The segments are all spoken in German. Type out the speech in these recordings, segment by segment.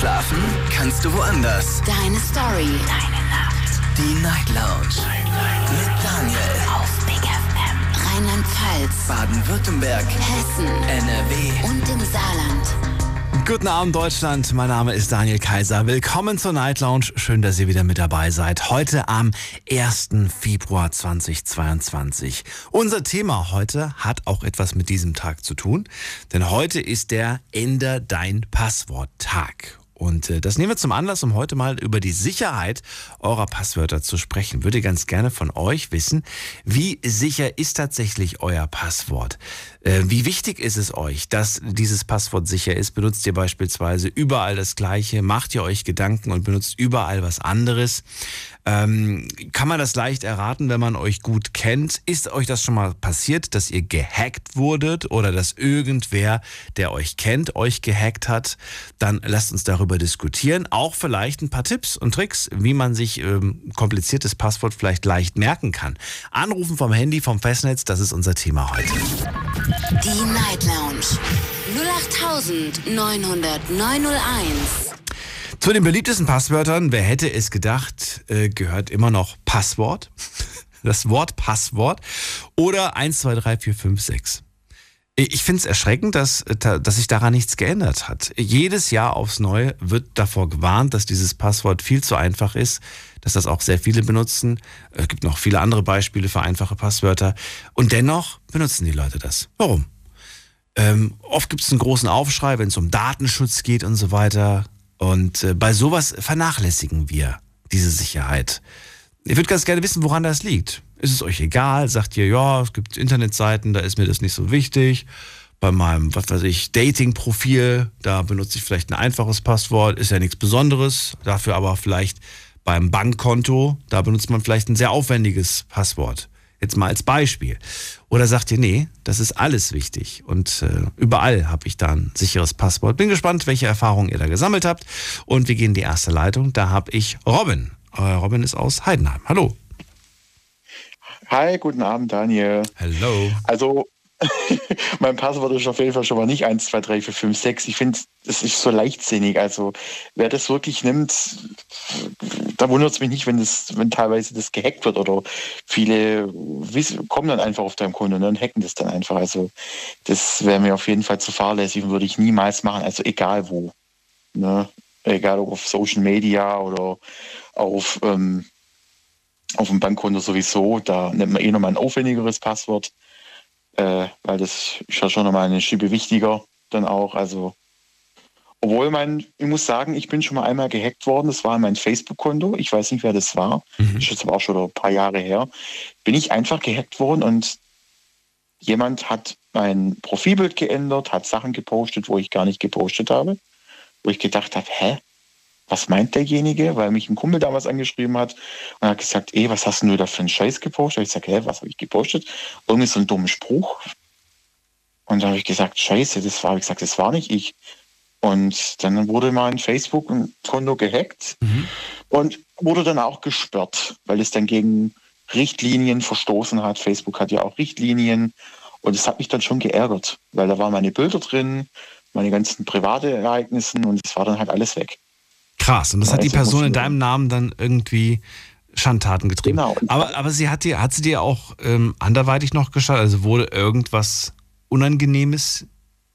Schlafen kannst du woanders. Deine Story. Deine Nacht. Die Night Lounge. Night, Mit Daniel. Auf Big FM. Rheinland-Pfalz. Baden-Württemberg. Hessen. NRW. Und im Saarland. Guten Abend Deutschland, mein Name ist Daniel Kaiser. Willkommen zur Night Lounge. Schön, dass ihr wieder mit dabei seid. Heute am 1. Februar 2022. Unser Thema heute hat auch etwas mit diesem Tag zu tun, denn heute ist der Änder dein Passwort Tag. Und äh, das nehmen wir zum Anlass, um heute mal über die Sicherheit eurer Passwörter zu sprechen. Würde ganz gerne von euch wissen, wie sicher ist tatsächlich euer Passwort? Äh, wie wichtig ist es euch, dass dieses Passwort sicher ist? Benutzt ihr beispielsweise überall das gleiche? Macht ihr euch Gedanken und benutzt überall was anderes? Ähm, kann man das leicht erraten, wenn man euch gut kennt? Ist euch das schon mal passiert, dass ihr gehackt wurdet oder dass irgendwer, der euch kennt, euch gehackt hat? Dann lasst uns darüber diskutieren. Auch vielleicht ein paar Tipps und Tricks, wie man sich ähm, kompliziertes Passwort vielleicht leicht merken kann. Anrufen vom Handy, vom Festnetz, das ist unser Thema heute. Die Night Lounge. 0890901. Zu den beliebtesten Passwörtern, wer hätte es gedacht, äh, gehört immer noch Passwort, das Wort Passwort oder 1, 2, 3, 4, 5, 6. Ich finde es erschreckend, dass, dass sich daran nichts geändert hat. Jedes Jahr aufs Neue wird davor gewarnt, dass dieses Passwort viel zu einfach ist, dass das auch sehr viele benutzen. Es gibt noch viele andere Beispiele für einfache Passwörter. Und dennoch benutzen die Leute das. Warum? Ähm, oft gibt es einen großen Aufschrei, wenn es um Datenschutz geht und so weiter. Und äh, bei sowas vernachlässigen wir diese Sicherheit. Ich würde ganz gerne wissen, woran das liegt. Ist es euch egal? Sagt ihr, ja, es gibt Internetseiten, da ist mir das nicht so wichtig. Bei meinem, was weiß ich, Dating-Profil, da benutze ich vielleicht ein einfaches Passwort, ist ja nichts Besonderes. Dafür aber vielleicht beim Bankkonto, da benutzt man vielleicht ein sehr aufwendiges Passwort. Jetzt mal als Beispiel. Oder sagt ihr, nee, das ist alles wichtig und äh, überall habe ich da ein sicheres Passwort. Bin gespannt, welche Erfahrungen ihr da gesammelt habt. Und wir gehen in die erste Leitung. Da habe ich Robin. Äh, Robin ist aus Heidenheim. Hallo. Hi, guten Abend, Daniel. Hallo. Also, mein Passwort ist auf jeden Fall schon mal nicht 1, 2, 3, 4, 5, 6. Ich finde, das ist so leichtsinnig. Also, wer das wirklich nimmt, da wundert es mich nicht, wenn, das, wenn teilweise das gehackt wird oder viele kommen dann einfach auf deinem Konto und hacken das dann einfach. Also, das wäre mir auf jeden Fall zu fahrlässig und würde ich niemals machen. Also, egal wo. Ne? Egal ob auf Social Media oder auf, ähm, auf dem Bankkonto sowieso. Da nimmt man eh nochmal ein aufwendigeres Passwort äh, weil das ist ja schon nochmal eine Schiebe wichtiger dann auch. Also, obwohl mein, ich muss sagen, ich bin schon mal einmal gehackt worden. Das war mein Facebook-Konto. Ich weiß nicht, wer das war. Mhm. Das ist jetzt aber auch schon ein paar Jahre her. Bin ich einfach gehackt worden und jemand hat mein Profilbild geändert, hat Sachen gepostet, wo ich gar nicht gepostet habe. Wo ich gedacht habe, hä? Was meint derjenige, weil mich ein Kumpel damals angeschrieben hat und hat gesagt, ey, was hast du da für einen Scheiß gepostet? Ich sage, hä, was habe ich gepostet? Irgendwie so ein dummer Spruch. Und dann habe ich gesagt, scheiße, das war, ich gesagt, das war nicht ich. Und dann wurde mein Facebook-Konto gehackt mhm. und wurde dann auch gesperrt, weil es dann gegen Richtlinien verstoßen hat. Facebook hat ja auch Richtlinien. Und es hat mich dann schon geärgert, weil da waren meine Bilder drin, meine ganzen private Ereignisse und es war dann halt alles weg. Krass. Und das hat die Person in deinem Namen dann irgendwie Schandtaten getrieben. Genau. Aber, aber sie hat dir, hat sie dir auch ähm, anderweitig noch geschaut? Also wurde irgendwas Unangenehmes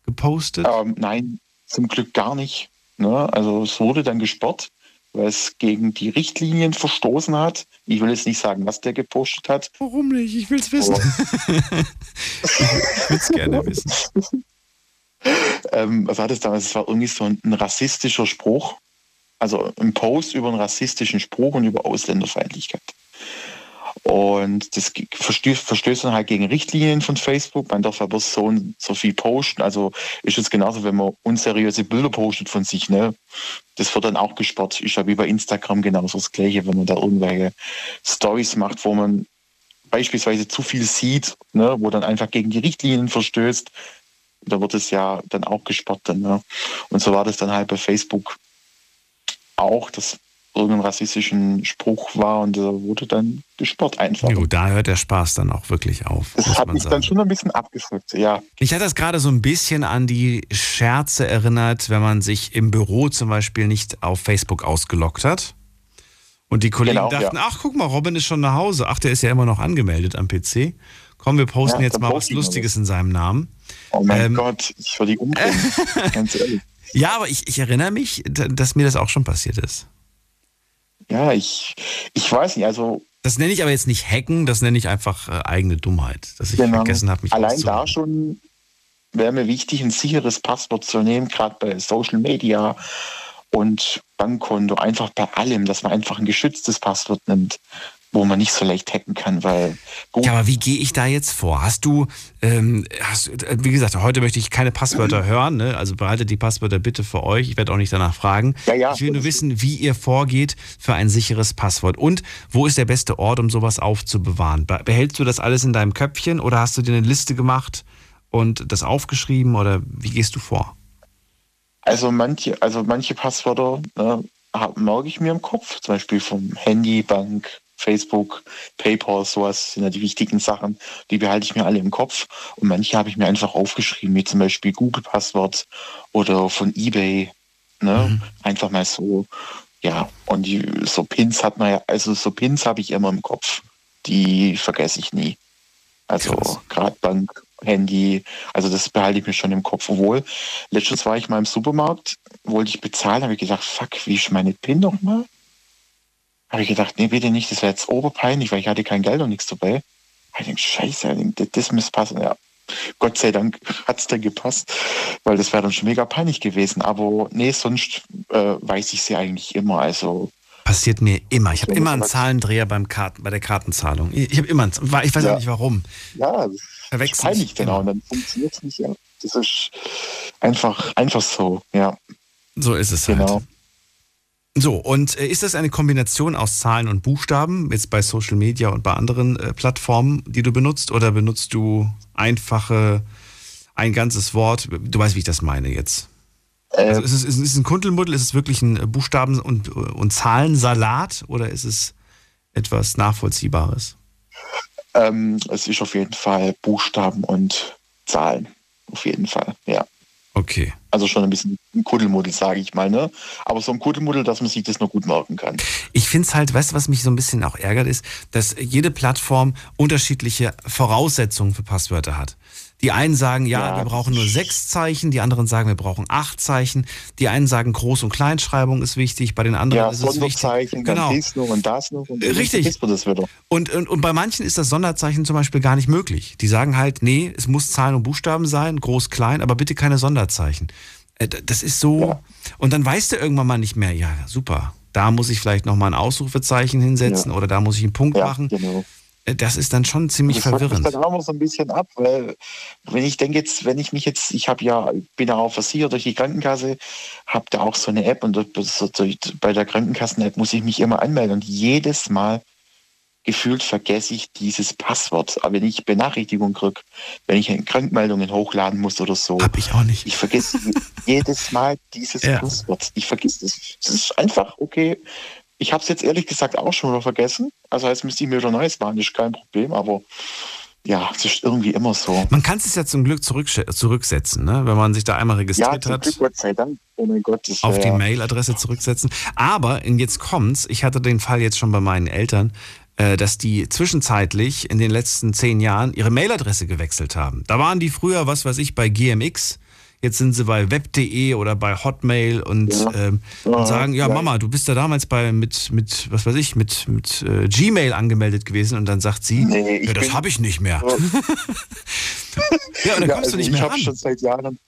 gepostet? Ähm, nein, zum Glück gar nicht. Ne? Also es wurde dann gesperrt, weil es gegen die Richtlinien verstoßen hat. Ich will jetzt nicht sagen, was der gepostet hat. Warum nicht? Ich will es wissen. Ich will es gerne wissen. ähm, was hat es damals? Es war irgendwie so ein, ein rassistischer Spruch also ein Post über einen rassistischen Spruch und über Ausländerfeindlichkeit. Und das verstößt, dann halt gegen Richtlinien von Facebook. Man darf aber so, so viel posten. Also ist es genauso, wenn man unseriöse Bilder postet von sich. Ne? Das wird dann auch gesperrt. Ist ja wie bei Instagram genauso das Gleiche, wenn man da irgendwelche Stories macht, wo man beispielsweise zu viel sieht, ne? wo dann einfach gegen die Richtlinien verstößt. Da wird es ja dann auch gesperrt. Ne? Und so war das dann halt bei Facebook auch, das irgendeinen rassistischen Spruch war und der wurde dann gesperrt einfach. Ja, gut, da hört der Spaß dann auch wirklich auf. Das hat mich sagen. dann schon ein bisschen abgeschreckt, ja. Ich hatte das gerade so ein bisschen an die Scherze erinnert, wenn man sich im Büro zum Beispiel nicht auf Facebook ausgelockt hat. Und die Kollegen genau, dachten, ja. ach guck mal, Robin ist schon nach Hause. Ach, der ist ja immer noch angemeldet am PC. Komm, wir posten ja, jetzt mal was Lustiges in seinem Namen. Oh mein ähm, Gott, ich will die umbringen, ganz ehrlich. Ja, aber ich, ich erinnere mich, dass mir das auch schon passiert ist. Ja, ich, ich weiß nicht, also. Das nenne ich aber jetzt nicht Hacken, das nenne ich einfach äh, eigene Dummheit, dass ich genau. vergessen habe, mich Allein da schon wäre mir wichtig, ein sicheres Passwort zu nehmen, gerade bei Social Media und Bankkonto, einfach bei allem, dass man einfach ein geschütztes Passwort nimmt wo man nicht so leicht hacken kann, weil. Ja, aber wie gehe ich da jetzt vor? Hast du, ähm, hast, äh, wie gesagt, heute möchte ich keine Passwörter hören, ne? also behaltet die Passwörter bitte für euch. Ich werde auch nicht danach fragen. Ja, ja, ich will nur wissen, wie ihr vorgeht für ein sicheres Passwort und wo ist der beste Ort, um sowas aufzubewahren? Behältst du das alles in deinem Köpfchen oder hast du dir eine Liste gemacht und das aufgeschrieben oder wie gehst du vor? Also manche, also manche Passwörter ne, merke ich mir im Kopf, zum Beispiel vom Handy, Bank, Facebook, PayPal, sowas sind ja die wichtigen Sachen. Die behalte ich mir alle im Kopf. Und manche habe ich mir einfach aufgeschrieben, wie zum Beispiel Google-Passwort oder von eBay. Ne? Mhm. Einfach mal so. Ja, und die, so Pins hat man ja, also so Pins habe ich immer im Kopf. Die vergesse ich nie. Also gerade Bank, Handy, also das behalte ich mir schon im Kopf. Obwohl, letztens war ich mal im Supermarkt, wollte ich bezahlen, habe ich gedacht, fuck, wie ist meine PIN nochmal? Habe ich gedacht, nee, bitte nicht, das wäre jetzt oberpeinlich, weil ich hatte kein Geld und nichts dabei. Ich denke, scheiße, das müsste passen. Ja, Gott sei Dank hat es dann gepasst, weil das wäre dann schon mega peinlich gewesen. Aber nee, sonst äh, weiß ich sie eigentlich immer. Also Passiert mir immer. Ich habe immer einen Zahlendreher beim Karten, bei der Kartenzahlung. Ich, habe immer einen, ich weiß ja. auch nicht warum. Ja, das ist peinlich, genau. Und dann funktioniert es nicht. Ja. Das ist einfach, einfach so, ja. So ist es genau. halt. So, und äh, ist das eine Kombination aus Zahlen und Buchstaben, jetzt bei Social Media und bei anderen äh, Plattformen, die du benutzt, oder benutzt du einfache, ein ganzes Wort? Du weißt, wie ich das meine jetzt. Äh, also ist es, ist es ein Kundelmuddel? Ist es wirklich ein äh, Buchstaben- und, und Zahlensalat oder ist es etwas Nachvollziehbares? Ähm, es ist auf jeden Fall Buchstaben und Zahlen. Auf jeden Fall, ja. Okay. Also schon ein bisschen ein Kuddelmuddel, sage ich mal, ne? Aber so ein Kuddelmuddel, dass man sich das noch gut merken kann. Ich finde es halt, weißt du, was mich so ein bisschen auch ärgert, ist, dass jede Plattform unterschiedliche Voraussetzungen für Passwörter hat. Die einen sagen, ja, ja, wir brauchen nur sechs Zeichen, die anderen sagen, wir brauchen acht Zeichen. Die einen sagen, Groß- und Kleinschreibung ist wichtig, bei den anderen ja, ist es wichtig. Genau. dies noch und das noch. Und Richtig. Und, und, und bei manchen ist das Sonderzeichen zum Beispiel gar nicht möglich. Die sagen halt, nee, es muss Zahlen und Buchstaben sein, groß, klein, aber bitte keine Sonderzeichen. Äh, das ist so. Ja. Und dann weißt du irgendwann mal nicht mehr, ja, super. Da muss ich vielleicht nochmal ein Ausrufezeichen hinsetzen ja. oder da muss ich einen Punkt machen. Genau. Das ist dann schon ziemlich das verwirrend. Das dann auch so ein bisschen ab, weil wenn ich denke jetzt, wenn ich mich jetzt, ich habe ja, bin ja auch versichert durch die Krankenkasse, habe da auch so eine App und bei der Krankenkassen-App muss ich mich immer anmelden und jedes Mal gefühlt vergesse ich dieses Passwort. Aber wenn ich Benachrichtigung kriege, wenn ich Krankmeldungen hochladen muss oder so. Hab ich auch nicht. Ich vergesse jedes Mal dieses ja. Passwort. Ich vergesse das. Es ist einfach, okay, ich habe es jetzt ehrlich gesagt auch schon wieder vergessen. Also jetzt müsste ich mir wieder neues machen, ist kein Problem, aber ja, es ist irgendwie immer so. Man kann es ja zum Glück zurück, zurücksetzen, ne? wenn man sich da einmal registriert ja, hat. Glück, Gott sei Dank. Oh mein Gott, das auf die Mailadresse zurücksetzen. Aber jetzt kommt's, ich hatte den Fall jetzt schon bei meinen Eltern, äh, dass die zwischenzeitlich in den letzten zehn Jahren ihre Mailadresse gewechselt haben. Da waren die früher, was weiß ich, bei GMX Jetzt sind sie bei web.de oder bei Hotmail und, ja. ähm, und sagen, ja, Mama, du bist da damals bei mit, mit was weiß ich, mit, mit äh, Gmail angemeldet gewesen und dann sagt sie, nee, ja, das habe ich nicht mehr. ja, und dann ja, kommst also du nicht mehr ran. schon seit Jahren Dann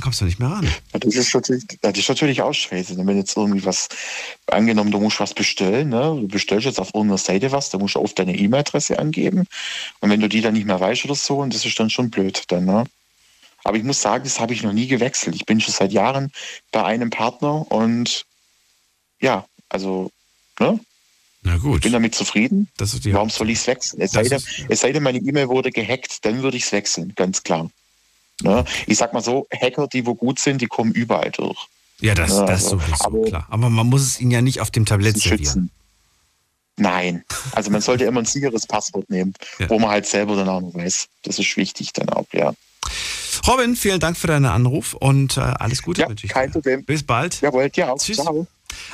kommst du nicht mehr ran. Ja, das, ist natürlich, das ist natürlich auch scheiße. Wenn jetzt irgendwie was, angenommen, du musst was bestellen, ne? du bestellst jetzt auf irgendeiner Seite was, da musst du oft deine E-Mail-Adresse angeben. Und wenn du die dann nicht mehr weißt oder so, und das ist dann schon blöd dann, ne? Aber ich muss sagen, das habe ich noch nie gewechselt. Ich bin schon seit Jahren bei einem Partner und ja, also, ne? Na gut. Ich bin damit zufrieden. Warum soll ich es wechseln? Es sei, denn, es sei denn, meine E-Mail wurde gehackt, dann würde ich es wechseln, ganz klar. Ne? Ich sag mal so, Hacker, die wo gut sind, die kommen überall durch. Ja, das, Ja, das also, sowieso, aber- klar. Aber man muss es ihnen ja nicht auf dem Tablett zu servieren. schützen. Nein. Also man sollte immer ein sicheres Passwort nehmen, Ja. wo man halt selber dann auch noch weiß. Das ist wichtig dann auch, ja. Robin, vielen Dank für deinen Anruf und äh, alles Gute Ja, wünsche ich kein dir. Problem. Bis bald. Jawohl, dir auch. Tschüss. Ciao.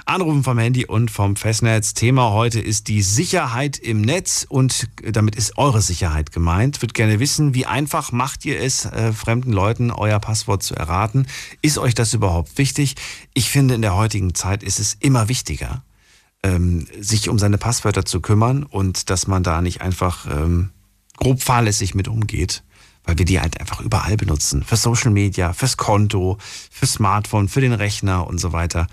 Anrufen vom Handy und vom Festnetz. Thema heute ist die Sicherheit im Netz und damit ist eure Sicherheit gemeint. Würde gerne wissen, wie einfach macht ihr es, äh, fremden Leuten euer Passwort zu erraten? Ist euch das überhaupt wichtig? Ich finde, in der heutigen Zeit ist es immer wichtiger, ähm, sich um seine Passwörter zu kümmern und dass man da nicht einfach ähm, grob fahrlässig mit umgeht, weil wir die halt einfach überall benutzen. Für Social Media, fürs Konto, fürs Smartphone, für den Rechner und so weiter.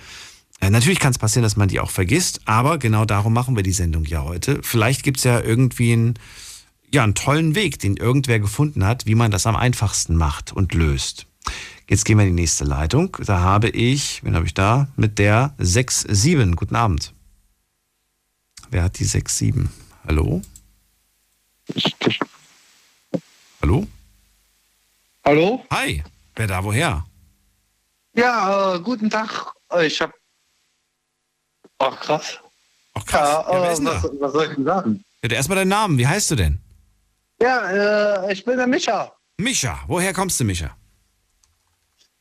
Äh, Natürlich kann es passieren, dass man die auch vergisst, aber genau darum machen wir die Sendung ja heute. Vielleicht gibt es ja irgendwie einen, ja, einen tollen Weg, den irgendwer gefunden hat, wie man das am einfachsten macht und löst. Jetzt gehen wir in die nächste Leitung. Da habe ich, wen habe ich da? Mit der 6-7. Guten Abend. Wer hat die 6-7? Hallo? Hallo? Hallo? Hi. Wer da woher? Ja, äh, guten Tag. Äh, Ich hab. Ach, krass. Ach krass. Ja, Ja, wer äh, ist denn da? was, was soll ich denn sagen? Ja, erstmal deinen Namen. Wie heißt du denn? Ja, äh, ich bin der Micha. Micha. Woher kommst du, Micha?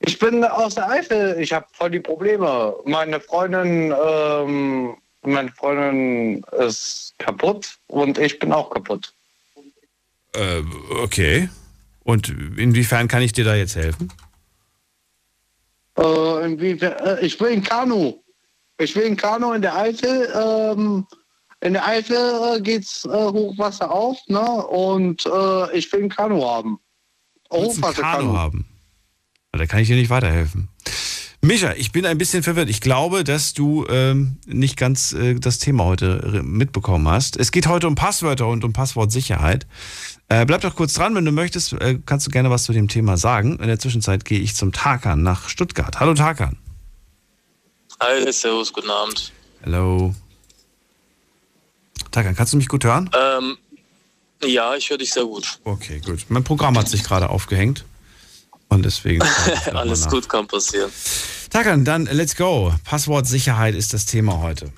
Ich bin aus der Eifel. Ich habe voll die Probleme. Meine Freundin, ähm, meine Freundin ist kaputt und ich bin auch kaputt. Äh, okay. Und inwiefern kann ich dir da jetzt helfen? Äh, inwiefern- äh, ich will ein Kanu. Ich will ein Kanu in der Eifel. Ähm, in der Eifel äh, geht's äh, Hochwasser auf, ne? Und äh, ich will ein Kanu haben. Willst ein Kanu Hochwasserkanu. haben. Da kann ich dir nicht weiterhelfen. Micha, ich bin ein bisschen verwirrt. Ich glaube, dass du ähm, nicht ganz äh, das Thema heute r- mitbekommen hast. Es geht heute um Passwörter und um Passwortsicherheit. Äh, bleib doch kurz dran, wenn du möchtest, äh, kannst du gerne was zu dem Thema sagen. In der Zwischenzeit gehe ich zum Tarkan nach Stuttgart. Hallo Tarkan. Hi, servus, guten Abend. Hallo. Tarkan, kannst du mich gut hören? Ähm, ja, ich höre dich sehr gut. Okay, gut. Mein Programm hat sich gerade aufgehängt. Und deswegen. Alles gut, kann passieren. Tarkan, dann let's go. Passwortsicherheit ist das Thema heute.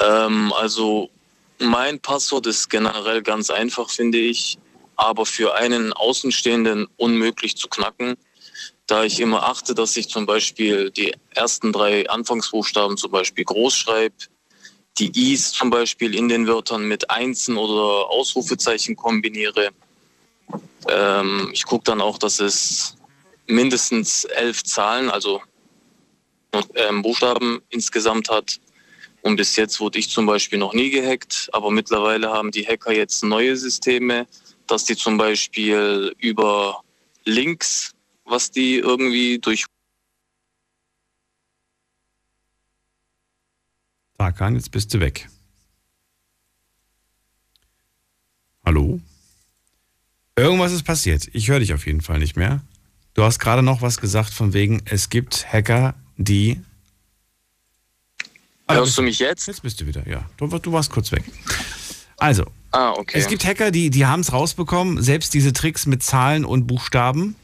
Ähm, also, mein Passwort ist generell ganz einfach, finde ich, aber für einen Außenstehenden unmöglich zu knacken, da ich immer achte, dass ich zum Beispiel die ersten drei Anfangsbuchstaben zum Beispiel groß schreibe, die I's zum Beispiel in den Wörtern mit Einsen oder Ausrufezeichen kombiniere. Ähm, ich gucke dann auch, dass es mindestens elf Zahlen, also ähm, Buchstaben insgesamt hat. Und bis jetzt wurde ich zum Beispiel noch nie gehackt, aber mittlerweile haben die Hacker jetzt neue Systeme, dass die zum Beispiel über Links, was die irgendwie durch Tarkan, jetzt bist du weg. Hallo? Irgendwas ist passiert. Ich höre dich auf jeden Fall nicht mehr. Du hast gerade noch was gesagt von wegen, es gibt Hacker, die. Ah, Hörst du mich jetzt? Jetzt bist du wieder, ja. Du, du warst kurz weg. Also, Ah, okay. es gibt Hacker, die, die haben es rausbekommen, selbst diese Tricks mit Zahlen und Buchstaben.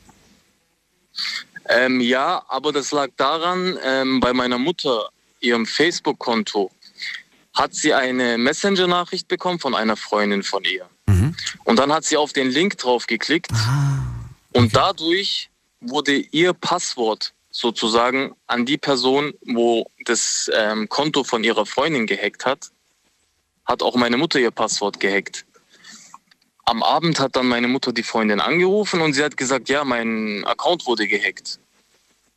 Ähm, ja, aber das lag daran, ähm, bei meiner Mutter, ihrem Facebook-Konto, hat sie eine Messenger-Nachricht bekommen von einer Freundin von ihr. Und dann hat sie auf den Link drauf geklickt und dadurch wurde ihr Passwort sozusagen an die Person, wo das ähm, Konto von ihrer Freundin gehackt hat, hat auch meine Mutter ihr Passwort gehackt. Am Abend hat dann meine Mutter die Freundin angerufen und sie hat gesagt, ja, mein Account wurde gehackt.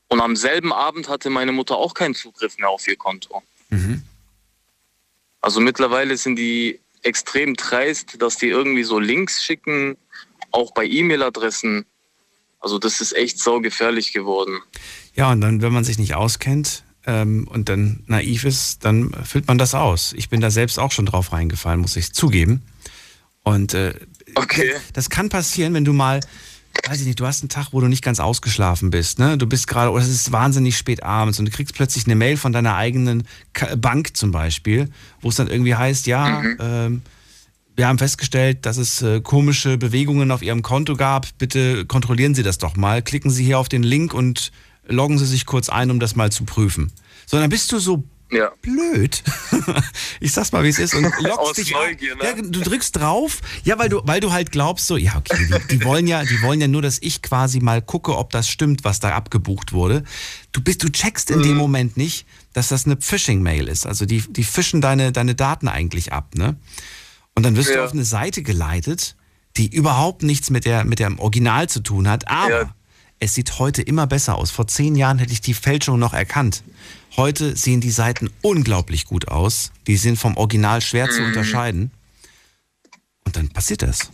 Und am selben Abend hatte meine Mutter auch keinen Zugriff mehr auf ihr Konto. Also mittlerweile sind die extrem dreist, dass die irgendwie so Links schicken, auch bei E-Mail-Adressen. Also das ist echt saugefährlich geworden. Ja, und dann, wenn man sich nicht auskennt ähm, und dann naiv ist, dann füllt man das aus. Ich bin da selbst auch schon drauf reingefallen, muss ich zugeben. Und äh, Okay. das kann passieren, wenn du mal, weiß ich nicht, du hast einen Tag, wo du nicht ganz ausgeschlafen bist, ne? Du bist gerade, oder es ist wahnsinnig spät abends und du kriegst plötzlich eine Mail von deiner eigenen Bank zum Beispiel, wo es dann irgendwie heißt, ja, ähm, wir haben festgestellt, dass es äh, komische Bewegungen auf Ihrem Konto gab. Bitte kontrollieren Sie das doch mal. Klicken Sie hier auf den Link und loggen Sie sich kurz ein, um das mal zu prüfen. Sondern bist du so Ja. blöd. ich sag's mal, wie es ist. Und Aus loggst dich Neugier, ne? Ja, du drückst drauf. Ja, weil du, weil du halt glaubst, so, ja, okay, die, die wollen ja, die wollen ja nur, dass ich quasi mal gucke, ob das stimmt, was da abgebucht wurde. Du bist, du checkst in dem Mhm. Moment nicht, dass das eine Phishing-Mail ist. Also die, die fischen deine, deine Daten eigentlich ab, ne? Und dann wirst du Ja. auf eine Seite geleitet, die überhaupt nichts mit der, mit dem Original zu tun hat. Aber Ja. Es sieht heute immer besser aus. Vor zehn Jahren hätte ich die Fälschung noch erkannt. Heute sehen die Seiten unglaublich gut aus. Die sind vom Original schwer zu unterscheiden. Und dann passiert das.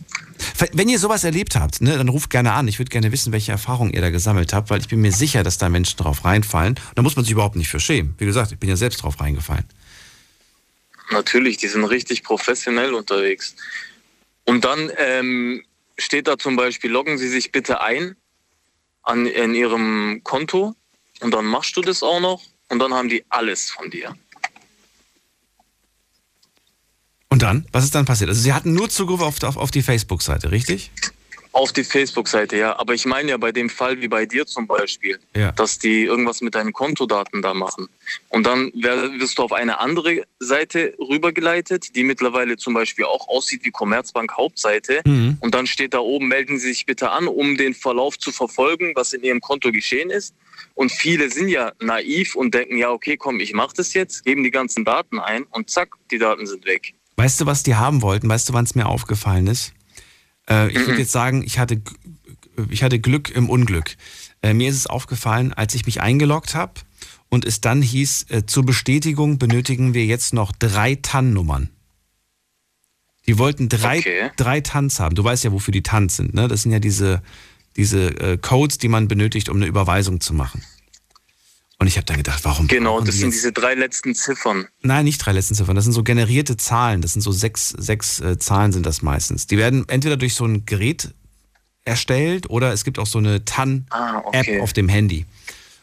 Wenn ihr sowas erlebt habt, ne, dann ruft gerne an. Ich würde gerne wissen, welche Erfahrungen ihr da gesammelt habt, weil ich bin mir sicher, dass da Menschen drauf reinfallen. Da muss man sich überhaupt nicht für schämen. Wie gesagt, ich bin ja selbst drauf reingefallen. Natürlich, die sind richtig professionell unterwegs. Und dann ähm, steht da zum Beispiel, loggen Sie sich bitte ein an, in Ihrem Konto und dann machst du das auch noch und dann haben die alles von dir. Und dann? Was ist dann passiert? Also sie hatten nur Zugriff auf, auf, auf die Facebook-Seite, richtig? Auf die Facebook-Seite, ja. Aber ich meine ja bei dem Fall wie bei dir zum Beispiel, Ja. dass die irgendwas mit deinen Kontodaten da machen. Und dann wirst du auf eine andere Seite rübergeleitet, die mittlerweile zum Beispiel auch aussieht wie Commerzbank Hauptseite. Mhm. Und dann steht da oben, melden Sie sich bitte an, um den Verlauf zu verfolgen, was in Ihrem Konto geschehen ist. Und viele sind ja naiv und denken, ja, okay, komm, ich mache das jetzt, geben die ganzen Daten ein und zack, die Daten sind weg. Weißt du, was die haben wollten? Weißt du, wann es mir aufgefallen ist? Äh, ich würde jetzt sagen, ich hatte, ich hatte Glück im Unglück. Äh, mir ist es aufgefallen, als ich mich eingeloggt habe und es dann hieß, äh, zur Bestätigung benötigen wir jetzt noch drei TAN-Nummern. Die wollten drei, Okay. drei TANs haben. Du weißt ja, wofür die TANs sind. Ne? Das sind ja diese, diese äh, Codes, die man benötigt, um eine Überweisung zu machen. Und ich habe dann gedacht, warum Genau, das die sind jetzt diese drei letzten Ziffern. Nein, nicht drei letzten Ziffern. Das sind so generierte Zahlen. Das sind so sechs, sechs äh, Zahlen sind das meistens. Die werden entweder durch so ein Gerät erstellt oder es gibt auch so eine TAN-App Ah, okay. auf dem Handy.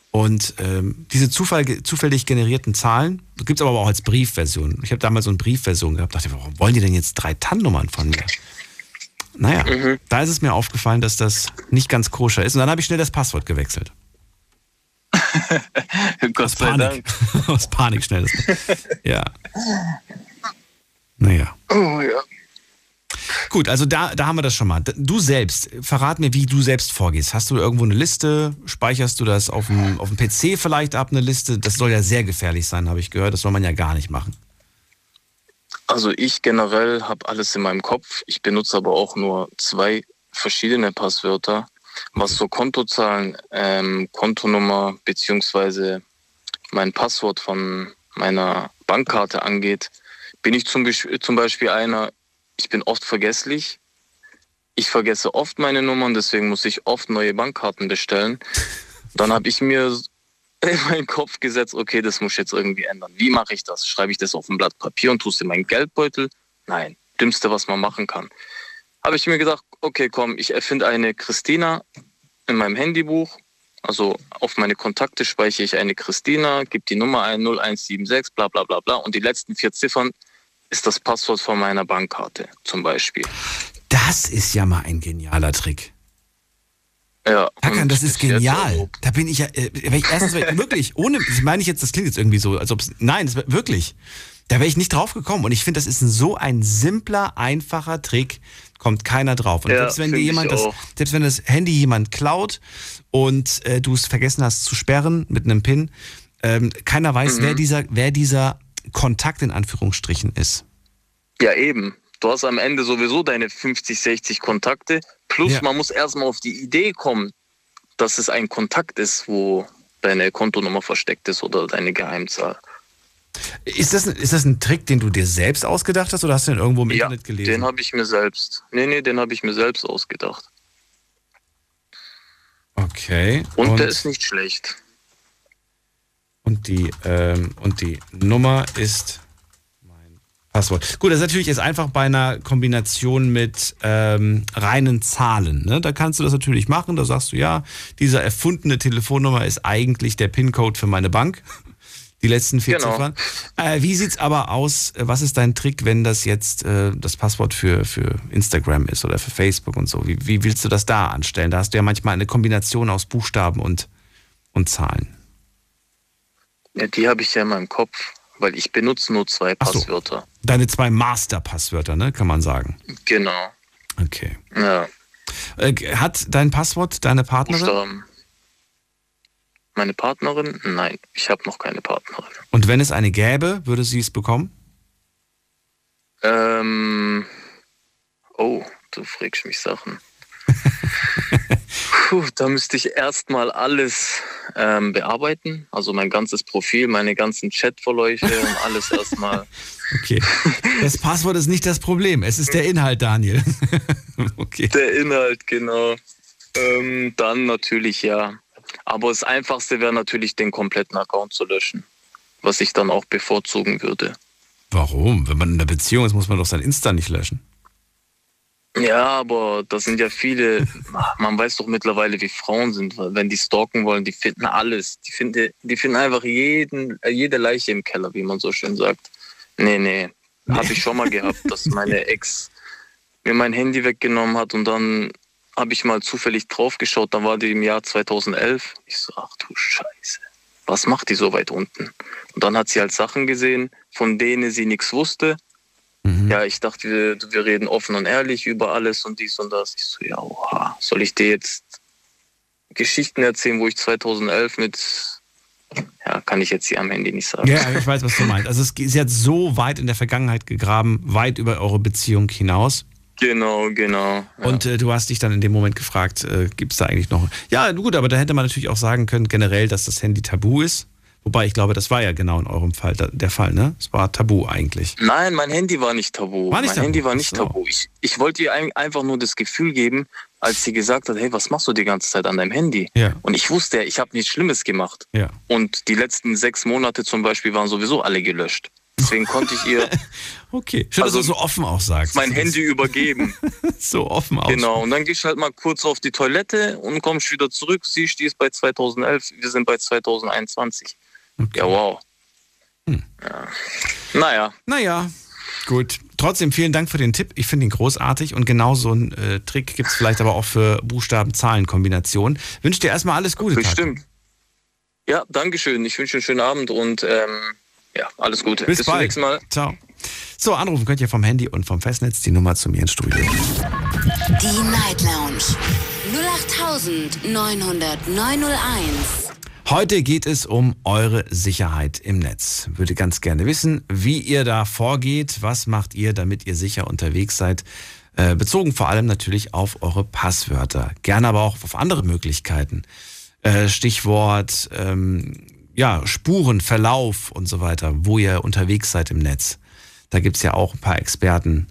Und ähm, diese Zufall, zufällig generierten Zahlen gibt es aber auch als Briefversion. Ich habe damals so eine Briefversion gehabt, dachte, warum wollen die denn jetzt drei TAN-Nummern von mir? Naja, Mhm. da ist es mir aufgefallen, dass das nicht ganz koscher ist. Und dann habe ich schnell das Passwort gewechselt. Gott Aus Panik. Aus Panik schnell. Ja. Naja. Oh, ja. Gut, also da, da haben wir das schon mal. Du selbst, verrat mir, wie du selbst vorgehst. Hast du irgendwo eine Liste? Speicherst du das auf dem, auf dem PC vielleicht ab, eine Liste? Das soll ja sehr gefährlich sein, habe ich gehört. Das soll man ja gar nicht machen. Also ich generell habe alles in meinem Kopf. Ich benutze aber auch nur zwei verschiedene Passwörter. Was so Kontozahlen, ähm, Kontonummer beziehungsweise mein Passwort von meiner Bankkarte angeht, bin ich zum, zum Beispiel einer, ich bin oft vergesslich. Ich vergesse oft meine Nummern, deswegen muss ich oft neue Bankkarten bestellen. Dann habe ich mir in meinen Kopf gesetzt, okay, das muss ich jetzt irgendwie ändern. Wie mache ich das? Schreibe ich das auf ein Blatt Papier und tue es in meinen Geldbeutel? Nein, dümmste, was man machen kann. Habe ich mir gedacht, okay, komm, ich erfinde eine Christina in meinem Handybuch. Also auf meine Kontakte speichere ich eine Christina, gebe die Nummer ein 0176, bla bla bla bla. Und die letzten vier Ziffern ist das Passwort von meiner Bankkarte zum Beispiel. Das ist ja mal ein genialer Trick. Ja, Hakan, und das ist genial. Da bin ich ja, äh, ich erstens wirklich, ohne, das meine ich jetzt, das klingt jetzt irgendwie so, als ob es, nein, das wirklich. Da wäre ich nicht drauf gekommen. Und ich finde, das ist ein, so ein simpler, einfacher Trick, kommt keiner drauf. Und Ja, selbst wenn dir jemand das, selbst wenn das Handy jemand klaut und äh, du es vergessen hast zu sperren mit einem PIN, ähm, keiner weiß, Mhm. wer dieser, wer dieser Kontakt in Anführungsstrichen ist. Ja, eben. Du hast am Ende sowieso deine 50, 60 Kontakte. Plus Ja. man muss erstmal auf die Idee kommen, dass es ein Kontakt ist, wo deine Kontonummer versteckt ist oder deine Geheimzahl. Ist das, ein- ist das ein Trick, den du dir selbst ausgedacht hast oder hast du den irgendwo im ja, Internet gelesen? den habe ich mir selbst. Nee, nee, den habe ich mir selbst ausgedacht. okay. Und, der ist nicht schlecht. Und die, ähm, und die Nummer ist mein Passwort. Gut, das ist natürlich jetzt einfach bei einer Kombination mit ähm, reinen Zahlen. Ne? Da kannst du das natürlich machen. Da sagst du, ja, diese erfundene Telefonnummer ist eigentlich der PIN-Code für meine Bank. Die letzten vier Genau. Ziffern. Äh, wie sieht's aber aus? Was ist dein Trick, wenn das jetzt äh, das Passwort für, für Instagram ist oder für Facebook und so? Wie, wie willst du das da anstellen? Da hast du ja manchmal eine Kombination aus Buchstaben und und Zahlen? Ja, die habe ich ja in meinem Kopf, weil ich benutze nur zwei Ach so. Passwörter. Deine zwei Master-Passwörter, ne? Kann man sagen. Genau. Okay. Ja. Äh, hat dein Passwort deine Partnerin? Buchstaben. Meine Partnerin? Nein, ich habe noch keine Partnerin. Und wenn es eine gäbe, würde sie es bekommen? Ähm. Oh, du fragst mich Sachen. Puh, da müsste ich erstmal alles ähm, bearbeiten. Also mein ganzes Profil, meine ganzen Chatverläufe und alles erstmal. Okay. Das Passwort ist nicht das Problem. Es ist der Inhalt, Daniel. okay. Der Inhalt, genau. Ähm, dann natürlich ja. Aber das Einfachste wäre natürlich, den kompletten Account zu löschen. Was ich dann auch bevorzugen würde. Warum? Wenn man in einer Beziehung ist, muss man doch sein Insta nicht löschen. Ja, aber das sind ja viele, man weiß doch mittlerweile, wie Frauen sind, wenn die stalken wollen, die finden alles. Die finden, die finden einfach jeden, jede Leiche im Keller, wie man so schön sagt. Nee, nee, habe ich schon mal gehabt, dass meine Ex mir mein Handy weggenommen hat und dann habe ich mal zufällig draufgeschaut, dann war die im Jahr 2011. Ich so, ach du Scheiße, was macht die so weit unten? Und dann hat sie halt Sachen gesehen, von denen sie nichts wusste. Ja, ich dachte, wir, wir reden offen und ehrlich über alles und dies und das. Ich so, ja, oha, soll ich dir jetzt Geschichten erzählen, wo ich 2011 mit, ja, kann ich jetzt hier am Handy nicht sagen. Ja, ich weiß, was du meinst. Also es, sie hat so weit in der Vergangenheit gegraben, weit über eure Beziehung hinaus. Genau, genau. Ja. Und äh, du hast dich dann in dem Moment gefragt, äh, gibt es da eigentlich noch... Ja, gut, aber da hätte man natürlich auch sagen können, generell, dass das Handy tabu ist. Wobei, ich glaube, das war ja genau in eurem Fall da, der Fall, ne? Es war tabu eigentlich. Nein, mein Handy war nicht tabu. War nicht mein tabu? Handy war nicht so. tabu. Ich, ich wollte ihr ein- einfach nur das Gefühl geben, als sie gesagt hat, hey, was machst du die ganze Zeit an deinem Handy? Ja. Und ich wusste, ja, ich habe nichts Schlimmes gemacht. Ja. Und die letzten sechs Monate zum Beispiel waren sowieso alle gelöscht. Deswegen konnte ich ihr Okay. Schön, Also, dass du so offen auch sagst. mein Handy übergeben. So offen aus. Genau. Und dann gehst du halt mal kurz auf die Toilette und kommst wieder zurück. Siehst, die ist bei 2011, wir sind bei 2021. Okay. Ja, wow. Hm. Ja. Naja, Naja, gut. Trotzdem vielen Dank für den Tipp. Ich finde ihn großartig und genau so einen äh, Trick gibt es vielleicht aber auch für Buchstaben-Zahlen-Kombinationen. Wünsche dir erstmal alles Gute. Bestimmt. Ja, Dankeschön. Ich wünsche einen schönen Abend und ähm, ja, alles Gute. Bis, zum bald. nächsten Mal. Ciao. So, anrufen könnt ihr vom Handy und vom Festnetz die Nummer zu mir ins Studio. Die Night Lounge 0890901. Heute geht es um eure Sicherheit im Netz. Würde ganz gerne wissen, wie ihr da vorgeht. Was macht ihr, damit ihr sicher unterwegs seid? Äh, bezogen vor allem natürlich auf eure Passwörter. Gerne aber auch auf andere Möglichkeiten. Äh, Stichwort, ähm, ja, Spuren, Verlauf und so weiter, wo ihr unterwegs seid im Netz. Da gibt's ja auch ein paar Experten,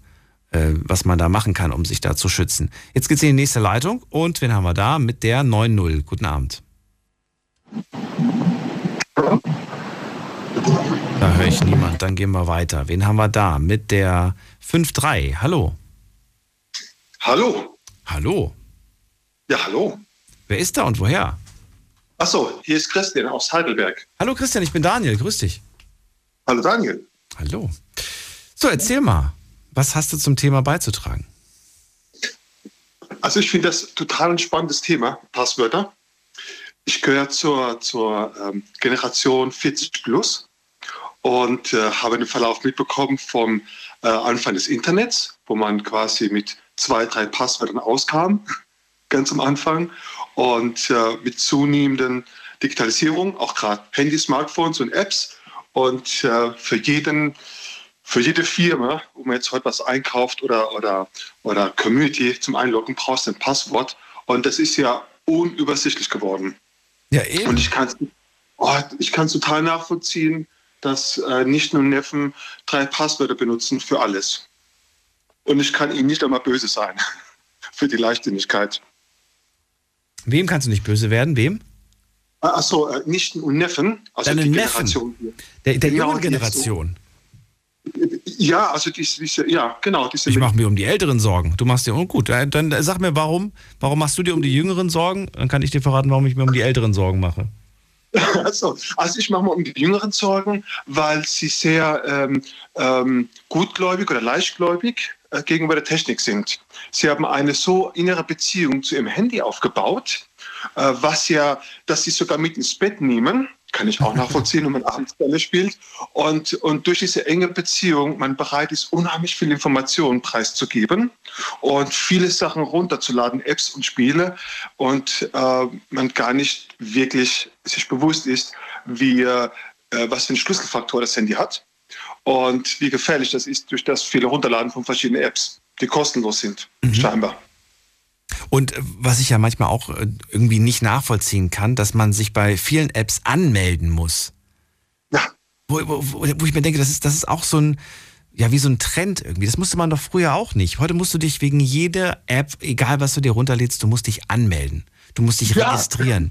äh, was man da machen kann, um sich da zu schützen. Jetzt geht's in die nächste Leitung und wen haben wir da? Mit der 9.0. Guten Abend. Da höre ich niemand. Dann gehen wir weiter. Wen haben wir da? Mit der 5.3. Hallo. Hallo. Hallo. Ja, hallo. Wer ist da und woher? Achso, hier ist Christian aus Heidelberg. Hallo Christian, ich bin Daniel. Grüß dich. Hallo Daniel. Hallo. So, erzähl mal. Was hast du zum Thema beizutragen? Also ich finde das total ein spannendes Thema, Passwörter. Ich gehöre zur, zur ähm, Generation 40 plus und äh, habe den Verlauf mitbekommen vom äh, Anfang des Internets, wo man quasi mit zwei, drei Passwörtern auskam, ganz am Anfang. Und äh, mit zunehmenden Digitalisierung, auch gerade Handy, Smartphones und Apps. Und äh, für jeden für jede Firma, wo man jetzt heute was einkauft oder, oder, oder Community zum Einloggen, brauchst du ein Passwort. Und das ist ja unübersichtlich geworden. Ja, eben. Und ich kann es oh, ich kann's total nachvollziehen, dass äh, nicht nur Neffen drei Passwörter benutzen für alles. Und ich kann ihnen nicht einmal böse sein für die Leichtsinnigkeit. Wem kannst du nicht böse werden? Wem? Achso, äh, Nichten und Neffen, also Deine die Neffen? Generation hier. Der, der Genau, jungen die Generation. Ja, also diese, diese ja, genau, diese Ich mache mir um die Älteren Sorgen. Du machst dir, oh gut, äh, dann äh, sag mir warum. Warum machst du dir um die Jüngeren Sorgen? Dann kann ich dir verraten, warum ich mir um die Älteren Sorgen mache. Also, also ich mache mir um die Jüngeren Sorgen, weil sie sehr ähm, ähm, gutgläubig oder leichtgläubig gegenüber der Technik sind. Sie haben eine so innere Beziehung zu ihrem Handy aufgebaut äh, was ja, dass sie sogar mit ins Bett nehmen, kann ich auch nachvollziehen, wenn man abends gerne spielt. Und, und durch diese enge Beziehung man bereit ist, unheimlich viel Informationen preiszugeben und viele Sachen runterzuladen, Apps und Spiele, und äh, man gar nicht wirklich sich bewusst ist, wie, äh, was für einen Schlüsselfaktor das Handy hat und wie gefährlich das ist durch das viele Runterladen von verschiedenen Apps, die kostenlos sind, mhm. scheinbar. Und äh, was ich ja manchmal auch äh, irgendwie nicht nachvollziehen kann, dass man sich bei vielen Apps anmelden muss. Ja. Wo, wo, wo ich mir denke, das ist, das ist auch so ein, ja, wie so ein Trend irgendwie. Das musste man doch früher auch nicht. Heute musst du dich wegen jeder App, egal was du dir runterlädst, du musst dich anmelden. Du musst dich ja. registrieren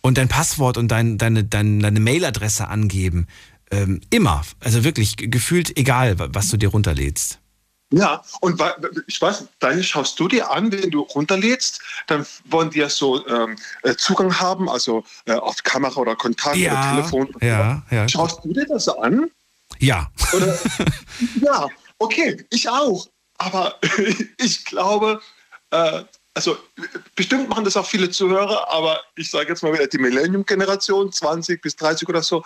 und dein Passwort und dein, deine, deine, deine Mailadresse angeben. Ähm, immer. Also wirklich gefühlt egal, was du dir runterlädst. Ja, und ich weiß, deine schaust du dir an, wenn du runterlädst, dann wollen die ja so ähm, äh, Zugang haben, also äh, auf Kamera oder Kontakt ja, oder Telefon. Ja, ja. Schaust du dir das an? Ja. Oder, ja, okay, ich auch. Aber ich glaube, äh, also bestimmt machen das auch viele Zuhörer, aber ich sage jetzt mal wieder die Millennium-Generation, 20 bis 30 oder so.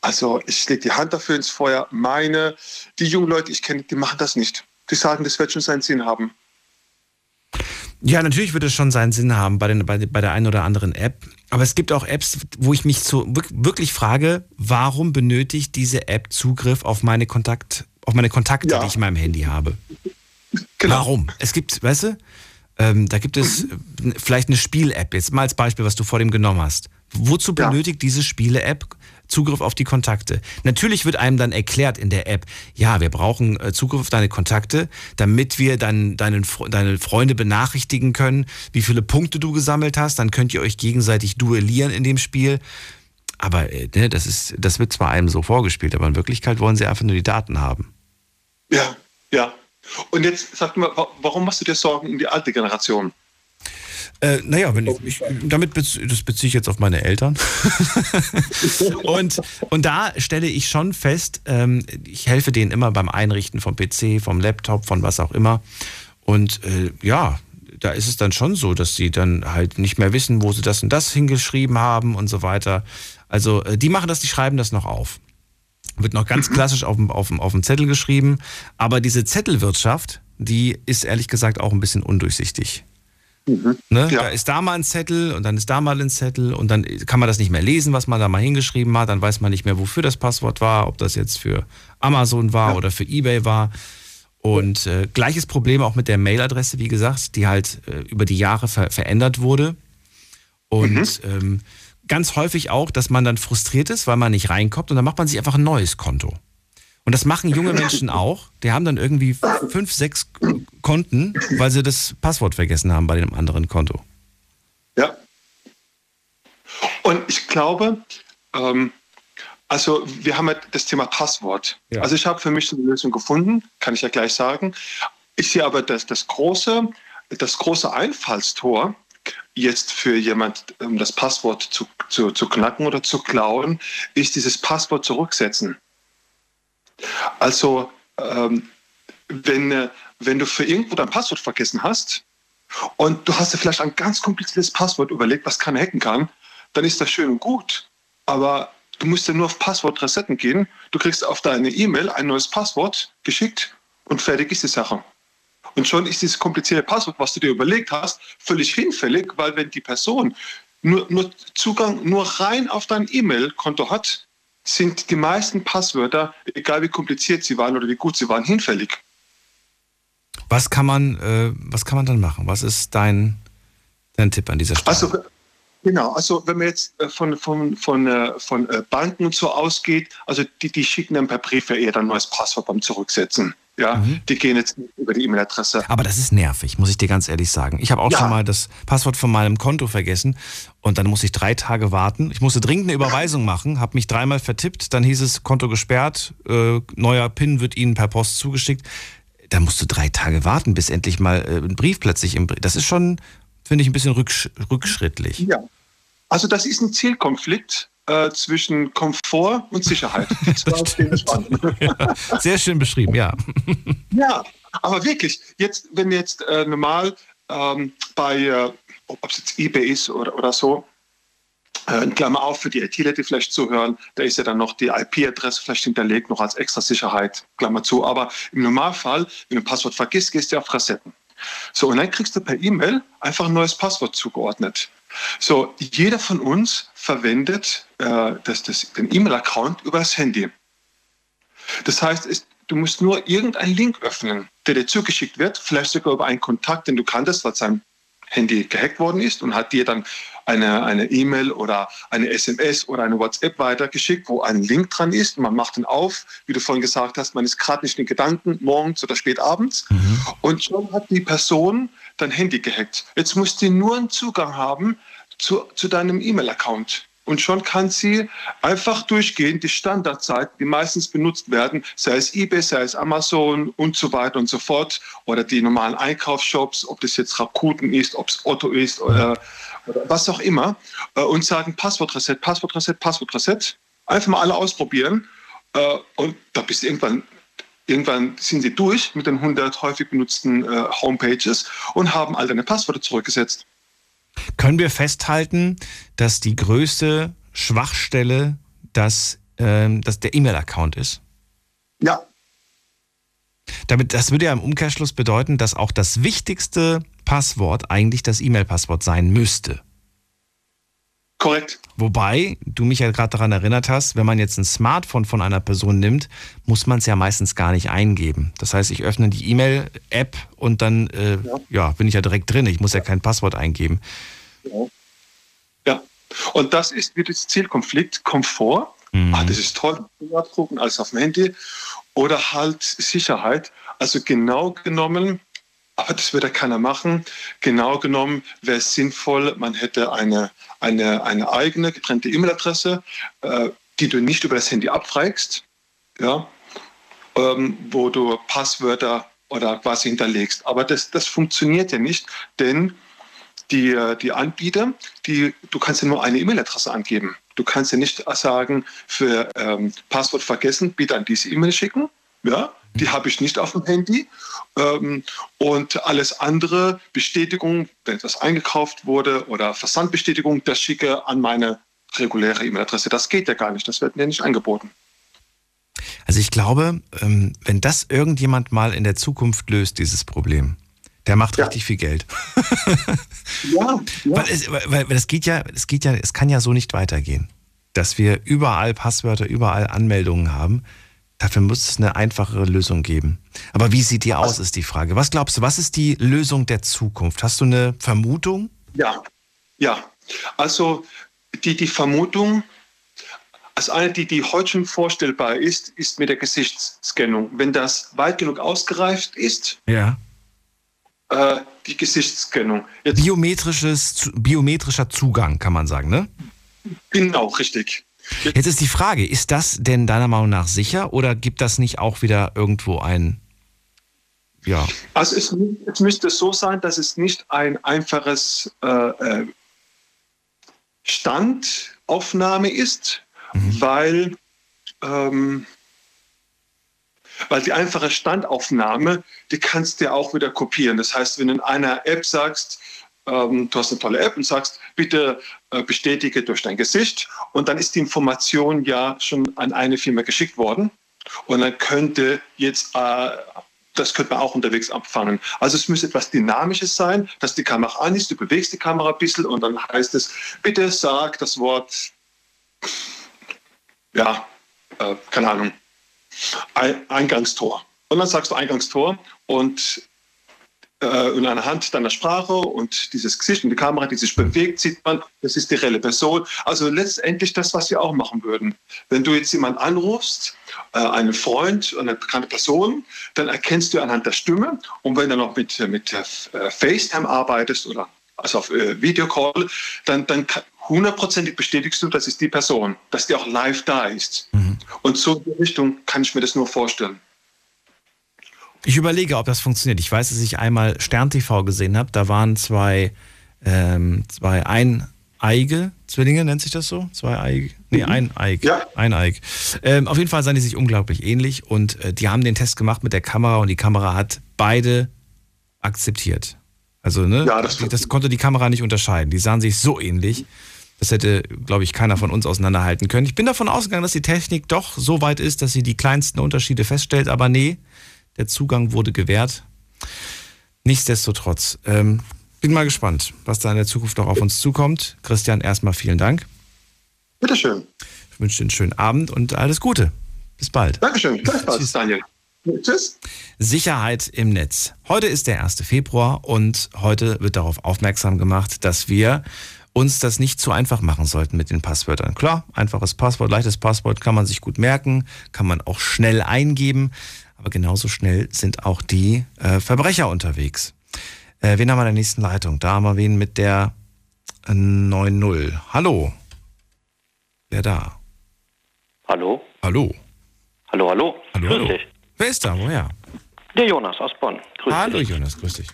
Also ich lege die Hand dafür ins Feuer. Meine, die jungen Leute, ich kenne, die machen das nicht die sagen, das wird schon seinen Sinn haben. Ja, natürlich wird es schon seinen Sinn haben bei, den, bei, bei der einen oder anderen App. Aber es gibt auch Apps, wo ich mich so wirklich frage, warum benötigt diese App Zugriff auf meine, Kontakt, auf meine Kontakte, ja. die ich in meinem Handy habe? Genau. Warum? Es gibt, weißt du, ähm, da gibt es mhm. vielleicht eine Spiel-App, jetzt mal als Beispiel, was du vor dem genommen hast. Wozu benötigt ja. diese Spiele-App Zugriff auf die Kontakte. Natürlich wird einem dann erklärt in der App, ja, wir brauchen äh, Zugriff auf deine Kontakte, damit wir dann deinen, deine Freunde benachrichtigen können, wie viele Punkte du gesammelt hast. Dann könnt ihr euch gegenseitig duellieren in dem Spiel. Aber äh, ne, das, ist, das wird zwar einem so vorgespielt, aber in Wirklichkeit wollen sie einfach nur die Daten haben. Ja, ja. Und jetzt sag mal, warum machst du dir Sorgen um die alte Generation? Äh, naja, wenn ich, ich, damit bez, das beziehe ich jetzt auf meine Eltern. und, und da stelle ich schon fest, ähm, ich helfe denen immer beim Einrichten vom PC, vom Laptop, von was auch immer. Und äh, ja, da ist es dann schon so, dass sie dann halt nicht mehr wissen, wo sie das und das hingeschrieben haben und so weiter. Also äh, die machen das, die schreiben das noch auf. Wird noch ganz klassisch auf dem, auf, dem, auf dem Zettel geschrieben. Aber diese Zettelwirtschaft, die ist ehrlich gesagt auch ein bisschen undurchsichtig. Mhm. Ne? Ja. Da ist da mal ein Zettel und dann ist da mal ein Zettel und dann kann man das nicht mehr lesen, was man da mal hingeschrieben hat. Dann weiß man nicht mehr, wofür das Passwort war, ob das jetzt für Amazon war ja. oder für eBay war. Und äh, gleiches Problem auch mit der Mailadresse, wie gesagt, die halt äh, über die Jahre ver verändert wurde. Und mhm. ähm, ganz häufig auch, dass man dann frustriert ist, weil man nicht reinkommt und dann macht man sich einfach ein neues Konto. Und das machen junge Menschen auch. Die haben dann irgendwie fünf, sechs Konten, weil sie das Passwort vergessen haben bei dem anderen Konto. Ja. Und ich glaube, ähm, also wir haben ja das Thema Passwort. Ja. Also ich habe für mich eine Lösung gefunden, kann ich ja gleich sagen. Ich sehe aber, dass das große, das große Einfallstor jetzt für jemand, um das Passwort zu, zu, zu knacken oder zu klauen, ist dieses Passwort zurücksetzen. Also, ähm, wenn, äh, wenn du für irgendwo dein Passwort vergessen hast und du hast dir vielleicht ein ganz kompliziertes Passwort überlegt, was keiner hacken kann, dann ist das schön und gut. Aber du musst ja nur auf Passwort resetten gehen. Du kriegst auf deine E-Mail ein neues Passwort geschickt und fertig ist die Sache. Und schon ist dieses komplizierte Passwort, was du dir überlegt hast, völlig hinfällig, weil wenn die Person nur, nur Zugang nur rein auf dein E-Mail-Konto hat, sind die meisten Passwörter, egal wie kompliziert sie waren oder wie gut sie waren, hinfällig. Was kann man, äh, was kann man dann machen? Was ist dein, dein Tipp an dieser Stelle? Also, genau, also wenn man jetzt äh, von, von, von, äh, von äh, Banken und so ausgeht, also die, die schicken dann per Brief ja eher ein neues Passwort beim Zurücksetzen. Ja, mhm. die gehen jetzt über die E-Mail-Adresse. Aber das ist nervig, muss ich dir ganz ehrlich sagen. Ich habe auch ja. schon mal das Passwort von meinem Konto vergessen und dann musste ich drei Tage warten. Ich musste dringend eine Überweisung machen, habe mich dreimal vertippt, dann hieß es Konto gesperrt, äh, neuer PIN wird Ihnen per Post zugeschickt. Da musst du drei Tage warten, bis endlich mal äh, ein Brief plötzlich im Brief. Das ist schon, finde ich, ein bisschen rücksch rückschrittlich. Ja. Also das ist ein Zielkonflikt äh, zwischen Komfort und Sicherheit. ja, sehr schön beschrieben, ja. ja, aber wirklich, jetzt, wenn jetzt äh, normal ähm, bei, äh, ob es jetzt eBay ist oder, oder so. Äh, Klammer auf für die ITler, die vielleicht zuhören, da ist ja dann noch die IP-Adresse vielleicht hinterlegt, noch als extra Sicherheit, Klammer zu. Aber im Normalfall, wenn du ein Passwort vergisst, gehst du auf Resetten. So, und dann kriegst du per E-Mail einfach ein neues Passwort zugeordnet. So, jeder von uns verwendet äh, das, das, den E-Mail-Account über das Handy. Das heißt, es, du musst nur irgendeinen Link öffnen, der dir zugeschickt wird, vielleicht sogar über einen Kontakt, den du kanntest, weil sein Handy gehackt worden ist und hat dir dann eine eine E-Mail oder eine SMS oder eine WhatsApp weitergeschickt, wo ein Link dran ist. Man macht ihn auf, wie du vorhin gesagt hast, man ist gerade nicht in Gedanken, morgens oder spät abends. Mhm. Und schon hat die Person dein Handy gehackt. Jetzt muss sie nur einen Zugang haben zu, zu deinem E-Mail-Account. Und schon kann sie einfach durchgehen, die Standardseiten, die meistens benutzt werden, sei es eBay, sei es Amazon und so weiter und so fort, oder die normalen Einkaufsshops, ob das jetzt Rakuten ist, ob es Otto ist oder, oder was auch immer, äh, und sagen Passwortreset, Passwortreset, Passwortreset. Einfach mal alle ausprobieren. Äh, und da bist du irgendwann Irgendwann sind sie durch mit den 100 häufig benutzten äh, Homepages und haben all deine Passwörter zurückgesetzt. Können wir festhalten, dass die größte Schwachstelle das, ähm, dass der E-Mail-Account ist? Ja. Damit, das würde ja im Umkehrschluss bedeuten, dass auch das wichtigste Passwort eigentlich das E-Mail-Passwort sein müsste. Korrekt. Wobei du mich ja gerade daran erinnert hast, wenn man jetzt ein Smartphone von einer Person nimmt, muss man es ja meistens gar nicht eingeben. Das heißt, ich öffne die E-Mail-App und dann äh, ja. ja. bin ich ja direkt drin. Ich muss ja kein Passwort eingeben. Ja. ja. Und das ist wie das Zielkonflikt, Komfort. Mhm. Ah, das ist toll, abdrucken, alles auf dem Handy. Oder halt Sicherheit. Also genau genommen aber das würde keiner machen. Genau genommen wäre es sinnvoll, man hätte eine, eine, eine eigene getrennte E-Mail-Adresse, äh, die du nicht über das Handy abfragst, ja, ähm, wo du Passwörter oder quasi hinterlegst. Aber das, das funktioniert ja nicht, denn die, die Anbieter, die, du kannst ja nur eine E-Mail-Adresse angeben. Du kannst ja nicht sagen, für ähm, Passwort vergessen, bitte an diese E-Mail schicken. Ja, die habe ich nicht auf dem Handy. Ähm, und alles andere, Bestätigung, wenn etwas eingekauft wurde oder Versandbestätigung, das schicke an meine reguläre E-Mail-Adresse. Das geht ja gar nicht, das wird mir nicht angeboten. Also ich glaube, ähm, wenn das irgendjemand mal in der Zukunft löst, dieses Problem, der macht ja. richtig viel Geld. ja, ja. Weil, es, weil, weil das geht ja, es geht ja, es kann ja so nicht weitergehen, dass wir überall Passwörter, überall Anmeldungen haben Dafür muss es eine einfachere Lösung geben. Aber wie sieht die aus, ist die Frage. Was glaubst du, was ist die Lösung der Zukunft? Hast du eine Vermutung? Ja, ja. Also die, die Vermutung, als eine, die, die heute schon vorstellbar ist, ist mit der Gesichtsscannung. Wenn das weit genug ausgereift ist, ja. Äh, die Gesichtsscannung. Jetzt, Biometrisches, biometrischer Zugang, kann man sagen, ne? Genau, richtig. Jetzt ist die Frage, ist das denn deiner Meinung nach sicher oder gibt das nicht auch wieder irgendwo ein ja. Also es, es, müsste so sein, dass es nicht ein einfaches äh, äh Standaufnahme ist, mhm. weil, ähm, weil die einfache Standaufnahme, die kannst du ja auch wieder kopieren. Das heißt, wenn du in einer App sagst, ähm, du hast eine tolle App und sagst, bitte bestätige durch dein Gesicht. Und dann ist die Information ja schon an eine Firma geschickt worden. Und dann könnte jetzt, äh, das könnte man auch unterwegs abfangen. Also es müsste etwas Dynamisches sein, dass die Kamera an ist, du bewegst die Kamera ein bisschen und dann heißt es, bitte sag das Wort, ja, äh, keine Ahnung, Eingangstor. Und dann sagst du Eingangstor und äh, und anhand deiner Sprache und dieses Gesicht und die Kamera, die sich bewegt, sieht man, das ist die reelle Person. Also letztendlich das, was wir auch machen würden. Wenn du jetzt jemanden anrufst, äh, einen Freund, eine bekannte Person, dann erkennst du anhand der Stimme. Und wenn du noch mit, mit äh, FaceTime arbeitest oder also auf äh, Videocall, dann, dann hundertprozentig bestätigst du, das ist die Person, dass die auch live da ist. Mhm. Und so in die Richtung kann ich mir das nur vorstellen. Ich überlege, ob das funktioniert. Ich weiß, dass ich einmal Stern TV gesehen habe. Da waren zwei, ähm, zwei eineige Zwillinge, nennt sich das so? Zwei Eige? Nee, mhm. ein Eig. Ja. Ein Eig. Ähm, auf jeden Fall sahen die sich unglaublich ähnlich und äh, die haben den Test gemacht mit der Kamera und die Kamera hat beide akzeptiert. Also, ne? Ja, das das, konnte die Kamera nicht unterscheiden. Die sahen sich so ähnlich. Das hätte, glaube ich, keiner von uns auseinanderhalten können. Ich bin davon ausgegangen, dass die Technik doch so weit ist, dass sie die kleinsten Unterschiede feststellt, aber nee, der Zugang wurde gewährt. Nichtsdestotrotz, ähm, bin mal gespannt, was da in der Zukunft noch auf uns zukommt. Christian, erstmal vielen Dank. Bitteschön. Ich wünsche dir einen schönen Abend und alles Gute. Bis bald. Dankeschön. Tschüss. Daniel. Tschüss. Sicherheit im Netz. Heute ist der 1. Februar und heute wird darauf aufmerksam gemacht, dass wir uns das nicht zu einfach machen sollten mit den Passwörtern. Klar, einfaches Passwort, leichtes Passwort kann man sich gut merken, kann man auch schnell eingeben, aber genauso schnell sind auch die äh, Verbrecher unterwegs. Äh, wen haben wir in der nächsten Leitung? Da haben wir wen mit der äh, 9.0. Hallo. Wer da? Hallo? Hallo. Hallo, hallo. Hallo, Grüß hallo. dich. Wer ist da? Woher? Der Jonas aus Bonn. Grüß Hallo dich. Jonas, grüß dich.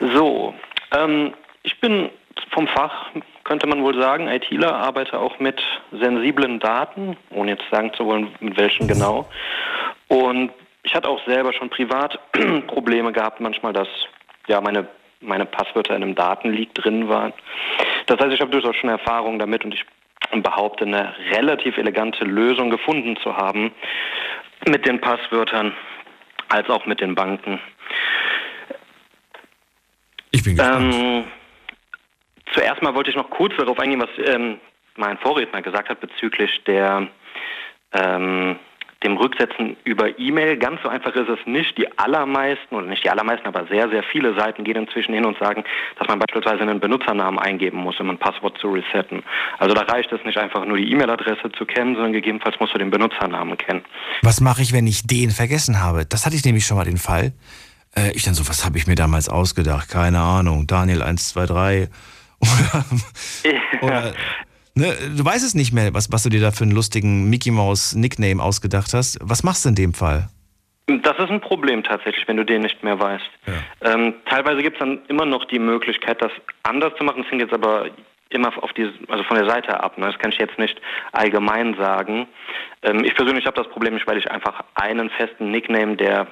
So, ähm, ich bin vom Fach, könnte man wohl sagen, ITler, arbeite auch mit sensiblen Daten, ohne jetzt sagen zu wollen, mit welchen genau. Und ich hatte auch selber schon privat Probleme gehabt, manchmal, dass ja meine meine Passwörter in einem Datenleak drin waren. Das heißt, ich habe durchaus schon Erfahrung damit und ich behaupte, eine relativ elegante Lösung gefunden zu haben mit den Passwörtern als auch mit den Banken. Ich bin gespannt. Ähm, zuerst mal wollte ich noch kurz darauf eingehen, was ähm, mein Vorredner gesagt hat bezüglich der ähm, dem Rücksetzen über E-Mail. Ganz so einfach ist es nicht. Die allermeisten, oder nicht die allermeisten, aber sehr, sehr viele Seiten gehen inzwischen hin und sagen, dass man beispielsweise einen Benutzernamen eingeben muss, um ein Passwort zu resetten. Also da reicht es nicht einfach nur die E-Mail-Adresse zu kennen, sondern gegebenenfalls musst du den Benutzernamen kennen. Was mache ich, wenn ich den vergessen habe? Das hatte ich nämlich schon mal den Fall. Äh, ich dann so, was habe ich mir damals ausgedacht? Keine Ahnung. Daniel 123 oder, oder ne, du weißt es nicht mehr, was, was du dir da für einen lustigen Mickey Mouse Nickname ausgedacht hast. Was machst du in dem Fall? Das ist ein Problem tatsächlich, wenn du den nicht mehr weißt. Ähm, teilweise gibt es dann immer noch die Möglichkeit, das anders zu machen. Das hängt jetzt aber immer auf die, also von der Seite ab. Ne? Das kann ich jetzt nicht allgemein sagen. Ähm, ich persönlich habe das Problem nicht, weil ich einfach einen festen Nickname, der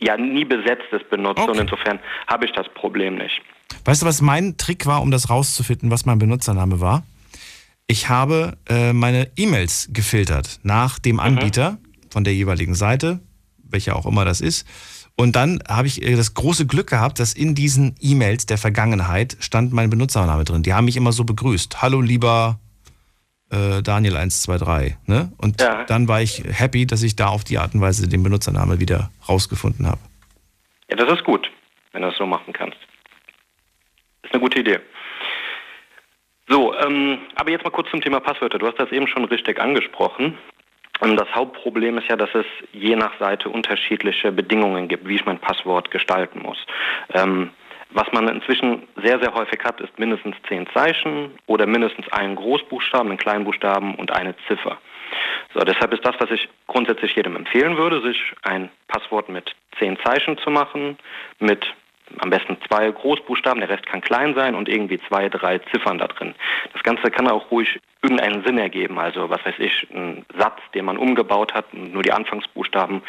ja nie besetzt ist, benutze. Und insofern habe ich das Problem nicht. Weißt du, was mein Trick war, um das rauszufinden, was mein Benutzername war? Ich habe äh, meine E-Mails gefiltert nach dem Anbieter von der jeweiligen Seite, welcher auch immer das ist. Und dann habe ich äh, das große Glück gehabt, dass in diesen E-Mails der Vergangenheit stand mein Benutzername drin. Die haben mich immer so begrüßt. Hallo lieber äh, Daniel123. Ne? Und dann war ich happy, dass ich da auf die Art und Weise den Benutzername wieder rausgefunden habe. Ja, das ist gut, wenn du das so machen kannst. Eine gute Idee. So, ähm, aber jetzt mal kurz zum Thema Passwörter. Du hast das eben schon richtig angesprochen. Ähm, Das Hauptproblem ist ja, dass es je nach Seite unterschiedliche Bedingungen gibt, wie ich mein Passwort gestalten muss. Ähm, was man inzwischen sehr, sehr häufig hat, ist mindestens zehn Zeichen oder mindestens einen Großbuchstaben, einen Kleinbuchstaben und eine Ziffer. So, deshalb ist das, was ich grundsätzlich jedem empfehlen würde, sich ein Passwort mit zehn Zeichen zu machen, mit am besten zwei Großbuchstaben, der Rest kann klein sein und irgendwie zwei, drei Ziffern da drin. Das Ganze kann auch ruhig irgendeinen Sinn ergeben, also was weiß ich, ein Satz, den man umgebaut hat und nur die Anfangsbuchstaben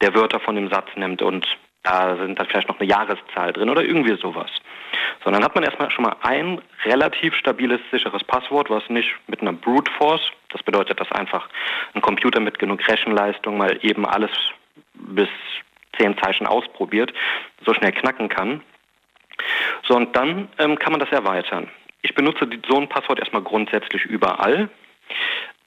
der Wörter von dem Satz nimmt und da sind dann vielleicht noch eine Jahreszahl drin oder irgendwie sowas. So, dann hat man erstmal schon mal ein relativ stabiles, sicheres Passwort, was nicht mit einer Brute Force, das bedeutet, dass einfach ein Computer mit genug Rechenleistung mal eben alles bis zehn Zeichen ausprobiert, so schnell knacken kann. So, und dann ähm, kann man das erweitern. Ich benutze so ein Passwort erstmal grundsätzlich überall.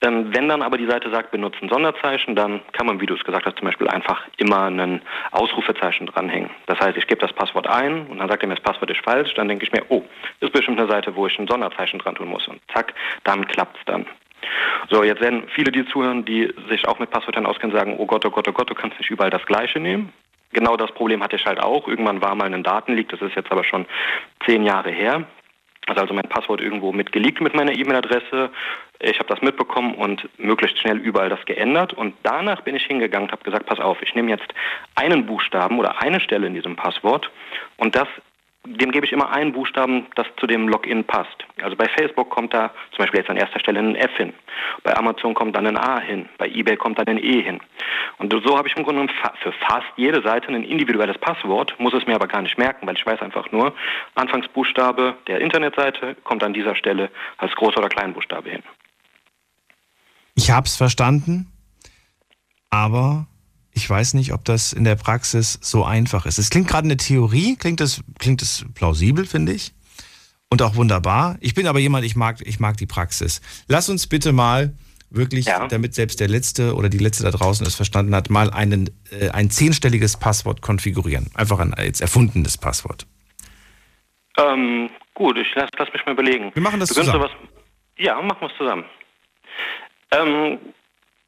Ähm, wenn dann aber die Seite sagt, benutzen Sonderzeichen, dann kann man, wie du es gesagt hast, zum Beispiel einfach immer ein Ausrufezeichen dranhängen. Das heißt, ich gebe das Passwort ein und dann sagt er mir, das Passwort ist falsch. Dann denke ich mir, oh, das ist bestimmt eine Seite, wo ich ein Sonderzeichen dran tun muss. Und zack, damit klappt es dann. So, jetzt werden viele, die zuhören, die sich auch mit Passwörtern auskennen, sagen, oh Gott, oh Gott, oh Gott, du kannst nicht überall das Gleiche nehmen. Genau das Problem hatte ich halt auch. Irgendwann war mal ein Datenleak, das ist jetzt aber schon zehn Jahre her. Also, mein Passwort irgendwo mit geleakt mit meiner E-Mail-Adresse. Ich habe das mitbekommen und möglichst schnell überall das geändert. Und danach bin ich hingegangen und habe gesagt, pass auf, ich nehme jetzt einen Buchstaben oder eine Stelle in diesem Passwort und das dem gebe ich immer einen Buchstaben, das zu dem Login passt. Also bei Facebook kommt da zum Beispiel jetzt an erster Stelle ein F hin. Bei Amazon kommt dann ein A hin. Bei eBay kommt dann ein E hin. Und so habe ich im Grunde für fast jede Seite ein individuelles Passwort, muss es mir aber gar nicht merken, weil ich weiß einfach nur, Anfangsbuchstabe der Internetseite kommt an dieser Stelle als Groß- oder Kleinbuchstabe hin. Ich habe es verstanden, aber ich weiß nicht, ob das in der Praxis so einfach ist. Es klingt gerade eine Theorie, klingt es klingt es plausibel, finde ich. Und auch wunderbar. Ich bin aber jemand, ich mag, ich mag die Praxis. Lass uns bitte mal wirklich, ja. damit selbst der Letzte oder die Letzte da draußen es verstanden hat, mal einen, äh, ein zehnstelliges Passwort konfigurieren. Einfach ein jetzt erfundenes Passwort. Ähm, gut, ich lass, lass mich mal überlegen. Wir machen das du zusammen. Was, ja, machen wir es zusammen. Ähm,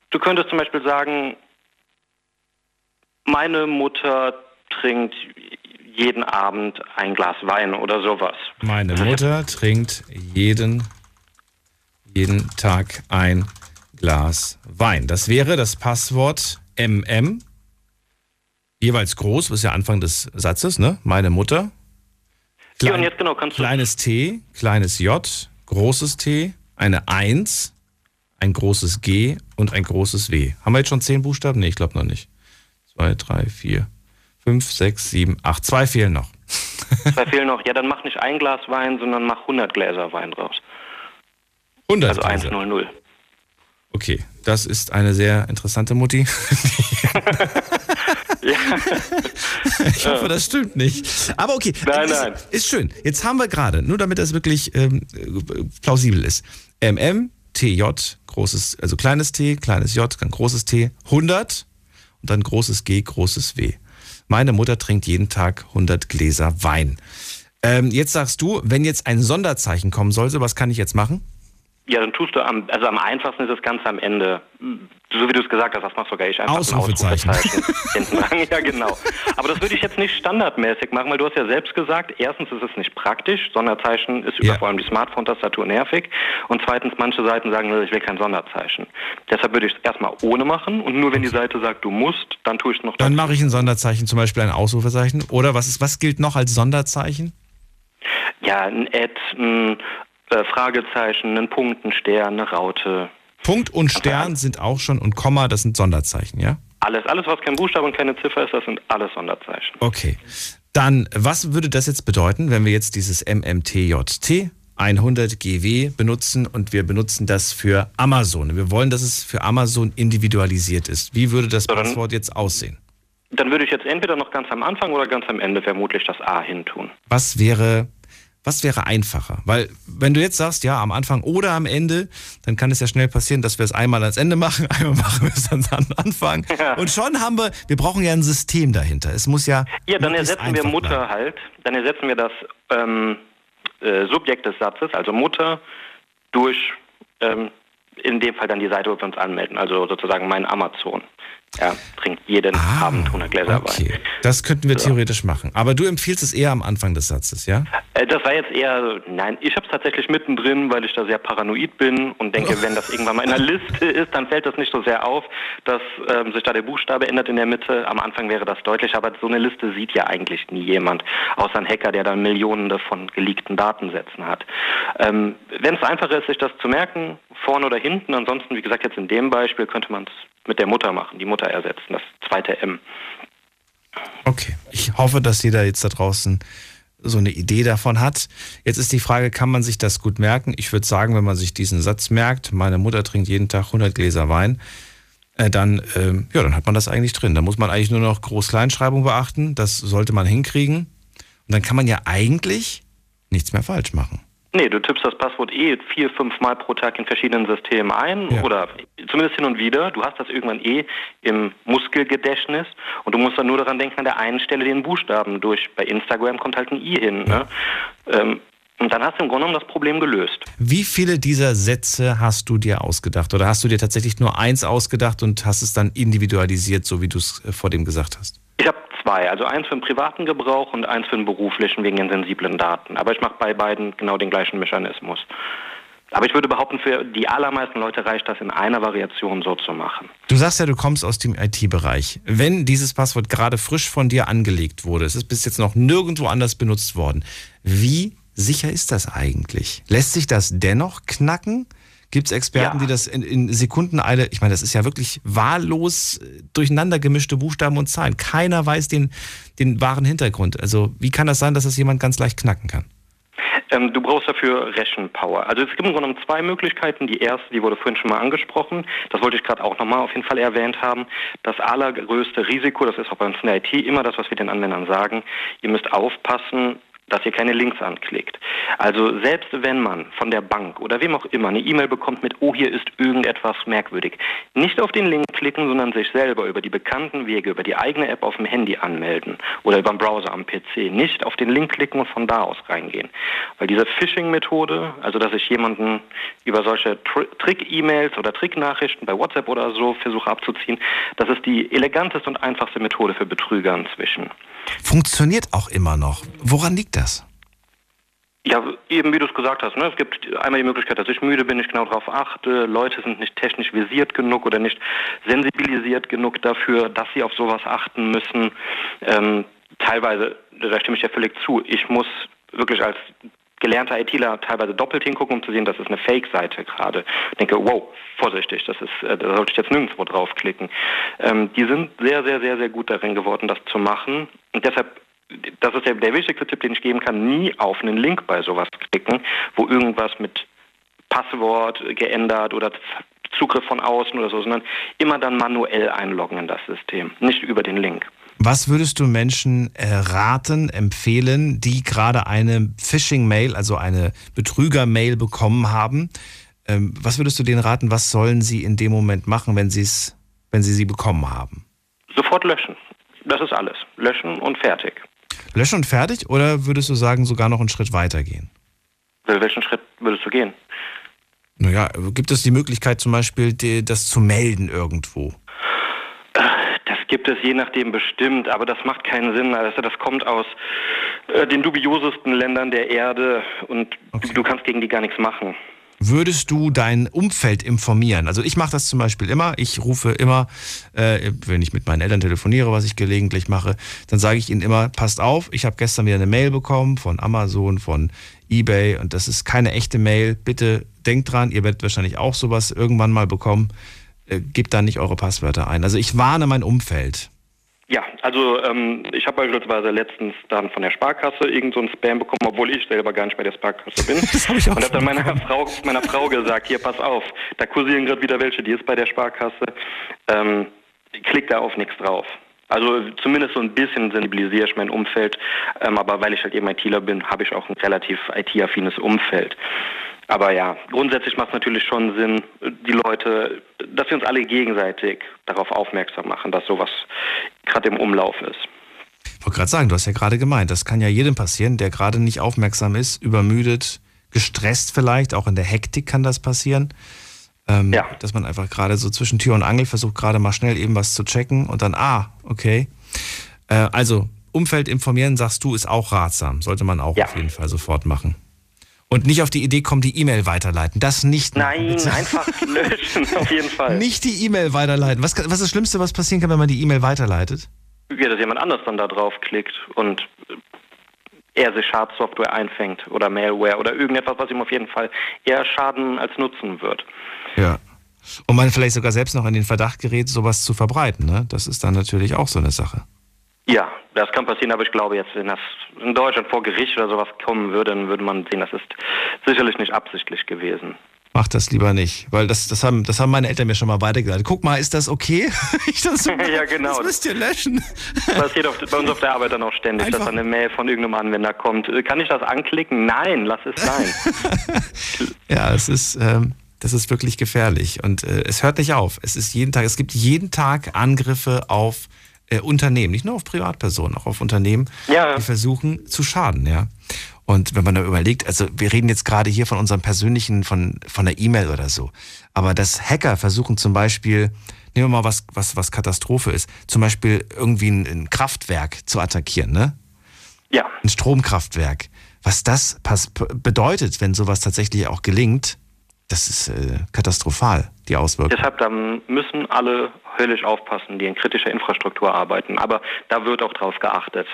du könntest zum Beispiel sagen, meine Mutter trinkt jeden Abend ein Glas Wein oder sowas. Meine Mutter trinkt jeden, jeden Tag ein Glas Wein. Das wäre das Passwort MM. Jeweils groß, was ist ja Anfang des Satzes, ne? Meine Mutter. Klein, ja, jetzt genau kannst du. Kleines T, kleines J, großes T, eine 1, ein großes G und ein großes W. Haben wir jetzt schon zehn Buchstaben? Nee, ich glaube noch nicht zwei, drei, vier, fünf, sechs, sieben, acht. Zwei fehlen noch. Zwei fehlen noch. Ja, dann mach nicht ein Glas Wein, sondern mach 100 Gläser Wein draus. 100 Also 100. Okay, das ist eine sehr interessante Mutti. ja. Ich hoffe, das stimmt nicht. Aber okay, nein, ist, nein. ist schön. Jetzt haben wir gerade, nur damit das wirklich ähm, plausibel ist, MM, TJ, großes, also kleines T, kleines J, dann großes T, 100 und dann großes G, großes W. Meine Mutter trinkt jeden Tag 100 Gläser Wein. Ähm, jetzt sagst du, wenn jetzt ein Sonderzeichen kommen sollte, was kann ich jetzt machen? Ja, dann tust du am, also am einfachsten ist das Ganze am Ende. So wie du es gesagt hast, das machst sogar ich einfach Ausrufezeichen. Ja, genau. Aber das würde ich jetzt nicht standardmäßig machen, weil du hast ja selbst gesagt, erstens ist es nicht praktisch, Sonderzeichen ist über ja. vor allem die Smartphone-Tastatur nervig und zweitens, manche Seiten sagen, ich will kein Sonderzeichen. Deshalb würde ich es erstmal ohne machen und nur wenn die Seite sagt, du musst, dann tue ich es noch. Dann mache ich ein Sonderzeichen, zum Beispiel ein Ausrufezeichen. Oder was ist, was gilt noch als Sonderzeichen? Ja, ein Ad, ein äh, Fragezeichen, einen Punkt, einen Stern, eine Raute. Punkt und Stern sind auch schon und Komma, das sind Sonderzeichen, ja? Alles, alles, was kein Buchstabe und keine Ziffer ist, das sind alles Sonderzeichen. Okay. Dann, was würde das jetzt bedeuten, wenn wir jetzt dieses MMTJT 100 GW benutzen und wir benutzen das für Amazon? Wir wollen, dass es für Amazon individualisiert ist. Wie würde das Passwort jetzt aussehen? Dann würde ich jetzt entweder noch ganz am Anfang oder ganz am Ende vermutlich das A hin tun. Was wäre was wäre einfacher? Weil wenn du jetzt sagst, ja, am Anfang oder am Ende, dann kann es ja schnell passieren, dass wir es einmal ans Ende machen, einmal machen wir es dann am Anfang. Ja. Und schon haben wir, wir brauchen ja ein System dahinter. Es muss ja. Ja, dann ersetzen wir Mutter bleiben. halt, dann ersetzen wir das ähm, äh, Subjekt des Satzes, also Mutter, durch ähm, in dem Fall dann die Seite, wo wir uns anmelden, also sozusagen mein Amazon. Er trinkt jeden ah, Abend 100 Gläser okay. Wein. Das könnten wir so. theoretisch machen. Aber du empfiehlst es eher am Anfang des Satzes, ja? Äh, das war jetzt eher, nein, ich habe es tatsächlich mittendrin, weil ich da sehr paranoid bin und denke, wenn das irgendwann mal in einer Liste ist, dann fällt das nicht so sehr auf, dass ähm, sich da der Buchstabe ändert in der Mitte. Am Anfang wäre das deutlich, aber so eine Liste sieht ja eigentlich nie jemand, außer ein Hacker, der dann Millionen von geleakten Datensätzen hat. Ähm, wenn es einfacher ist, sich das zu merken, vorne oder hinten, ansonsten, wie gesagt, jetzt in dem Beispiel könnte man es mit der Mutter machen, die Mutter ersetzen, das zweite M. Okay, ich hoffe, dass jeder jetzt da draußen so eine Idee davon hat. Jetzt ist die Frage, kann man sich das gut merken? Ich würde sagen, wenn man sich diesen Satz merkt, meine Mutter trinkt jeden Tag 100 Gläser Wein, äh, dann, äh, ja, dann hat man das eigentlich drin. Da muss man eigentlich nur noch Groß-Kleinschreibung beachten. Das sollte man hinkriegen. Und dann kann man ja eigentlich nichts mehr falsch machen. Nee, du tippst das Passwort eh vier, fünf Mal pro Tag in verschiedenen Systemen ein ja. oder zumindest hin und wieder. Du hast das irgendwann eh im Muskelgedächtnis und du musst dann nur daran denken, an der einen Stelle den Buchstaben durch. Bei Instagram kommt halt ein I hin. Ne? Ähm, und dann hast du im Grunde genommen das Problem gelöst. Wie viele dieser Sätze hast du dir ausgedacht? Oder hast du dir tatsächlich nur eins ausgedacht und hast es dann individualisiert, so wie du es äh, vor dem gesagt hast? Ich habe zwei. Also eins für den privaten Gebrauch und eins für den beruflichen wegen den sensiblen Daten. Aber ich mache bei beiden genau den gleichen Mechanismus. Aber ich würde behaupten, für die allermeisten Leute reicht das in einer Variation so zu machen. Du sagst ja, du kommst aus dem IT-Bereich. Wenn dieses Passwort gerade frisch von dir angelegt wurde, es ist bis jetzt noch nirgendwo anders benutzt worden, wie sicher ist das eigentlich? Lässt sich das dennoch knacken? Gibt es Experten, ja. die das in, in Sekundeneile, ich meine, das ist ja wirklich wahllos äh, durcheinander gemischte Buchstaben und Zahlen. Keiner weiß den, den wahren Hintergrund. Also wie kann das sein, dass das jemand ganz leicht knacken kann? Ähm, du brauchst dafür Rechenpower. Also es gibt im Grunde genommen zwei Möglichkeiten. Die erste, die wurde vorhin schon mal angesprochen, das wollte ich gerade auch nochmal auf jeden Fall erwähnt haben. Das allergrößte Risiko, das ist auch bei uns in der IT immer das, was wir den Anwendern sagen, ihr müsst aufpassen, dass ihr keine Links anklickt. Also selbst wenn man von der Bank oder wem auch immer eine E-Mail bekommt mit, oh, hier ist irgendetwas merkwürdig, nicht auf den Link klicken, sondern sich selber über die bekannten Wege, über die eigene App auf dem Handy anmelden oder über den Browser am PC. Nicht auf den Link klicken und von da aus reingehen. Weil diese Phishing-Methode, also dass ich jemanden über solche Trick-E-Mails oder Trick-Nachrichten bei WhatsApp oder so versuche abzuziehen, das ist die eleganteste und einfachste Methode für Betrüger inzwischen. Funktioniert auch immer noch. Woran liegt das? Ja, eben wie du es gesagt hast, ne? es gibt einmal die Möglichkeit, dass ich müde bin, ich genau darauf achte, Leute sind nicht technisch visiert genug oder nicht sensibilisiert genug dafür, dass sie auf sowas achten müssen. Ähm, teilweise, da stimme ich ja völlig zu, ich muss wirklich als gelernter ITler teilweise doppelt hingucken, um zu sehen, das ist eine Fake-Seite gerade. Ich denke, wow, vorsichtig, das ist, äh, da sollte ich jetzt nirgendwo draufklicken. Ähm, die sind sehr, sehr, sehr, sehr gut darin geworden, das zu machen. Und deshalb das ist der, der wichtigste Tipp, den ich geben kann, nie auf einen Link bei sowas klicken, wo irgendwas mit Passwort geändert oder Zugriff von außen oder so, sondern immer dann manuell einloggen in das System, nicht über den Link. Was würdest du Menschen äh, raten, empfehlen, die gerade eine Phishing-Mail, also eine Betrüger-Mail bekommen haben? Ähm, was würdest du denen raten, was sollen sie in dem Moment machen, wenn, wenn sie sie bekommen haben? Sofort löschen. Das ist alles. Löschen und fertig. Löschen und fertig oder würdest du sagen, sogar noch einen Schritt weiter gehen? Welchen Schritt würdest du gehen? Naja, gibt es die Möglichkeit zum Beispiel, das zu melden irgendwo? Das gibt es je nachdem bestimmt, aber das macht keinen Sinn. Also das kommt aus äh, den dubiosesten Ländern der Erde und okay. du kannst gegen die gar nichts machen würdest du dein Umfeld informieren? Also ich mache das zum Beispiel immer. Ich rufe immer, äh, wenn ich mit meinen Eltern telefoniere, was ich gelegentlich mache, dann sage ich ihnen immer, passt auf, ich habe gestern wieder eine Mail bekommen von Amazon, von eBay und das ist keine echte Mail. Bitte denkt dran, ihr werdet wahrscheinlich auch sowas irgendwann mal bekommen. Äh, gebt da nicht eure Passwörter ein. Also ich warne mein Umfeld. Ja, also ähm, ich habe beispielsweise letztens dann von der Sparkasse irgend so ein Spam bekommen, obwohl ich selber gar nicht bei der Sparkasse bin. Das hab ich auch und habe dann meiner Frau, meiner Frau gesagt, hier pass auf, da kursieren gerade wieder welche, die ist bei der Sparkasse. Ähm, klick da auf nichts drauf. Also zumindest so ein bisschen sensibilisiere ich mein Umfeld, ähm, aber weil ich halt eben ITler bin, habe ich auch ein relativ IT-affines Umfeld. Aber ja, grundsätzlich macht es natürlich schon Sinn, die Leute, dass wir uns alle gegenseitig darauf aufmerksam machen, dass sowas gerade im Umlauf ist. Ich wollte gerade sagen, du hast ja gerade gemeint, das kann ja jedem passieren, der gerade nicht aufmerksam ist, übermüdet, gestresst vielleicht, auch in der Hektik kann das passieren. Ähm, ja. Dass man einfach gerade so zwischen Tür und Angel versucht, gerade mal schnell eben was zu checken und dann, ah, okay. Äh, also, Umfeld informieren, sagst du, ist auch ratsam. Sollte man auch ja. auf jeden Fall sofort machen. Und nicht auf die Idee kommen, die E-Mail weiterleiten. Das nicht. Nein, einfach löschen, auf jeden Fall. Nicht die E-Mail weiterleiten. Was, was ist das Schlimmste, was passieren kann, wenn man die E-Mail weiterleitet? Ja, dass jemand anders dann da draufklickt und er sich Schadsoftware einfängt oder Malware oder irgendetwas, was ihm auf jeden Fall eher schaden als nutzen wird. Ja. Und man vielleicht sogar selbst noch in den Verdacht gerät, sowas zu verbreiten. Ne? Das ist dann natürlich auch so eine Sache. Ja, das kann passieren, aber ich glaube jetzt, wenn das in Deutschland vor Gericht oder sowas kommen würde, dann würde man sehen, das ist sicherlich nicht absichtlich gewesen. Mach das lieber nicht, weil das, das, haben, das haben meine Eltern mir schon mal weitergeleitet. Guck mal, ist das okay? ich das so, ja, genau. Das müsst ihr löschen. Das passiert auf, bei uns auf der Arbeit dann auch ständig, Einfach. dass eine Mail von irgendeinem Anwender kommt. Kann ich das anklicken? Nein, lass es sein. ja, es ist, ähm, das ist wirklich gefährlich und äh, es hört nicht auf. Es ist jeden Tag, es gibt jeden Tag Angriffe auf äh, Unternehmen, nicht nur auf Privatpersonen, auch auf Unternehmen, ja. die versuchen zu schaden, ja. Und wenn man da überlegt, also wir reden jetzt gerade hier von unserem persönlichen, von, von der E-Mail oder so. Aber dass Hacker versuchen zum Beispiel, nehmen wir mal was, was, was Katastrophe ist, zum Beispiel irgendwie ein, ein Kraftwerk zu attackieren, ne? Ja. Ein Stromkraftwerk. Was das bedeutet, wenn sowas tatsächlich auch gelingt, das ist äh, katastrophal, die Auswirkungen. Deshalb da müssen alle höllisch aufpassen, die in kritischer Infrastruktur arbeiten. Aber da wird auch drauf geachtet.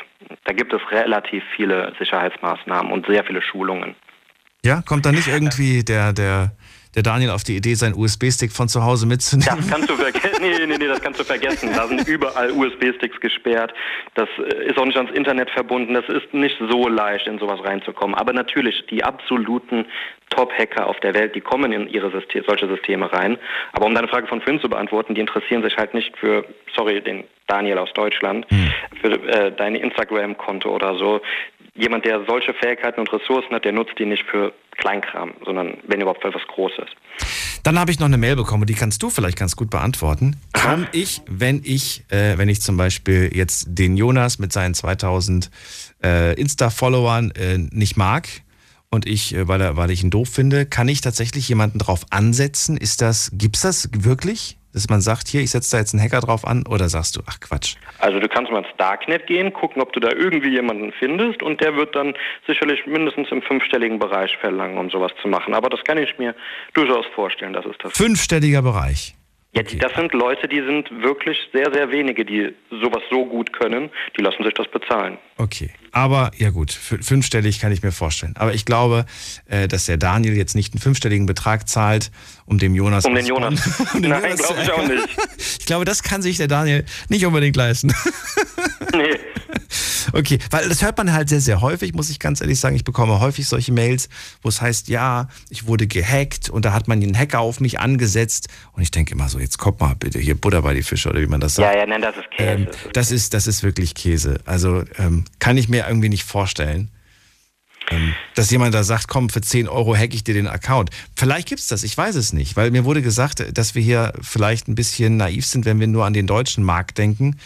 Da gibt es relativ viele Sicherheitsmaßnahmen und sehr viele Schulungen. Ja, kommt da nicht irgendwie der, der der Daniel auf die Idee, seinen USB-Stick von zu Hause mitzunehmen? Das kannst du vergessen. Nee, nee, nee, das kannst du vergessen. Da sind überall USB-Sticks gesperrt. Das äh, ist auch nicht ans Internet verbunden. Das ist nicht so leicht, in sowas reinzukommen. Aber natürlich, die absoluten Top-Hacker auf der Welt, die kommen in ihre System, solche Systeme rein. Aber um deine Frage von Finn zu beantworten, die interessieren sich halt nicht für, sorry, den Daniel aus Deutschland, hm. für äh, dein Instagram-Konto oder so jemand, der solche Fähigkeiten und Ressourcen hat, der nutzt die nicht für Kleinkram, sondern wenn überhaupt für etwas Großes. Dann habe ich noch eine Mail bekommen, die kannst du vielleicht ganz gut beantworten. Kann ich, wenn ich, äh, wenn ich zum Beispiel jetzt den Jonas mit seinen 2000 äh, Insta-Followern äh, nicht mag und ich, äh, weil, er, weil ich ihn doof finde, kann ich tatsächlich jemanden drauf ansetzen? Ist das, gibt's das wirklich? dass man sagt, hier, ich setze da jetzt einen Hacker drauf an oder sagst du, ach Quatsch? Also du kannst mal ins Darknet gehen, gucken, ob du da irgendwie jemanden findest und der wird dann sicherlich mindestens im fünfstelligen Bereich verlangen, um sowas zu machen. Aber das kann ich mir durchaus vorstellen, das ist das. Fünfstelliger Bereich. Ja, okay. das sind Leute, die sind wirklich sehr, sehr wenige, die sowas so gut können. Die lassen sich das bezahlen. Okay, aber ja gut, fünfstellig kann ich mir vorstellen. Aber ich glaube, äh, dass der Daniel jetzt nicht einen fünfstelligen Betrag zahlt, um dem Jonas. Um den Jonas. um den Nein, glaube ich auch nicht. Ich glaube, das kann sich der Daniel nicht unbedingt leisten. Nee. Okay, weil das hört man halt sehr, sehr häufig, muss ich ganz ehrlich sagen. Ich bekomme häufig solche Mails, wo es heißt, ja, ich wurde gehackt und da hat man den Hacker auf mich angesetzt. Und ich denke immer so, jetzt kommt mal bitte hier Butter bei die Fische oder wie man das sagt. Ja, ja, nein, das ist Käse. Ähm, das, ist, das ist wirklich Käse. Also ähm, kann ich mir irgendwie nicht vorstellen. Ähm, dass jemand da sagt, komm, für 10 Euro hack ich dir den Account. Vielleicht gibt es das, ich weiß es nicht, weil mir wurde gesagt, dass wir hier vielleicht ein bisschen naiv sind, wenn wir nur an den deutschen Markt denken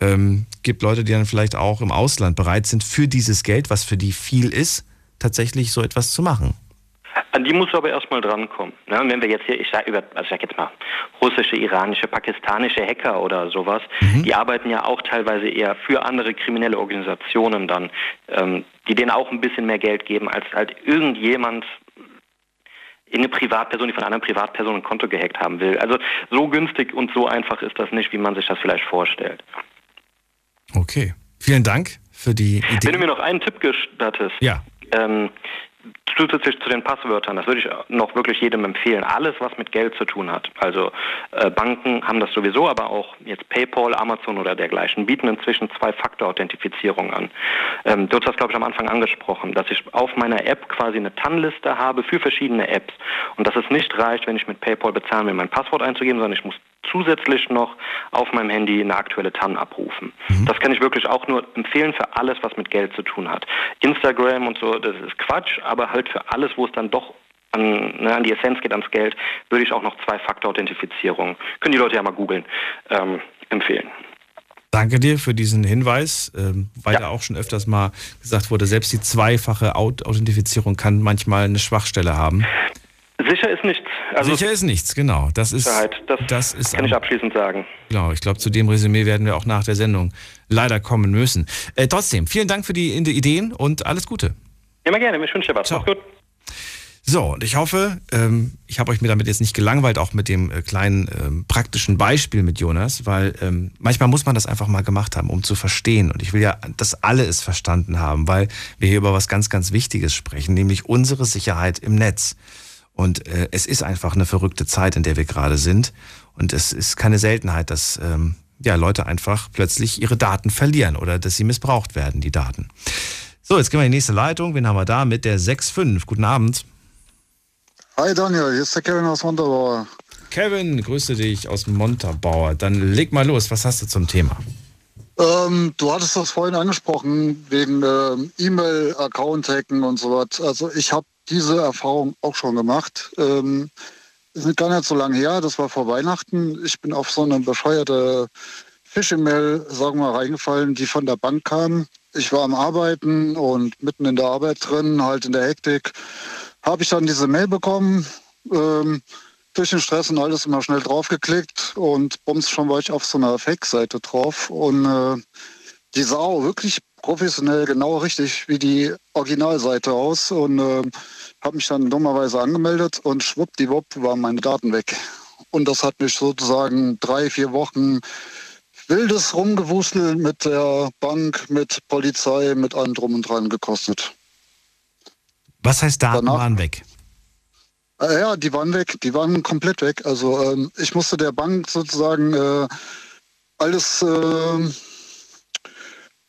ähm, gibt Leute, die dann vielleicht auch im Ausland bereit sind, für dieses Geld, was für die viel ist, tatsächlich so etwas zu machen. An die muss aber erstmal drankommen. Ne? Und wenn wir jetzt hier, ich sage über, also ich sag jetzt mal, russische, iranische, pakistanische Hacker oder sowas, mhm. die arbeiten ja auch teilweise eher für andere kriminelle Organisationen dann, ähm, die denen auch ein bisschen mehr Geld geben, als halt irgendjemand eine Privatperson, die von einer anderen Privatperson ein Konto gehackt haben will. Also so günstig und so einfach ist das nicht, wie man sich das vielleicht vorstellt. Okay. Vielen Dank für die Idee. Wenn du mir noch einen Tipp gestattest. Ja. Ähm, zusätzlich zu den Passwörtern, das würde ich noch wirklich jedem empfehlen. Alles, was mit Geld zu tun hat. Also äh, Banken haben das sowieso, aber auch jetzt PayPal, Amazon oder dergleichen bieten inzwischen Zwei-Faktor-Authentifizierung an. Ähm, du hast das, glaube ich, am Anfang angesprochen, dass ich auf meiner App quasi eine TAN-Liste habe für verschiedene Apps. Und dass es nicht reicht, wenn ich mit PayPal bezahlen will, mein Passwort einzugeben, sondern ich muss zusätzlich noch auf meinem Handy eine aktuelle TAN abrufen. Mhm. Das kann ich wirklich auch nur empfehlen für alles, was mit Geld zu tun hat. Instagram und so, das ist Quatsch, aber halt für alles, wo es dann doch an, ne, an die Essenz geht, ans Geld, würde ich auch noch Zwei-Faktor-Authentifizierung, können die Leute ja mal googeln, ähm, empfehlen. Danke dir für diesen Hinweis, ähm, weil ja. da auch schon öfters mal gesagt wurde, selbst die zweifache Authentifizierung kann manchmal eine Schwachstelle haben. Sicher ist nichts. Also Sicher ist nichts, genau. Das ist, das, das ist kann ich abschließend sagen. Genau, ich glaube, zu dem Resümee werden wir auch nach der Sendung leider kommen müssen. Äh, trotzdem, vielen Dank für die Ideen und alles Gute. Immer gerne, ich wünsche dir was. Ciao. Mach's gut. So, und ich hoffe, ähm, ich habe euch mir damit jetzt nicht gelangweilt, auch mit dem äh, kleinen ähm, praktischen Beispiel mit Jonas, weil ähm, manchmal muss man das einfach mal gemacht haben, um zu verstehen. Und ich will ja, dass alle es verstanden haben, weil wir hier über was ganz, ganz Wichtiges sprechen, nämlich unsere Sicherheit im Netz. Und äh, es ist einfach eine verrückte Zeit, in der wir gerade sind. Und es ist keine Seltenheit, dass ähm, ja, Leute einfach plötzlich ihre Daten verlieren oder dass sie missbraucht werden, die Daten. So, jetzt gehen wir in die nächste Leitung. Wen haben wir da mit der 6.5? Guten Abend. Hi Daniel, hier ist der Kevin aus Montabaur. Kevin, grüße dich aus Montabaur. Dann leg mal los, was hast du zum Thema? Ähm, du hattest das vorhin angesprochen, wegen ähm, E-Mail-Account-Hacken und so was. Also ich habe diese Erfahrung auch schon gemacht. Ähm, ist gar nicht so lange her, das war vor Weihnachten. Ich bin auf so eine bescheuerte Phishing-Mail, sagen wir mal, reingefallen, die von der Bank kam. Ich war am Arbeiten und mitten in der Arbeit drin, halt in der Hektik, habe ich dann diese Mail bekommen. Ähm, durch den Stress und alles immer schnell draufgeklickt und bums schon war ich auf so einer Fake-Seite drauf und äh, die sah auch wirklich professionell genau richtig wie die Originalseite aus und äh, habe mich dann dummerweise angemeldet und schwuppdiwupp waren meine Daten weg. Und das hat mich sozusagen drei, vier Wochen wildes Rumgewusel mit der Bank, mit Polizei, mit allem drum und dran gekostet. Was heißt Daten Danach, waren weg? Äh, ja, die waren weg, die waren komplett weg. Also ähm, ich musste der Bank sozusagen äh, alles äh,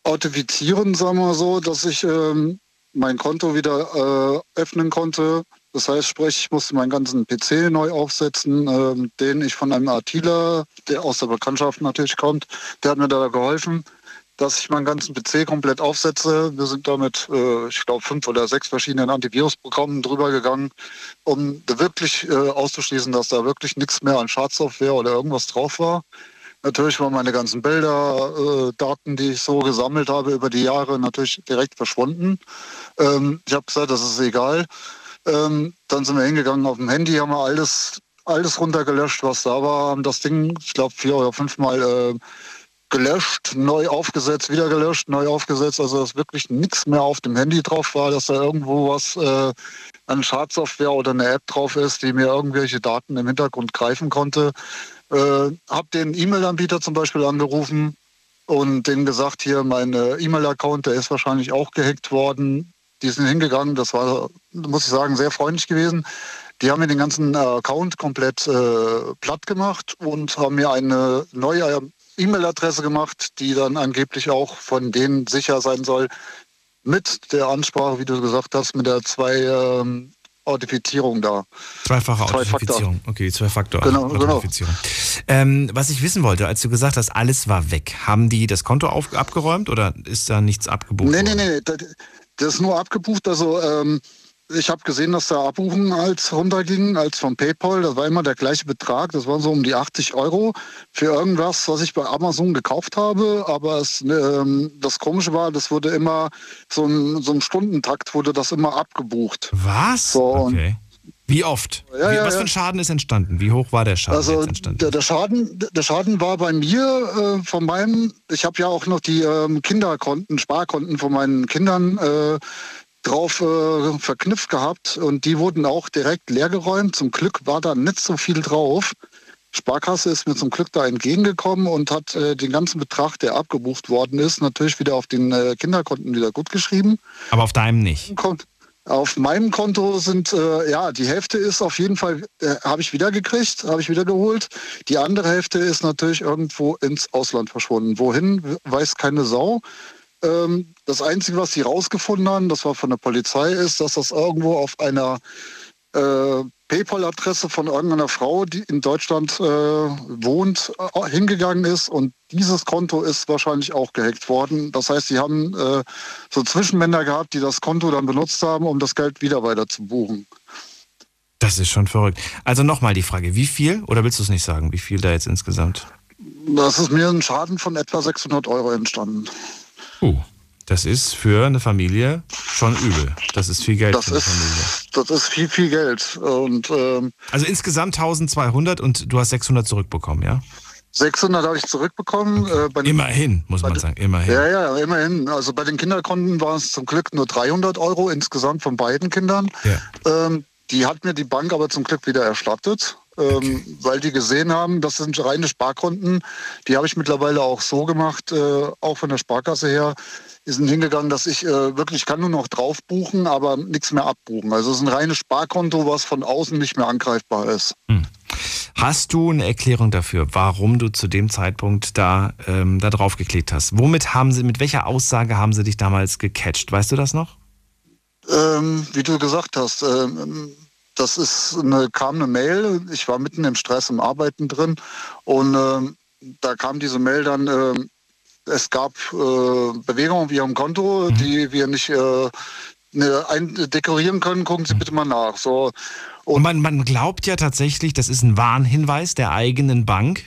authentifizieren, sagen wir so, dass ich ähm, mein Konto wieder äh, öffnen konnte. Das heißt, sprich, ich musste meinen ganzen PC neu aufsetzen, äh, den ich von einem Artiller, der aus der Bekanntschaft natürlich kommt, der hat mir da geholfen, dass ich meinen ganzen PC komplett aufsetze. Wir sind damit, äh, ich glaube, fünf oder sechs verschiedenen Antivirusprogrammen drüber gegangen, um wirklich äh, auszuschließen, dass da wirklich nichts mehr an Schadsoftware oder irgendwas drauf war. Natürlich waren meine ganzen Bilder, äh, Daten, die ich so gesammelt habe über die Jahre, natürlich direkt verschwunden. Ähm, ich habe gesagt, das ist egal. Ähm, dann sind wir hingegangen auf dem Handy, haben wir alles, alles runtergelöscht, was da war, haben das Ding, ich glaube, vier oder fünfmal äh, gelöscht, neu aufgesetzt, wieder gelöscht, neu aufgesetzt. Also dass wirklich nichts mehr auf dem Handy drauf war, dass da irgendwo was äh, an Schadsoftware oder eine App drauf ist, die mir irgendwelche Daten im Hintergrund greifen konnte. Äh, habe den E-Mail-Anbieter zum Beispiel angerufen und denen gesagt, hier mein E-Mail-Account, der ist wahrscheinlich auch gehackt worden. Die sind hingegangen, das war, muss ich sagen, sehr freundlich gewesen. Die haben mir den ganzen Account komplett äh, platt gemacht und haben mir eine neue E-Mail-Adresse gemacht, die dann angeblich auch von denen sicher sein soll. Mit der Ansprache, wie du gesagt hast, mit der zwei ähm, Authentifizierung da. Zweifache Authentifizierung. Okay, Zwei-Faktor-Authentifizierung. Genau, genau. Ähm, was ich wissen wollte, als du gesagt hast, alles war weg, haben die das Konto auf, abgeräumt oder ist da nichts abgebucht? Nee, nee, nee, das, das ist nur abgebucht. Also ähm, ich habe gesehen, dass da Abbuchen als runterging, als von PayPal. Das war immer der gleiche Betrag. Das waren so um die 80 Euro für irgendwas, was ich bei Amazon gekauft habe. Aber es, ähm, das Komische war, das wurde immer so ein, so ein Stundentakt wurde das immer abgebucht. Was? So, okay. Wie oft? Ja, Wie, ja, was für ein Schaden ist entstanden? Wie hoch war der Schaden also? Der, der, Schaden, der Schaden war bei mir äh, von meinem, ich habe ja auch noch die ähm, Kinderkonten, Sparkonten von meinen Kindern äh, drauf äh, verknüpft gehabt und die wurden auch direkt leergeräumt. Zum Glück war da nicht so viel drauf. Sparkasse ist mir zum Glück da entgegengekommen und hat äh, den ganzen Betrag, der abgebucht worden ist, natürlich wieder auf den äh, Kinderkonten wieder gut geschrieben. Aber auf deinem nicht? Auf meinem Konto sind, äh, ja, die Hälfte ist auf jeden Fall, äh, habe ich wieder gekriegt, habe ich wieder geholt. Die andere Hälfte ist natürlich irgendwo ins Ausland verschwunden. Wohin, weiß keine Sau. Ähm, das Einzige, was sie rausgefunden haben, das war von der Polizei, ist, dass das irgendwo auf einer äh, PayPal-Adresse von irgendeiner Frau, die in Deutschland äh, wohnt, äh, hingegangen ist und dieses Konto ist wahrscheinlich auch gehackt worden. Das heißt, sie haben äh, so Zwischenmänner gehabt, die das Konto dann benutzt haben, um das Geld wieder weiter zu buchen. Das ist schon verrückt. Also nochmal die Frage, wie viel, oder willst du es nicht sagen, wie viel da jetzt insgesamt? Das ist mir ein Schaden von etwa 600 Euro entstanden. Uh, das ist für eine Familie schon übel. Das ist viel Geld das für eine ist, Familie. Das ist viel, viel Geld. Und, ähm, also insgesamt 1200 und du hast 600 zurückbekommen, ja? 600 habe ich zurückbekommen. Okay. Äh, immerhin, muss man sagen, immerhin. Ja, ja, immerhin. Also bei den Kinderkonten waren es zum Glück nur 300 Euro insgesamt von beiden Kindern. Ja. Ähm, die hat mir die Bank aber zum Glück wieder erstattet ähm, weil die gesehen haben, das sind reine Sparkonten. Die habe ich mittlerweile auch so gemacht, äh, auch von der Sparkasse her. Die sind hingegangen, dass ich äh, wirklich kann nur noch drauf buchen, aber nichts mehr abbuchen. Also es ist ein reines Sparkonto, was von außen nicht mehr angreifbar ist. Hm. Hast du eine Erklärung dafür, warum du zu dem Zeitpunkt da, ähm, da drauf geklickt hast? Womit haben sie, mit welcher Aussage haben sie dich damals gecatcht? Weißt du das noch? Ähm, wie du gesagt hast, ähm, das ist eine, kam eine Mail, ich war mitten im Stress im Arbeiten drin und äh, da kam diese Mail dann, äh, es gab äh, Bewegungen auf Ihrem Konto, mhm. die wir nicht äh, ne, dekorieren können, gucken Sie bitte mal nach. So, und, und man, man glaubt ja tatsächlich, das ist ein Warnhinweis der eigenen Bank.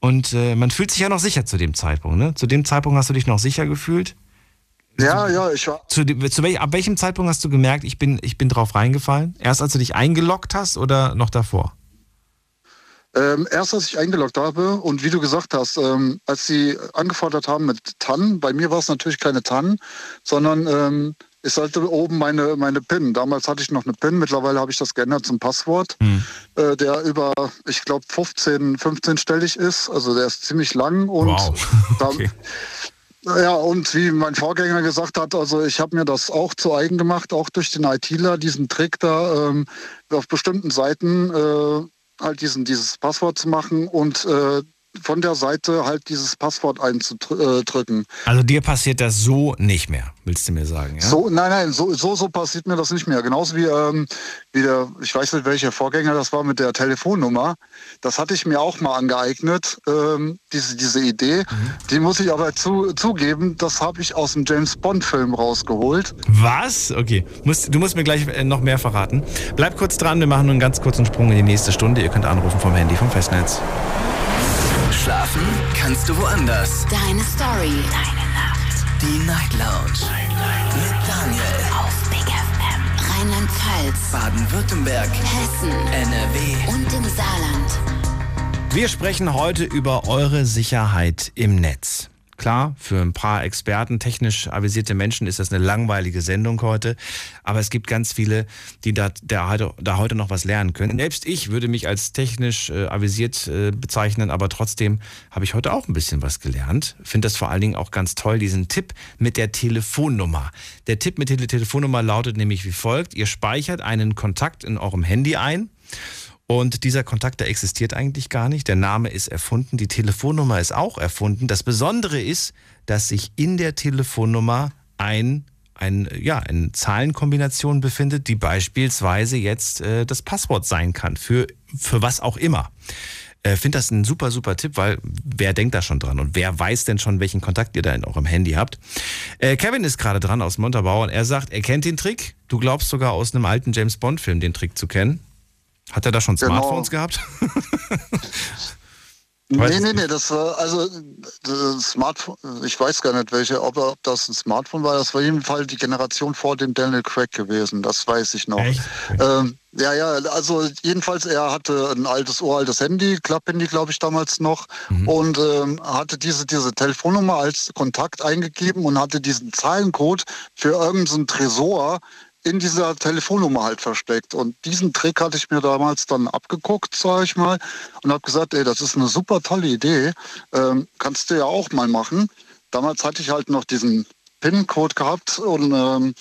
Und äh, man fühlt sich ja noch sicher zu dem Zeitpunkt. Ne? Zu dem Zeitpunkt hast du dich noch sicher gefühlt? Ja, ja, ich war. Zu, zu welch, ab welchem Zeitpunkt hast du gemerkt, ich bin, ich bin drauf reingefallen? Erst als du dich eingeloggt hast oder noch davor? Ähm, erst als ich eingeloggt habe und wie du gesagt hast, ähm, als sie angefordert haben mit TAN, bei mir war es natürlich keine TAN, sondern ähm, ich sollte oben meine, meine PIN. Damals hatte ich noch eine PIN, mittlerweile habe ich das geändert zum Passwort, Hm. äh, der über, ich glaube, 15, 15-stellig ist. Also der ist ziemlich lang und Wow. Okay. Ja, und wie mein Vorgänger gesagt hat, also ich habe mir das auch zu eigen gemacht, auch durch den ITler, diesen Trick da ähm, auf bestimmten Seiten äh, halt diesen, dieses Passwort zu machen und äh, von der Seite halt dieses Passwort einzudrücken. Also dir passiert das so nicht mehr, willst du mir sagen, ja? So, nein, nein, so, so, so passiert mir das nicht mehr. Genauso wie, ähm, wie der, ich weiß nicht, welcher Vorgänger das war mit der Telefonnummer. Das hatte ich mir auch mal angeeignet, ähm, diese, diese Idee. Die muss ich aber zu, zugeben, das habe ich aus dem James Bond-Film rausgeholt. Was? Okay. Musst, du musst mir gleich äh, noch mehr verraten. Bleib kurz dran, wir machen nur einen ganz kurzen Sprung in die nächste Stunde. Ihr könnt anrufen vom Handy, vom Festnetz. Schlafen kannst du woanders. Deine Story. Deine Nacht. Die Night Lounge. Mit Daniel. Auf Big FM. Rheinland-Pfalz. Baden-Württemberg. Hessen. NRW. Und im Saarland. Wir sprechen heute über eure Sicherheit im Netz. Klar, für ein paar Experten, technisch avisierte Menschen ist das eine langweilige Sendung heute. Aber es gibt ganz viele, die da, da, heute, da heute noch was lernen können. Selbst ich würde mich als technisch äh, avisiert äh, bezeichnen, aber trotzdem habe ich heute auch ein bisschen was gelernt. Finde das vor allen Dingen auch ganz toll, diesen Tipp mit der Telefonnummer. Der Tipp mit der Telefonnummer lautet nämlich wie folgt. Ihr speichert einen Kontakt in eurem Handy ein. Und dieser Kontakt, der existiert eigentlich gar nicht. Der Name ist erfunden, die Telefonnummer ist auch erfunden. Das Besondere ist, dass sich in der Telefonnummer ein, ein, ja, eine Zahlenkombination befindet, die beispielsweise jetzt äh, das Passwort sein kann, für, für was auch immer. Äh, Finde das ein super, super Tipp, weil wer denkt da schon dran und wer weiß denn schon, welchen Kontakt ihr da in eurem Handy habt? Äh, Kevin ist gerade dran aus Montabaur und er sagt, er kennt den Trick. Du glaubst sogar aus einem alten James Bond-Film den Trick zu kennen. Hat er da schon Genau. Smartphones gehabt? Weiß Nee, nee, nee, das war, also das Smartphone, ich weiß gar nicht welche, ob, ob das ein Smartphone war, das war auf jeden Fall die Generation vor dem Daniel Craig gewesen, das weiß ich noch. Echt? Ähm, ja, ja, also jedenfalls, er hatte ein altes, uraltes Handy, Klapphandy, glaube ich, damals noch, Mhm. und ähm, hatte diese, diese Telefonnummer als Kontakt eingegeben und hatte diesen Zahlencode für irgendeinen so einen Tresor in dieser Telefonnummer halt versteckt. Und diesen Trick hatte ich mir damals dann abgeguckt, sage ich mal, und habe gesagt, ey, das ist eine super tolle Idee, ähm, kannst du ja auch mal machen. Damals hatte ich halt noch diesen PIN-Code gehabt und ähm,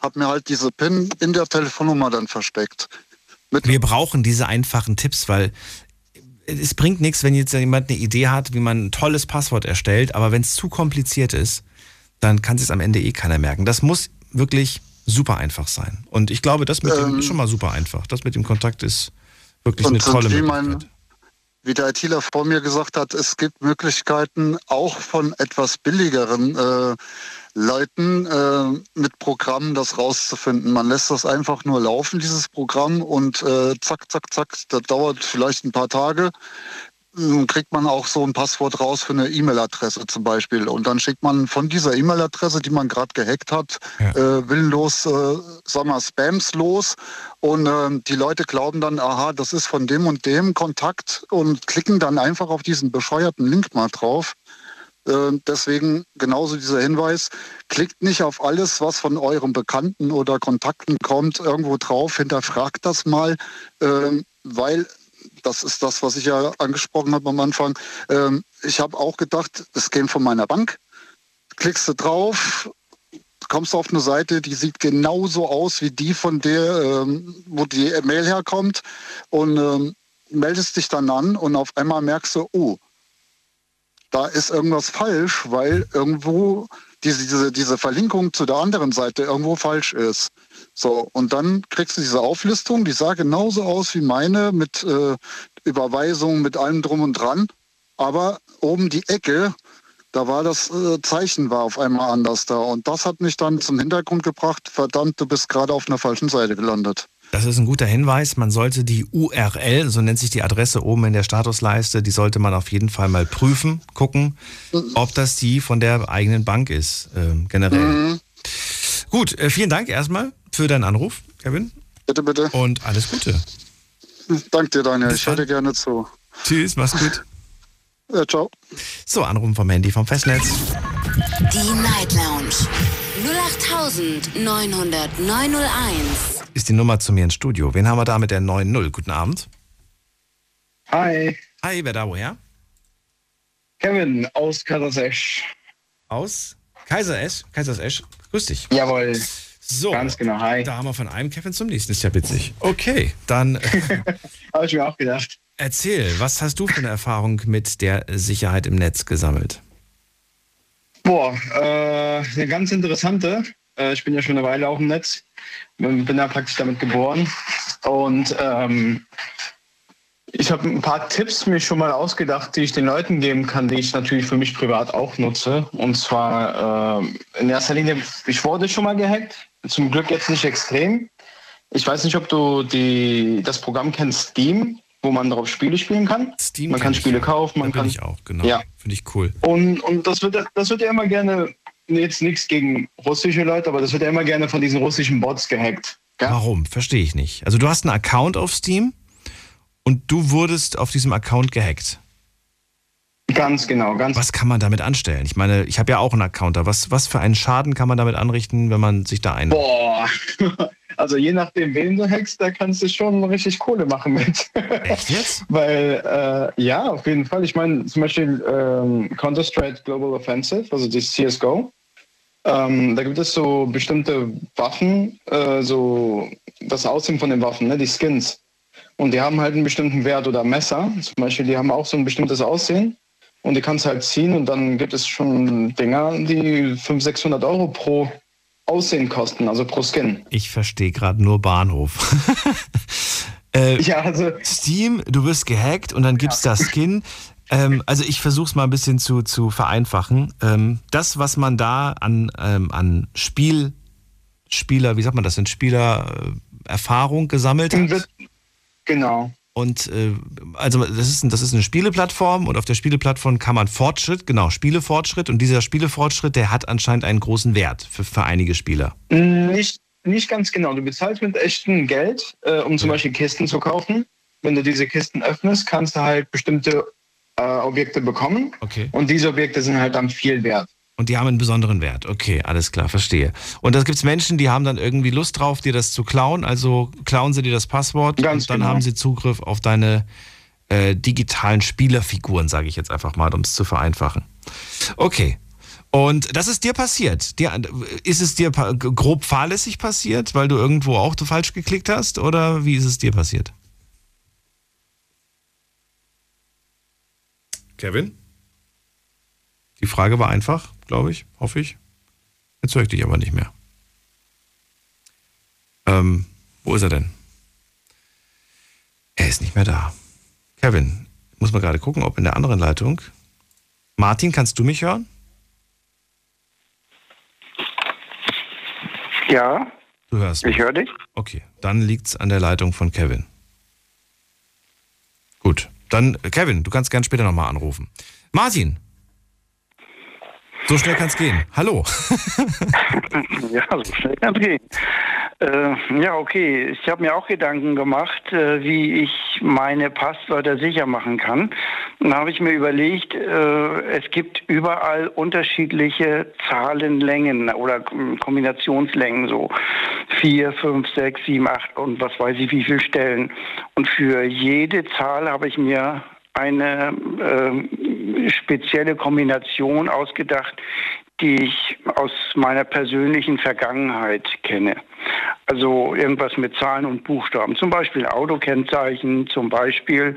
habe mir halt diese PIN in der Telefonnummer dann versteckt. Wir brauchen diese einfachen Tipps, weil es bringt nichts, wenn jetzt jemand eine Idee hat, wie man ein tolles Passwort erstellt, aber wenn es zu kompliziert ist, dann kann es am Ende eh keiner merken. Das muss wirklich super einfach sein. Und ich glaube, das mit dem Ähm, ist schon mal super einfach. Das mit dem Kontakt ist wirklich Und- eine tolle und wie Möglichkeit. mein- Wie der ITler vor mir gesagt hat, es gibt Möglichkeiten auch von etwas billigeren äh, Leuten äh, mit Programmen das rauszufinden. Man lässt das einfach nur laufen, dieses Programm, und äh, zack, zack, zack, das dauert vielleicht ein paar Tage. Kriegt man auch so ein Passwort raus für eine E-Mail-Adresse zum Beispiel. Und dann schickt man von dieser E-Mail-Adresse, die man gerade gehackt hat, Ja. äh, willenlos, äh, sag mal, Spams los. Und ähm, die Leute glauben dann, aha, das ist von dem und dem Kontakt und klicken dann einfach auf diesen bescheuerten Link mal drauf. Äh, deswegen genauso dieser Hinweis, klickt nicht auf alles, was von eurem Bekannten oder Kontakten kommt, irgendwo drauf, hinterfragt das mal, ähm, weil das ist das, was ich ja angesprochen habe am Anfang. Ähm, ich habe auch gedacht, es käme von meiner Bank. Klickst du drauf, kommst auf eine Seite, die sieht genauso aus wie die von der, ähm, wo die Mail herkommt und ähm, meldest dich dann an und auf einmal merkst du, oh, da ist irgendwas falsch, weil irgendwo diese, diese, diese Verlinkung zu der anderen Seite irgendwo falsch ist. So, und dann kriegst du diese Auflistung, die sah genauso aus wie meine mit äh, Überweisung, mit allem drum und dran. Aber oben die Ecke, da war das äh, Zeichen war auf einmal anders da. Und das hat mich dann zum Hintergrund gebracht, verdammt, du bist gerade auf einer falschen Seite gelandet. Das ist ein guter Hinweis. Man sollte die URL, so nennt sich die Adresse oben in der Statusleiste, die sollte man auf jeden Fall mal prüfen, gucken, ob das die von der eigenen Bank ist, ähm, generell. Mhm. Gut, äh, vielen Dank erstmal für deinen Anruf, Kevin. Bitte, bitte. Und alles Gute. Danke dir, Daniel. Bis Ich dir gerne zu. Tschüss, mach's gut. Ja, ciao. So, Anrufen vom Handy vom Festnetz. Die Night Lounge 0890901. Ist die Nummer zu mir ins Studio. Wen haben wir da mit der 9.0? Guten Abend. Hi, Hi, wer da woher? Kevin aus Kaisersesch. Aus Kaiseresch. Kaisersesch. Grüß dich. Jawohl, So, ganz genau. Hi. da haben wir von einem Kevin zum nächsten. Ist ja witzig. Okay, dann äh, Habe ich mir auch gedacht. erzähl, was hast du für eine Erfahrung mit der Sicherheit im Netz gesammelt? Boah, äh, eine ganz interessante. Äh, ich bin ja schon eine Weile auch im Netz. Bin ja praktisch damit geboren. Und ähm, ich habe ein paar Tipps mir schon mal ausgedacht, die ich den Leuten geben kann, die ich natürlich für mich privat auch nutze. Und zwar äh, in erster Linie, ich wurde schon mal gehackt. Zum Glück jetzt nicht extrem. Ich weiß nicht, ob du die, das Programm kennst, Steam, wo man darauf Spiele spielen kann. Steam man kann ich. Spiele kaufen, man da bin kann ich auch, genau. Ja. Finde ich cool. und, und das, wird, das wird ja immer gerne, jetzt nichts gegen russische Leute, aber das wird ja immer gerne von diesen russischen Bots gehackt. gell? Warum? Verstehe ich nicht. Also du hast einen Account auf Steam und du wurdest auf diesem Account gehackt. Ganz genau, ganz Was kann man damit anstellen? Ich meine, ich habe ja auch einen Account da. Was, was für einen Schaden kann man damit anrichten, wenn man sich da ein... Boah, also je nachdem, wen du hackst, da kannst du schon richtig Kohle machen mit. Echt jetzt? Weil, äh, ja, auf jeden Fall. Ich meine, zum Beispiel ähm, Counter-Strike Global Offensive, also die CSGO. Ähm, da gibt es so bestimmte Waffen, äh, so das Aussehen von den Waffen, ne, die Skins. Und die haben halt einen bestimmten Wert oder Messer, zum Beispiel, die haben auch so ein bestimmtes Aussehen. Und die kannst du halt ziehen und dann gibt es schon Dinger, die 500, 600 Euro pro Aussehen kosten, also pro Skin. Ich verstehe gerade nur Bahnhof. äh, Ja, also Steam, du wirst gehackt und dann gibt's da Skin. Ähm, also ich versuche es mal ein bisschen zu, zu vereinfachen. Ähm, das, was man da an, ähm, an Spiel, Spieler, wie sagt man das, in Spielererfahrung gesammelt hat. Genau. Und äh, also das ist, das ist eine Spieleplattform und auf der Spieleplattform kann man Fortschritt, genau, Spielefortschritt und dieser Spielefortschritt, der hat anscheinend einen großen Wert für, für einige Spieler. Nicht, nicht ganz genau. Du bezahlst mit echtem Geld, äh, um zum Beispiel Kisten zu kaufen. Wenn du diese Kisten öffnest, kannst du halt bestimmte äh, Objekte bekommen. Okay. Und diese Objekte sind halt dann viel wert. Und die haben einen besonderen Wert. Okay, alles klar, verstehe. Und da gibt's Menschen, die haben dann irgendwie Lust drauf, dir das zu klauen. Also klauen sie dir das Passwort Ganz und dann genau. haben sie Zugriff auf deine äh, digitalen Spielerfiguren, sage ich jetzt einfach mal, um es zu vereinfachen. Okay. Und das ist dir passiert. Dir, ist es dir grob fahrlässig passiert, weil du irgendwo auch du falsch geklickt hast? Oder wie ist es dir passiert? Kevin? Die Frage war einfach, glaube ich, hoffe ich. Jetzt höre ich dich aber nicht mehr. Ähm, wo ist er denn? Er ist nicht mehr da. Kevin, ich muss mal gerade gucken, ob in der anderen Leitung. Martin, kannst du mich hören? Ja, Du hörst mich. ich höre dich. Okay, dann liegt's an der Leitung von Kevin. Gut, dann Kevin, du kannst gern später nochmal anrufen. Martin, so schnell kann's gehen. Hallo. Ja, so schnell kann es gehen. Äh, ja, okay. Ich habe mir auch Gedanken gemacht, äh, wie ich meine Passwörter sicher machen kann. Dann habe ich mir überlegt, äh, es gibt überall unterschiedliche Zahlenlängen oder Kom- Kombinationslängen, so vier, fünf, sechs, sieben, acht und was weiß ich wie viele Stellen. Und für jede Zahl habe ich mir eine äh, spezielle Kombination ausgedacht, die ich aus meiner persönlichen Vergangenheit kenne. Also irgendwas mit Zahlen und Buchstaben, zum Beispiel Autokennzeichen, zum Beispiel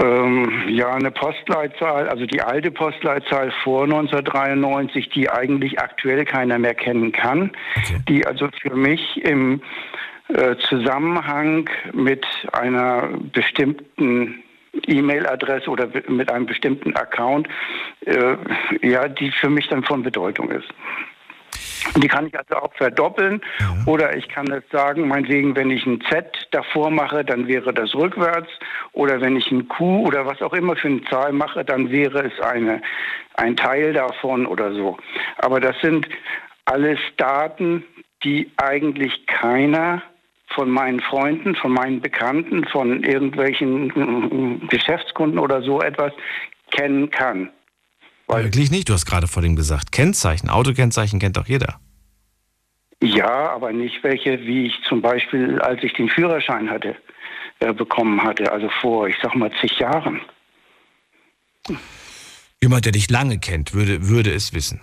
ähm, ja eine Postleitzahl, also die alte Postleitzahl vor 1993, die eigentlich aktuell keiner mehr kennen kann, die also für mich im äh, Zusammenhang mit einer bestimmten E-Mail-Adresse oder mit einem bestimmten Account, äh, ja, die für mich dann von Bedeutung ist. Die kann ich also auch verdoppeln oder ich kann es sagen, meinetwegen, wenn ich ein Z davor mache, dann wäre das rückwärts oder wenn ich ein Q oder was auch immer für eine Zahl mache, dann wäre es eine, ein Teil davon oder so. Aber das sind alles Daten, die eigentlich keiner von meinen Freunden, von meinen Bekannten, von irgendwelchen mm, Geschäftskunden oder so etwas kennen kann. Wirklich nicht? Du hast gerade vor dem gesagt, Kennzeichen, Autokennzeichen kennt doch jeder. Ja, aber nicht welche, wie ich zum Beispiel, als ich den Führerschein hatte, äh, bekommen hatte, also vor, ich sag mal, zig Jahren. Jemand, der dich lange kennt, würde, würde es wissen.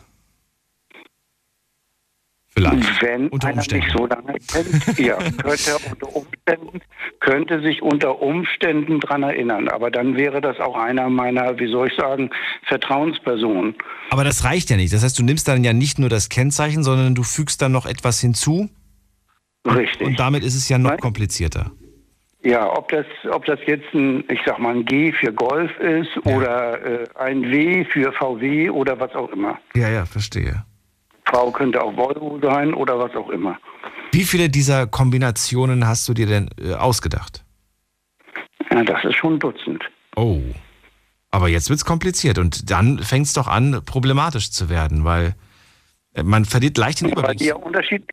Vielleicht. Wenn unter einer Umständen. mich so lange kennt, ja, könnte, unter Umständen, könnte sich unter Umständen dran erinnern. Aber dann wäre das auch einer meiner, wie soll ich sagen, Vertrauenspersonen. Aber das reicht ja nicht. Das heißt, du nimmst dann ja nicht nur das Kennzeichen, sondern du fügst dann noch etwas hinzu. Richtig. Und damit ist es ja noch komplizierter. Ja, ob das, ob das jetzt ein, ich sag mal, ein G für Golf ist oder äh, ein W für VW oder was auch immer. Ja, ja, verstehe. Frau könnte auch Volvo sein oder was auch immer. Wie viele dieser Kombinationen hast du dir denn äh, ausgedacht? Ja, das ist schon ein Dutzend. Oh. Aber jetzt wird's kompliziert und dann fängt es doch an, problematisch zu werden, weil äh, man verliert leicht den Weil Überblick. die ja Unterschied,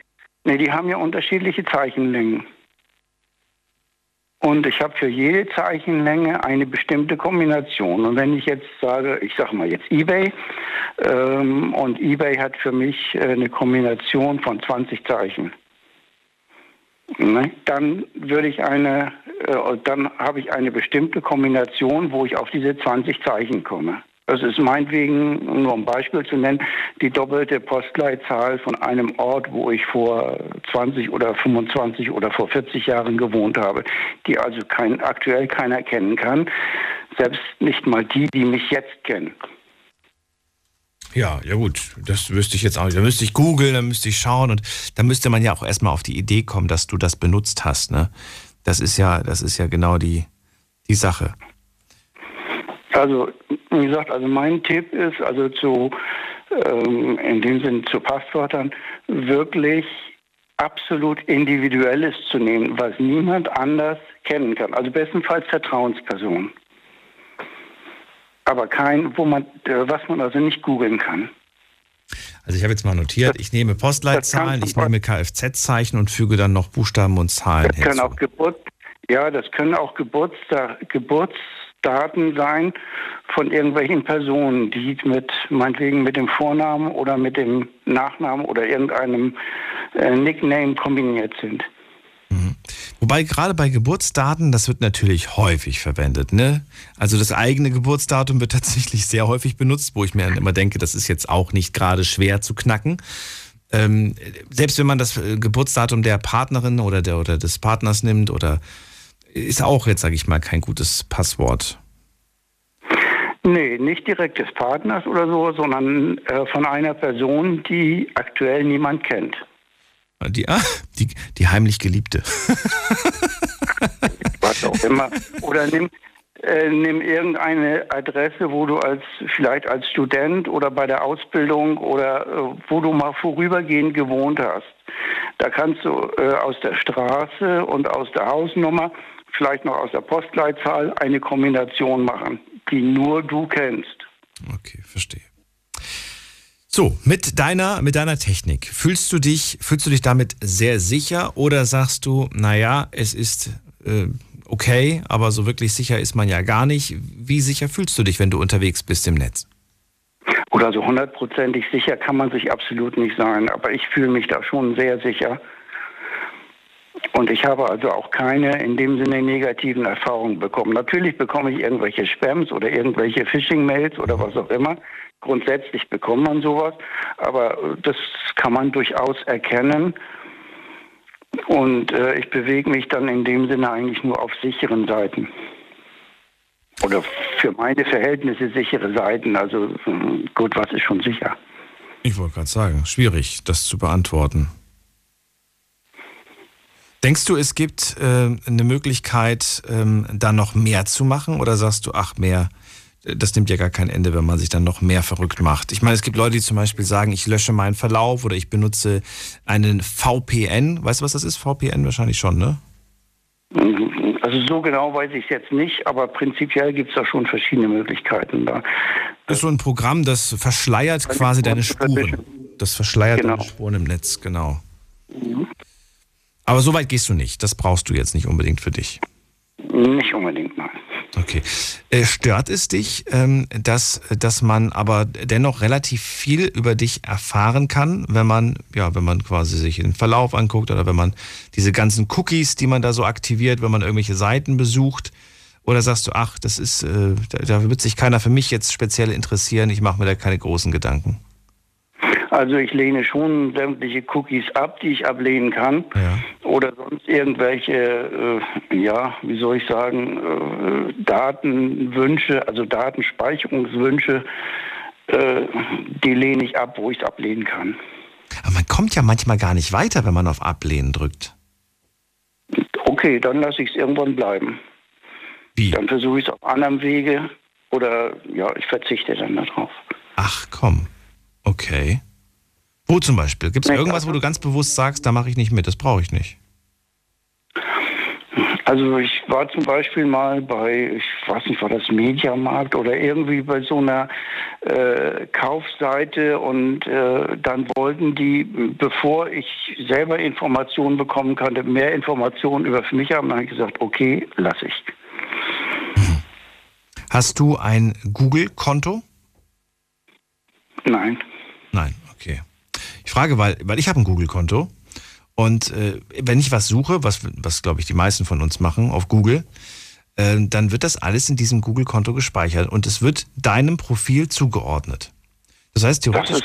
nee, die haben ja unterschiedliche Zeichenlängen. Und ich habe für jede Zeichenlänge eine bestimmte Kombination. Und wenn ich jetzt sage, ich sage mal jetzt eBay, ähm, und eBay hat für mich äh, eine Kombination von 20 Zeichen. Ne? Dann würde ich eine, äh, dann habe ich eine bestimmte Kombination, wo ich auf diese 20 Zeichen komme. Das ist meinetwegen, um nur ein Beispiel zu nennen, die doppelte Postleitzahl von einem Ort, wo ich vor 20 oder 25 oder vor 40 Jahren gewohnt habe, die also kein, aktuell keiner kennen kann, selbst nicht mal die, die mich jetzt kennen. Ja, ja gut, das wüsste ich jetzt auch. Da müsste ich googeln, da müsste ich schauen und da müsste man ja auch erstmal auf die Idee kommen, dass du das benutzt hast. Ne? Das ist ja, das ist ja genau die, die Sache. Also, wie gesagt, also mein Tipp ist, also zu, ähm, in dem Sinn zu Passwörtern, wirklich absolut Individuelles zu nehmen, was niemand anders kennen kann. Also bestenfalls Vertrauenspersonen. Aber kein, wo man, äh, was man also nicht googeln kann. Also ich habe jetzt mal notiert, ich nehme Postleitzahlen, ich nehme Kfz-Zeichen und füge dann noch Buchstaben und Zahlen Das können hinzu. auch Geburt, ja, das können auch Geburtsta Geburtsdaten sein von irgendwelchen Personen, die mit meinetwegen mit dem Vornamen oder mit dem Nachnamen oder irgendeinem äh, Nickname kombiniert sind. Wobei gerade bei Geburtsdaten, das wird natürlich häufig verwendet. Ne? Also das eigene Geburtsdatum wird tatsächlich sehr häufig benutzt, wo ich mir dann immer denke, das ist jetzt auch nicht gerade schwer zu knacken. Ähm, selbst wenn man das äh, Geburtsdatum der Partnerin oder, der, oder des Partners nimmt, oder ist auch jetzt, sage ich mal, kein gutes Passwort. Nee, nicht direkt des Partners oder so, sondern äh, von einer Person, die aktuell niemand kennt. Die, ah, die, die heimlich Geliebte. was auch immer. Oder nimm, äh, nimm irgendeine Adresse, wo du als vielleicht als Student oder bei der Ausbildung oder äh, wo du mal vorübergehend gewohnt hast. Da kannst du äh, aus der Straße und aus der Hausnummer, vielleicht noch aus der Postleitzahl, eine Kombination machen, die nur du kennst. Okay, verstehe. So, mit deiner, mit deiner Technik, fühlst du dich, fühlst du dich damit sehr sicher oder sagst du, naja, es ist äh, okay, aber so wirklich sicher ist man ja gar nicht. Wie sicher fühlst du dich, wenn du unterwegs bist im Netz? Oder so hundertprozentig sicher kann man sich absolut nicht sein, aber ich fühle mich da schon sehr sicher. Und ich habe also auch keine in dem Sinne negativen Erfahrungen bekommen. Natürlich bekomme ich irgendwelche Spams oder irgendwelche Phishing-Mails oder was auch immer. Grundsätzlich bekommt man sowas, aber äh, das kann man durchaus erkennen. Und äh, ich bewege mich dann in dem Sinne eigentlich nur auf sicheren Seiten. Oder für meine Verhältnisse sichere Seiten. Also hm, gut, was ist schon sicher? Ich wollte gerade sagen, schwierig, das zu beantworten. Denkst du, es gibt äh, eine Möglichkeit, ähm, da noch mehr zu machen? Oder sagst du, ach, mehr, äh, das nimmt ja gar kein Ende, wenn man sich dann noch mehr verrückt macht? Ich meine, es gibt Leute, die zum Beispiel sagen, ich lösche meinen Verlauf oder ich benutze einen VPN. Weißt du, was das ist? VPN wahrscheinlich schon, ne? Also so genau weiß ich es jetzt nicht, aber prinzipiell gibt es da schon verschiedene Möglichkeiten da. Das ist so ein Programm, das verschleiert quasi deine Spuren. Das verschleiert Genau. deine Spuren im Netz, genau. Aber so weit gehst du nicht. Das brauchst du jetzt nicht unbedingt für dich. Nicht unbedingt, nein. Okay. Äh, stört es dich, ähm, dass, dass man aber dennoch relativ viel über dich erfahren kann, wenn man, ja, wenn man quasi sich den Verlauf anguckt oder wenn man diese ganzen Cookies, die man da so aktiviert, wenn man irgendwelche Seiten besucht? Oder sagst du, ach, das ist, äh, da, da wird sich keiner für mich jetzt speziell interessieren, ich mache mir da keine großen Gedanken? Also ich lehne schon sämtliche Cookies ab, die ich ablehnen kann. Ja. Oder sonst irgendwelche, äh, ja, wie soll ich sagen, äh, Datenwünsche, also Datenspeicherungswünsche, äh, die lehne ich ab, wo ich es ablehnen kann. Aber man kommt ja manchmal gar nicht weiter, wenn man auf Ablehnen drückt. Okay, dann lasse ich es irgendwann bleiben. Wie? Dann versuche ich es auf anderem Wege oder ja, ich verzichte dann darauf. Ach komm. Okay. Wo zum Beispiel? Gibt es irgendwas, wo also- du ganz bewusst sagst, da mache ich nicht mit, das brauche ich nicht? Also ich war zum Beispiel mal bei, ich weiß nicht, war das Mediamarkt oder irgendwie bei so einer äh, Kaufseite und äh, dann wollten die, bevor ich selber Informationen bekommen konnte, mehr Informationen über mich haben. Dann habe ich gesagt, okay, lass ich. Hast du ein Google-Konto? Nein. Nein, okay. Ich frage, weil, weil ich habe ein Google-Konto und äh, wenn ich was suche, was, was glaube ich die meisten von uns machen auf Google, äh, dann wird das alles in diesem Google-Konto gespeichert und es wird deinem Profil zugeordnet. Das heißt, theoretisch,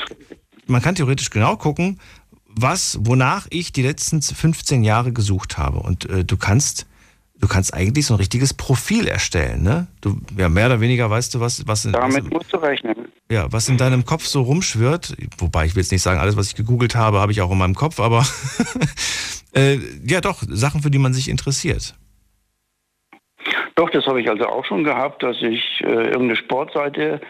man kann theoretisch genau gucken, was, wonach ich die letzten 15 Jahre gesucht habe. Und äh, du kannst, du kannst eigentlich so ein richtiges Profil erstellen, ne? Du, ja, mehr oder weniger weißt du, was, was, was, Damit musst du rechnen. Ja, was in deinem Kopf so rumschwirrt, wobei ich will jetzt nicht sagen, alles, was ich gegoogelt habe, habe ich auch in meinem Kopf, aber äh, ja doch, Sachen, für die man sich interessiert. Doch, das habe ich also auch schon gehabt, dass ich äh, irgendeine Sportseite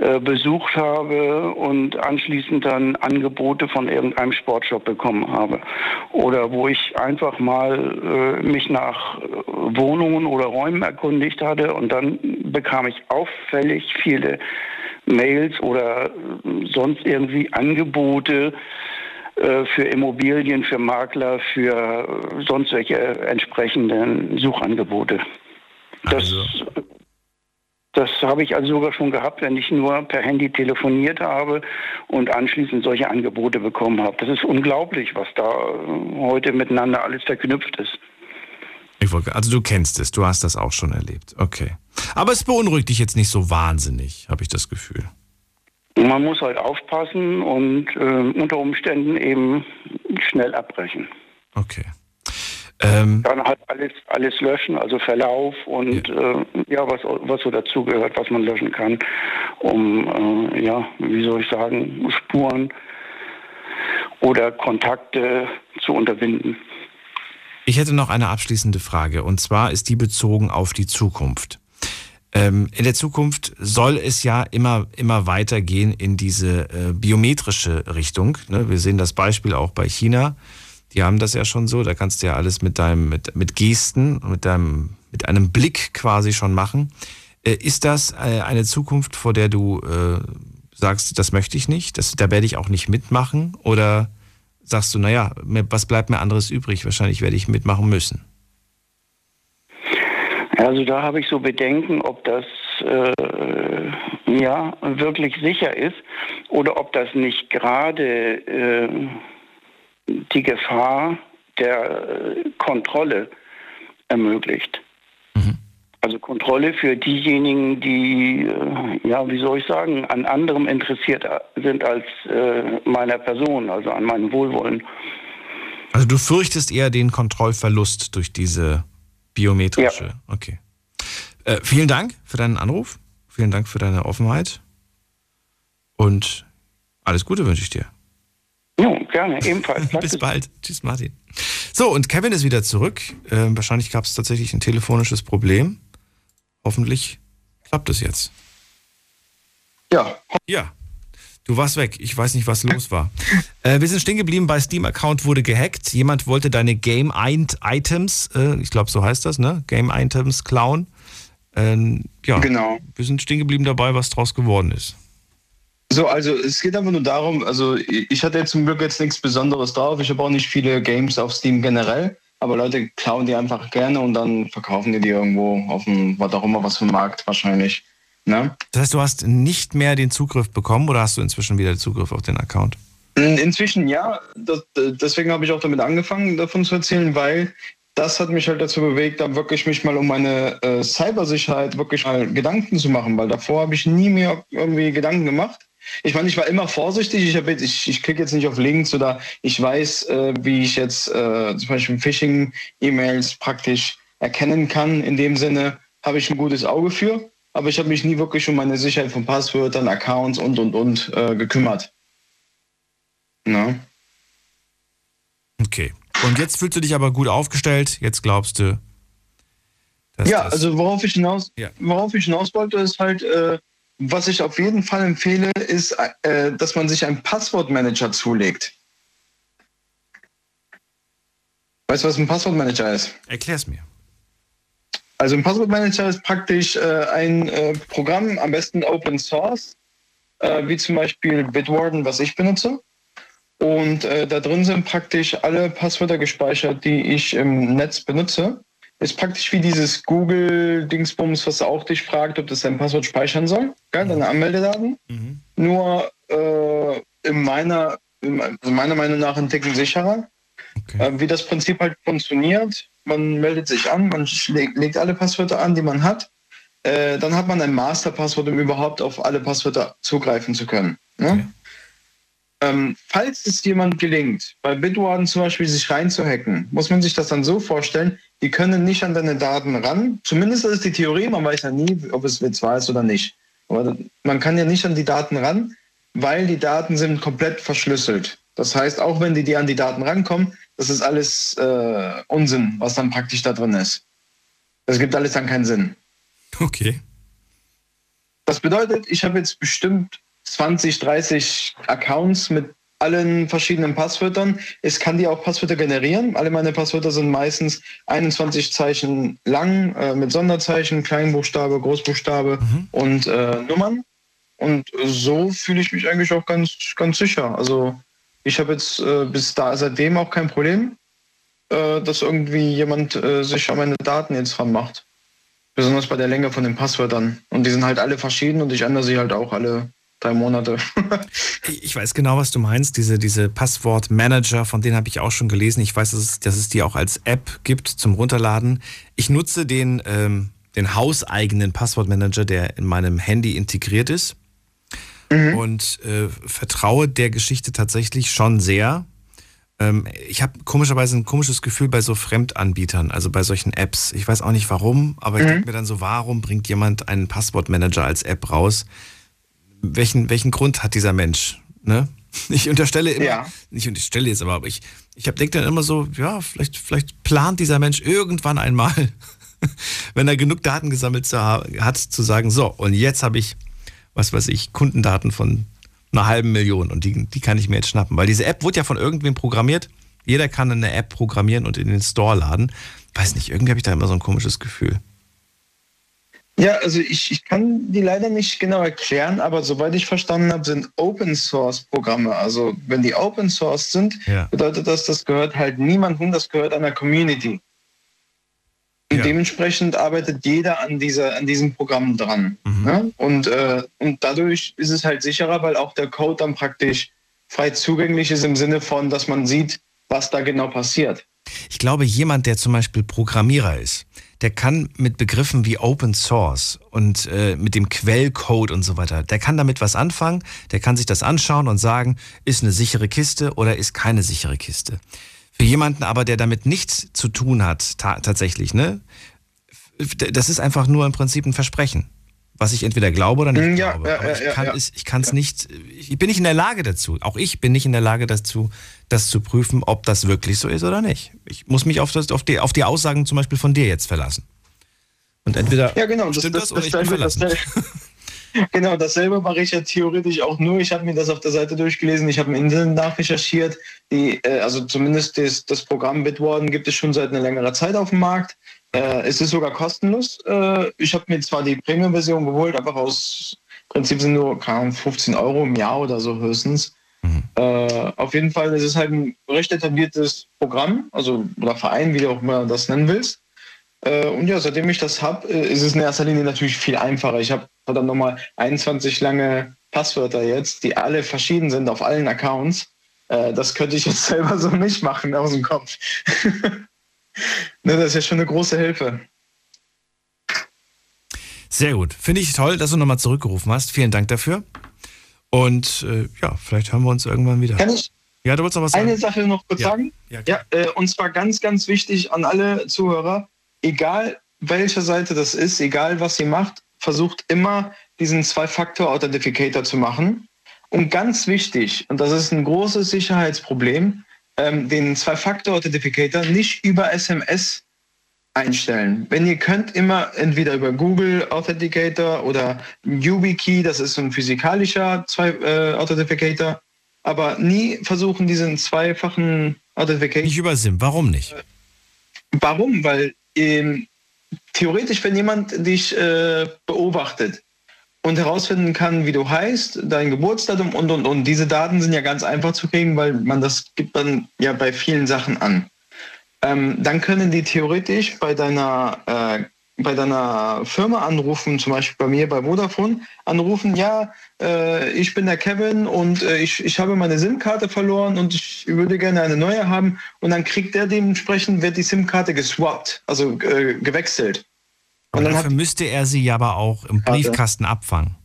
äh, besucht habe und anschließend dann Angebote von irgendeinem Sportshop bekommen habe. Oder wo ich einfach mal äh, mich nach äh, Wohnungen oder Räumen erkundigt hatte und dann bekam ich auffällig viele Mails oder äh, sonst irgendwie Angebote äh, für Immobilien, für Makler, für äh, sonst welche entsprechenden Suchangebote. Das, das habe ich also sogar schon gehabt, wenn ich nur per Handy telefoniert habe und anschließend solche Angebote bekommen habe. Das ist unglaublich, was da heute miteinander alles verknüpft ist. Ich wollte, also du kennst es, du hast das auch schon erlebt. Okay. Aber es beunruhigt dich jetzt nicht so wahnsinnig, habe ich das Gefühl. Man muss halt aufpassen und äh, unter Umständen eben schnell abbrechen. Okay. Ähm, Dann halt alles, alles löschen, also Verlauf und ja, äh, ja was, was so dazugehört, was man löschen kann, um, äh, ja, wie soll ich sagen, Spuren oder Kontakte zu unterbinden. Ich hätte noch eine abschließende Frage und zwar ist die bezogen auf die Zukunft. Ähm, in der Zukunft soll es ja immer, immer weitergehen in diese äh, biometrische Richtung. Ne? Wir sehen das Beispiel auch bei China. Die haben das ja schon so. Da kannst du ja alles mit deinem, mit, mit Gesten, mit deinem, mit einem Blick quasi schon machen. Äh, ist das äh, eine Zukunft, vor der du äh, sagst, das möchte ich nicht, das, da werde ich auch nicht mitmachen? Oder sagst du, naja, was bleibt mir anderes übrig? Wahrscheinlich werde ich mitmachen müssen. Also da habe ich so Bedenken, ob das äh, ja wirklich sicher ist oder ob das nicht gerade äh, die Gefahr der äh, Kontrolle ermöglicht. Also Kontrolle für diejenigen, die, äh, ja, wie soll ich sagen, an anderem interessiert sind als äh, meiner Person, also an meinem Wohlwollen. Also du fürchtest eher den Kontrollverlust durch diese biometrische. Ja. Okay. Äh, vielen Dank für deinen Anruf. Vielen Dank für deine Offenheit. Und alles Gute wünsche ich dir. Ja, gerne, ebenfalls. Bis bald. Tschüss, Martin. So, und Kevin ist wieder zurück. Äh, wahrscheinlich gab es tatsächlich ein telefonisches Problem. Hoffentlich klappt es jetzt. Ja. Ja. Du warst weg. Ich weiß nicht, was los war. Äh, wir sind stehen geblieben bei Steam-Account wurde gehackt. Jemand wollte deine Game-Items, äh, ich glaube, so heißt das, ne? Game-Items klauen. Ähm, ja. Genau. Wir sind stehen geblieben dabei, was draus geworden ist. So, also es geht einfach nur darum, also ich hatte jetzt zum Glück jetzt nichts Besonderes drauf. Ich habe auch nicht viele Games auf Steam generell, aber Leute klauen die einfach gerne und dann verkaufen die die irgendwo auf dem, was auch immer, was für dem Markt wahrscheinlich. Ne? Das heißt, du hast nicht mehr den Zugriff bekommen oder hast du inzwischen wieder Zugriff auf den Account? Inzwischen ja. Das, deswegen habe ich auch damit angefangen, davon zu erzählen, weil das hat mich halt dazu bewegt, da wirklich mich mal um meine äh, Cybersicherheit wirklich mal Gedanken zu machen, weil davor habe ich nie mehr irgendwie Gedanken gemacht. Ich meine, ich war immer vorsichtig. Ich, jetzt, ich, ich klicke jetzt nicht auf Links oder ich weiß, äh, wie ich jetzt äh, zum Beispiel Phishing-E-Mails praktisch erkennen kann. In dem Sinne habe ich ein gutes Auge für aber ich habe mich nie wirklich um meine Sicherheit von Passwörtern, Accounts und und und äh, gekümmert. Na? Okay. Und jetzt fühlst du dich aber gut aufgestellt. Jetzt glaubst du. ja, also worauf ich hinaus, ja. worauf ich hinaus wollte, ist halt, äh, was ich auf jeden Fall empfehle, ist, äh, dass man sich einen Passwortmanager zulegt. Weißt du, was ein Passwortmanager ist? Erklär's mir. Also ein Passwortmanager ist praktisch äh, ein äh, Programm, am besten Open Source, äh, wie zum Beispiel Bitwarden, was ich benutze. Und äh, da drin sind praktisch alle Passwörter gespeichert, die ich im Netz benutze. Ist praktisch wie dieses Google-Dingsbums, was auch dich fragt, ob das dein Passwort speichern soll, gell, deine Anmeldedaten. Mhm. Nur äh, in meiner, in, also meiner Meinung nach ein Ticken sicherer. Okay. Äh, wie das Prinzip halt funktioniert, man meldet sich an, man legt alle Passwörter an, die man hat. Äh, dann hat man ein Masterpasswort, um überhaupt auf alle Passwörter zugreifen zu können. Ne? Okay. Ähm, falls es jemand gelingt, bei Bitwarden zum Beispiel sich reinzuhacken, muss man sich das dann so vorstellen, die können nicht an deine Daten ran. Zumindest ist die Theorie, man weiß ja nie, ob es jetzt wahr ist oder nicht. Aber man kann ja nicht an die Daten ran, weil die Daten sind komplett verschlüsselt. Das heißt, auch wenn die, die an die Daten rankommen, das ist alles äh, Unsinn, was dann praktisch da drin ist. Das gibt alles dann keinen Sinn. Okay. Das bedeutet, ich habe jetzt bestimmt 20, 30 Accounts mit allen verschiedenen Passwörtern. Es kann die auch Passwörter generieren. Alle meine Passwörter sind meistens 21 Zeichen lang äh, mit Sonderzeichen, Kleinbuchstabe, Großbuchstabe mhm. und äh, Nummern. Und so fühle ich mich eigentlich auch ganz, ganz sicher. Also ich habe jetzt äh, bis da seitdem auch kein Problem, äh, dass irgendwie jemand äh, sich an meine Daten jetzt dran macht. Besonders bei der Länge von den Passwörtern. Und die sind halt alle verschieden und ich ändere sie halt auch alle drei Monate. ich weiß genau, was du meinst. Diese, diese Passwortmanager, von denen habe ich auch schon gelesen. Ich weiß, dass es, dass es die auch als App gibt zum Runterladen. Ich nutze den, ähm, den hauseigenen Passwortmanager, der in meinem Handy integriert ist mhm. und äh, vertraue der Geschichte tatsächlich schon sehr. Ähm, ich habe komischerweise ein komisches Gefühl bei so Fremdanbietern, also bei solchen Apps. Ich weiß auch nicht warum, aber ich mhm. denke mir dann so, warum bringt jemand einen Passwortmanager als App raus? Welchen, welchen Grund hat dieser Mensch? Ne? Ich unterstelle immer, ja. ich unterstelle jetzt aber, ich, ich denke dann immer so, ja, vielleicht, vielleicht plant dieser Mensch irgendwann einmal, wenn er genug Daten gesammelt hat, zu sagen, so, und jetzt habe ich was weiß ich, Kundendaten von einer halben Million und die, die kann ich mir jetzt schnappen. Weil diese App wurde ja von irgendwem programmiert. Jeder kann eine App programmieren und in den Store laden. Weiß nicht, irgendwie habe ich da immer so ein komisches Gefühl. Ja, also ich, ich kann die leider nicht genau erklären, aber soweit ich verstanden habe, sind Open Source Programme. Also wenn die Open Source sind, ja. bedeutet das, das gehört halt niemandem, das gehört einer Community. Und ja. dementsprechend arbeitet jeder an, dieser, an diesem Programm dran. Mhm. Ne? Und, äh, und dadurch ist es halt sicherer, weil auch der Code dann praktisch frei zugänglich ist im Sinne von, dass man sieht, was da genau passiert. Ich glaube, jemand, der zum Beispiel Programmierer ist, der kann mit Begriffen wie Open Source und äh, mit dem Quellcode und so weiter, der kann damit was anfangen, der kann sich das anschauen und sagen, ist eine sichere Kiste oder ist keine sichere Kiste. Für jemanden aber, der damit nichts zu tun hat, ta tatsächlich, ne? Das ist einfach nur im Prinzip ein Versprechen, was ich entweder glaube oder nicht mm, ja, glaube. Ja, aber ich kann ja, es, ich kann es nicht, ich bin nicht in der Lage dazu. Auch ich bin nicht in der Lage dazu, das zu prüfen, ob das wirklich so ist oder nicht. Ich muss mich auf, das, auf, die, auf die Aussagen zum Beispiel von dir jetzt verlassen. Und entweder ja, genau, stimmt das, das, das oder ich bin verlassen. Genau, dasselbe mache ich ja theoretisch auch nur. Ich habe mir das auf der Seite durchgelesen, ich habe im Internet nachrecherchiert. Die, äh, also zumindest das, das Programm Bitwarden gibt es schon seit einer längeren Zeit auf dem Markt. Äh, es ist sogar kostenlos. Äh, ich habe mir zwar die Premium-Version geholt, einfach aus Prinzip sind nur keine Ahnung, 15 Euro im Jahr oder so höchstens. Mhm. Äh, auf jeden Fall ist es halt ein recht etabliertes Programm, also oder Verein, wie du auch immer das nennen willst. Äh, und ja, seitdem ich das habe, ist es in erster Linie natürlich viel einfacher. Ich habe verdammt nochmal 21 lange Passwörter jetzt, die alle verschieden sind auf allen Accounts. Äh, das könnte ich jetzt selber so nicht machen aus dem Kopf. ne, das ist ja schon eine große Hilfe. Sehr gut. Finde ich toll, dass du nochmal zurückgerufen hast. Vielen Dank dafür. Und äh, ja, vielleicht hören wir uns irgendwann wieder. Kann ich ja, du wolltest noch was sagen? eine Sache noch kurz Ja. sagen? Ja, Ja, äh, und zwar ganz, ganz wichtig an alle Zuhörer, egal welche Seite das ist, egal was ihr macht, versucht immer diesen Zwei-Faktor-Authentificator zu machen. Und ganz wichtig, und das ist ein großes Sicherheitsproblem, ähm, den Zwei-Faktor-Authentificator nicht über SMS einstellen. Wenn ihr könnt, immer entweder über Google Authenticator oder YubiKey, das ist so ein physikalischer Zwei äh, Authentificator, aber nie versuchen diesen zweifachen Authentificator. Nicht über SIM. Warum nicht? Warum? Weil ähm, theoretisch, wenn jemand dich äh, beobachtet und herausfinden kann, wie du heißt, dein Geburtsdatum und und und, diese Daten sind ja ganz einfach zu kriegen, weil man das gibt man ja bei vielen Sachen an. Ähm, dann können die theoretisch bei deiner äh, bei deiner Firma anrufen, zum Beispiel bei mir bei Vodafone, anrufen, ja, äh, ich bin der Kevin und äh, ich, ich habe meine SIM-Karte verloren und ich würde gerne eine neue haben. Und dann kriegt der dementsprechend, wird die SIM-Karte geswappt, also äh, gewechselt. Und dafür müsste er sie ja aber auch im Briefkasten abfangen.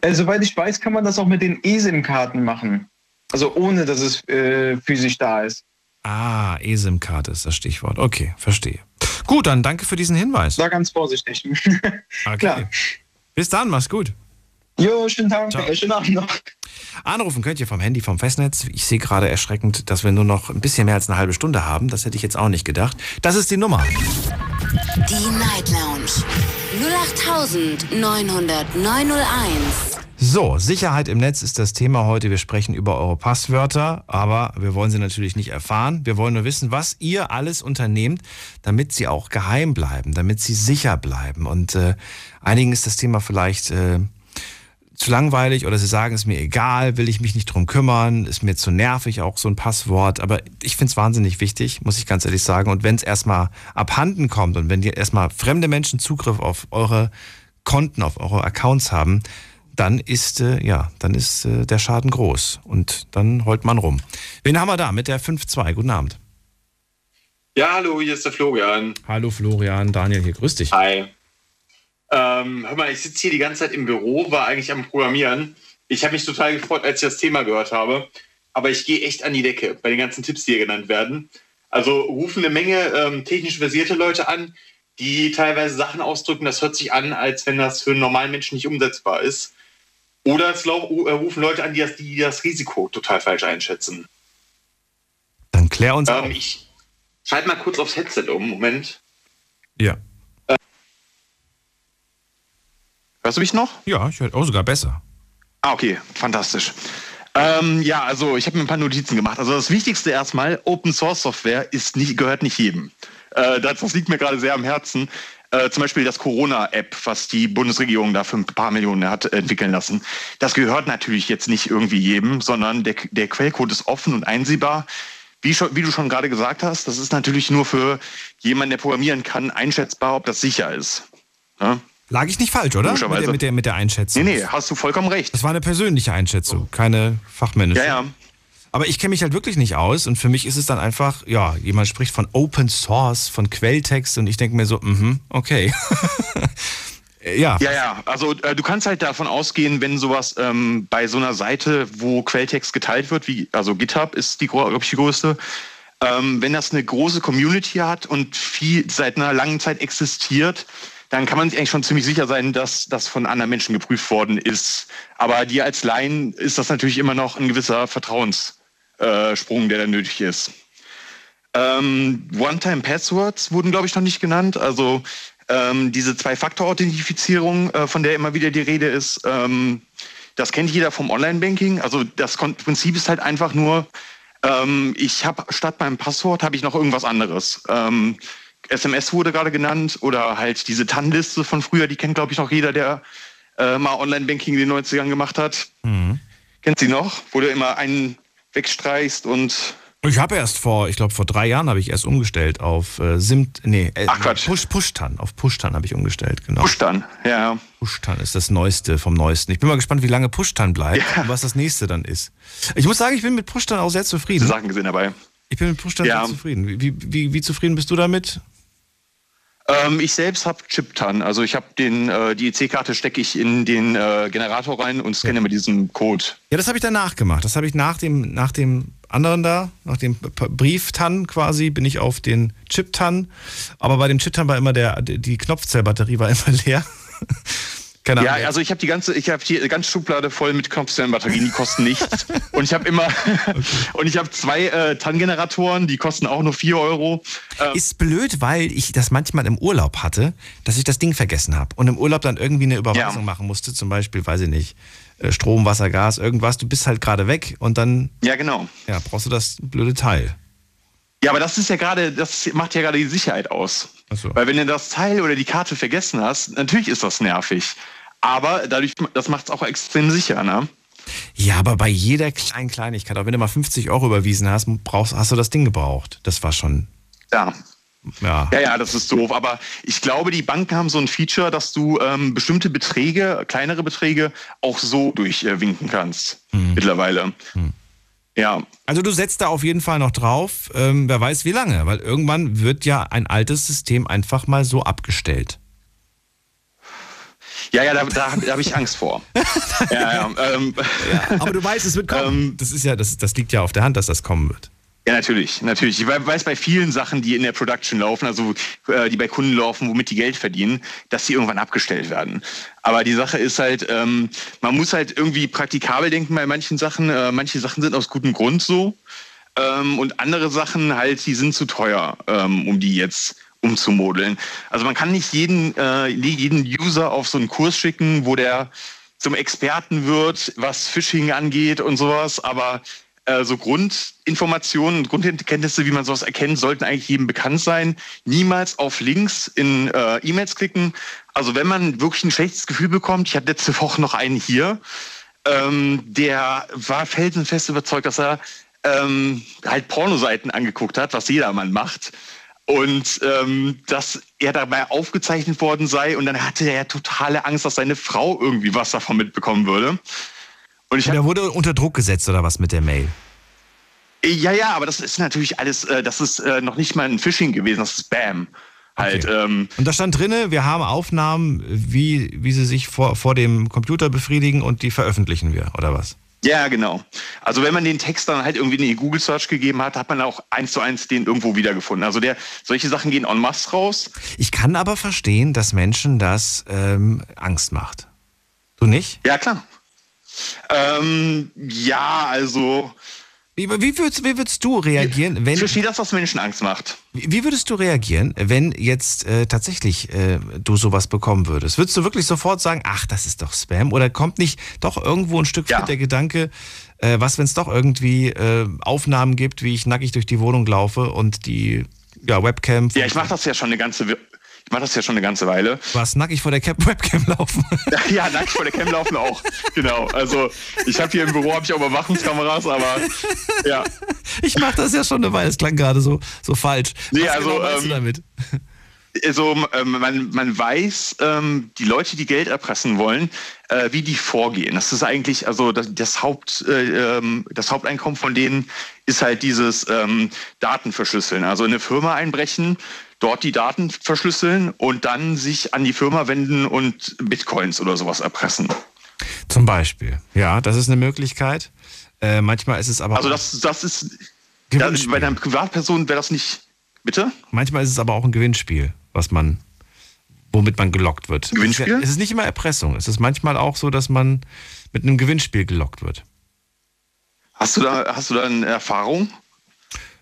Äh, soweit ich weiß, kann man das auch mit den eSIM-Karten machen. Also ohne, dass es äh, physisch da ist. Ah, eSIM-Karte ist das Stichwort. Okay, verstehe. Gut, dann danke für diesen Hinweis. War ganz vorsichtig. Okay. Klar. Bis dann, mach's gut. Jo, schönen Tag, Ciao. äh, schönen Abend noch. Anrufen könnt ihr vom Handy, vom Festnetz. Ich sehe gerade erschreckend, dass wir nur noch ein bisschen mehr als eine halbe Stunde haben. Das hätte ich jetzt auch nicht gedacht. Das ist die Nummer. Die Night Lounge 0890901. So, Sicherheit im Netz ist das Thema heute. Wir sprechen über eure Passwörter, aber wir wollen sie natürlich nicht erfahren. Wir wollen nur wissen, was ihr alles unternehmt, damit sie auch geheim bleiben, damit sie sicher bleiben. Und äh, einigen ist das Thema vielleicht äh, zu langweilig oder sie sagen, es ist mir egal, will ich mich nicht drum kümmern, ist mir zu nervig auch so ein Passwort. Aber ich finde es wahnsinnig wichtig, muss ich ganz ehrlich sagen. Und wenn es erstmal abhanden kommt und wenn ihr erstmal fremde Menschen Zugriff auf eure Konten, auf eure Accounts haben, dann ist äh, ja, dann ist äh, der Schaden groß und dann heult man rum. Wen haben wir da mit der 5-2? Guten Abend. Ja, hallo, hier ist der Florian. Hallo Florian, Daniel hier, grüß dich. Hi. Ähm, hör mal, ich sitze hier die ganze Zeit im Büro, war eigentlich am Programmieren. Ich habe mich total gefreut, als ich das Thema gehört habe. Aber ich gehe echt an die Decke bei den ganzen Tipps, die hier genannt werden. Also rufen eine Menge ähm, technisch versierte Leute an, die teilweise Sachen ausdrücken, das hört sich an, als wenn das für einen normalen Menschen nicht umsetzbar ist. Oder es äh, rufen Leute an, die das, die das Risiko total falsch einschätzen. Dann klär uns ähm, Ich schalte mal kurz aufs Headset um. Moment. Ja. Hörst du mich noch? Ja, ich höre oh, sogar besser. Ah, okay, fantastisch. Ähm, ja, also ich habe mir ein paar Notizen gemacht. Also das Wichtigste erstmal, Open Source Software ist nicht, gehört nicht jedem. Äh, das, das liegt mir gerade sehr am Herzen. Äh, zum Beispiel das Corona-App, was die Bundesregierung da für ein paar Millionen hat entwickeln lassen. Das gehört natürlich jetzt nicht irgendwie jedem, sondern der, der Quellcode ist offen und einsehbar. Wie, schon, wie du schon gerade gesagt hast, das ist natürlich nur für jemanden, der programmieren kann, einschätzbar, ob das sicher ist. Ja? Lag ich nicht falsch, oder? Mit der, mit, der, mit der Einschätzung. Nee, nee, hast du vollkommen recht. Das war eine persönliche Einschätzung, keine fachmännische. Ja, ja. Aber ich kenne mich halt wirklich nicht aus und für mich ist es dann einfach, ja, jemand spricht von Open Source, von Quelltext und ich denke mir so, mhm, okay. ja. Ja, ja, also äh, du kannst halt davon ausgehen, wenn sowas ähm, bei so einer Seite, wo Quelltext geteilt wird, wie also GitHub ist die, glaube ich, die größte, ähm, wenn das eine große Community hat und viel seit einer langen Zeit existiert, dann kann man sich eigentlich schon ziemlich sicher sein, dass das von anderen Menschen geprüft worden ist. Aber dir als Laien ist das natürlich immer noch ein gewisser Vertrauenssprung, der da nötig ist. Ähm, One-Time-Passwords wurden, glaube ich, noch nicht genannt. Also ähm, diese Zwei-Faktor-Authentifizierung, äh, von der immer wieder die Rede ist, ähm, das kennt jeder vom Online-Banking. Also das Prinzip ist halt einfach nur, ähm, ich habe statt meinem Passwort habe ich noch irgendwas anderes. SMS wurde gerade genannt oder halt diese TAN-Liste von früher, die kennt, glaube ich, noch jeder, der äh, mal Online-Banking in den 90ern gemacht hat. Mhm. Kennt sie noch? Wo du immer einen wegstreichst und Ich habe erst vor, ich glaube vor drei Jahren habe ich erst umgestellt auf äh, Simt, nee, äh, Ach, Quatsch. Push, Pushtan, auf Pushtan habe ich umgestellt, genau. Pushtan, ja. Pushtan ist das Neueste vom Neuesten. Ich bin mal gespannt, wie lange Pushtan bleibt und was das nächste dann ist. Ich muss sagen, ich bin mit Pushtan auch sehr zufrieden. Sachen gesehen dabei. Ich bin mit Pushtan Ja. sehr zufrieden. Wie, wie, wie zufrieden bist du damit? Ähm, ich selbst habe Chiptan. Also ich habe den äh, die EC-Karte stecke ich in den äh, Generator rein und scanne mit diesem Code. Ja, das habe ich danach gemacht. Das habe ich nach dem, nach dem anderen da, nach dem Brieftan quasi, bin ich auf den Chip-Tan. Aber bei dem Chip-Tan war immer der, die Knopfzellbatterie war immer leer. Keine ja, Ahnung. also ich habe die ganze, ich habe die ganze Schublade voll mit Knopfzellenbatterien, die kosten nichts. und ich habe immer, und ich habe zwei äh, TAN-Generatoren, die kosten auch nur 4 Euro. Ähm, Ist blöd, weil ich das manchmal im Urlaub hatte, dass ich das Ding vergessen habe und im Urlaub dann irgendwie eine Überweisung machen musste, zum Beispiel, weiß ich nicht, äh, Strom, Wasser, Gas, irgendwas. Du bist halt gerade weg und dann ja, genau. ja, brauchst du das blöde Teil. Ja, aber das ist ja gerade, das macht ja gerade die Sicherheit aus. Weil wenn du das Teil oder die Karte vergessen hast, natürlich ist das nervig. Aber dadurch, das macht es auch extrem sicher, ne? Ja, aber bei jeder kleinen Kleinigkeit, auch wenn du mal 50 Euro überwiesen hast, brauchst, hast du das Ding gebraucht. Das war schon. Ja. Ja. Ja, ja, das ist doof. Aber ich glaube, die Banken haben so ein Feature, dass du ähm, bestimmte Beträge, kleinere Beträge, auch so durchwinken kannst. Mittlerweile. Ja. Also du setzt da auf jeden Fall noch drauf, ähm, wer weiß wie lange, weil irgendwann wird ja ein altes System einfach mal so abgestellt. Ja, ja, da, da, habe ich Angst vor. ja, ja, ähm, aber du weißt, es wird kommen. das ist ja, das, das liegt ja auf der Hand, dass das kommen wird. Ja, natürlich, natürlich. Ich weiß bei vielen Sachen, die in der Production laufen, also äh, die bei Kunden laufen, womit die Geld verdienen, dass die irgendwann abgestellt werden. Aber die Sache ist halt, ähm, man muss halt irgendwie praktikabel denken bei manchen Sachen. Äh, manche Sachen sind aus gutem Grund so. Ähm, und andere Sachen halt, die sind zu teuer, ähm, um die jetzt umzumodeln. Also man kann nicht jeden, äh, jeden User auf so einen Kurs schicken, wo der zum Experten wird, was Phishing angeht und sowas, aber äh, so Grundinformationen und Grundkenntnisse, wie man sowas erkennt, sollten eigentlich jedem bekannt sein. Niemals auf Links in äh, E-Mails klicken. Also wenn man wirklich ein schlechtes Gefühl bekommt, ich hatte letzte Woche noch einen hier, ähm, der war felsenfest überzeugt, dass er ähm, halt Pornoseiten angeguckt hat, was jedermann macht. Und ähm, dass er dabei aufgezeichnet worden sei und dann hatte er totale Angst, dass seine Frau irgendwie was davon mitbekommen würde. Und ich Und er wurde unter Druck gesetzt oder was mit der Mail? Ja, ja, aber das ist natürlich alles, äh, das ist äh, noch nicht mal ein Phishing gewesen, das ist Spam. Halt, ähm, Und da stand drinne, wir haben Aufnahmen, wie, wie sie sich vor, vor dem Computer befriedigen und die veröffentlichen wir, oder was? ja, genau. Also wenn man den Text dann halt irgendwie in die Google Search gegeben hat, hat man auch eins zu eins den irgendwo wiedergefunden. Also der, solche Sachen gehen en masse raus. Ich kann aber verstehen, dass Menschen das ähm, Angst macht. Du nicht? Ja, klar. Ähm, ja, also. Wie, wie, würdest, wie würdest du reagieren, wenn. Ich verstehe das, was Menschen Angst macht. Wie, würdest du reagieren, wenn jetzt äh, tatsächlich äh, du sowas bekommen würdest? Würdest du wirklich sofort sagen, ach, das ist doch Spam? Oder kommt nicht doch irgendwo ein Stück weit der Gedanke, äh, was, wenn es doch irgendwie äh, Aufnahmen gibt, wie ich nackig durch die Wohnung laufe und die ja, Webcam. Ja, ich mache das ja schon eine ganze, ich mache das ja schon eine ganze Weile. Was nackig vor der Cap Webcam laufen? ja, nackig vor der Cam laufen auch. Genau. Also ich habe hier im Büro habe ich auch Überwachungskameras, aber ja. Ich mache das ja schon eine Weile. Es klang gerade so, so falsch. Nee, Was also, genau meinst du ähm, damit? Also ähm, man, man weiß, ähm, die Leute, die Geld erpressen wollen, äh, wie die vorgehen. Das ist eigentlich, also das, das, Haupt, äh, ähm, das Haupteinkommen von denen ist halt dieses ähm, Datenverschlüsseln. Also in eine Firma einbrechen, dort die Daten verschlüsseln und dann sich an die Firma wenden und Bitcoins oder sowas erpressen. Zum Beispiel. Ja, das ist eine Möglichkeit. Äh, manchmal ist es aber. Also auch- das, das ist, das, bei einer Privatperson wäre das nicht, bitte? Manchmal ist es aber auch ein Gewinnspiel, was man, womit man gelockt wird. Gewinnspiel? Es ist, ja- es ist nicht immer Erpressung. Es ist manchmal auch so, dass man mit einem Gewinnspiel gelockt wird. Hast du da, hast du da eine Erfahrung?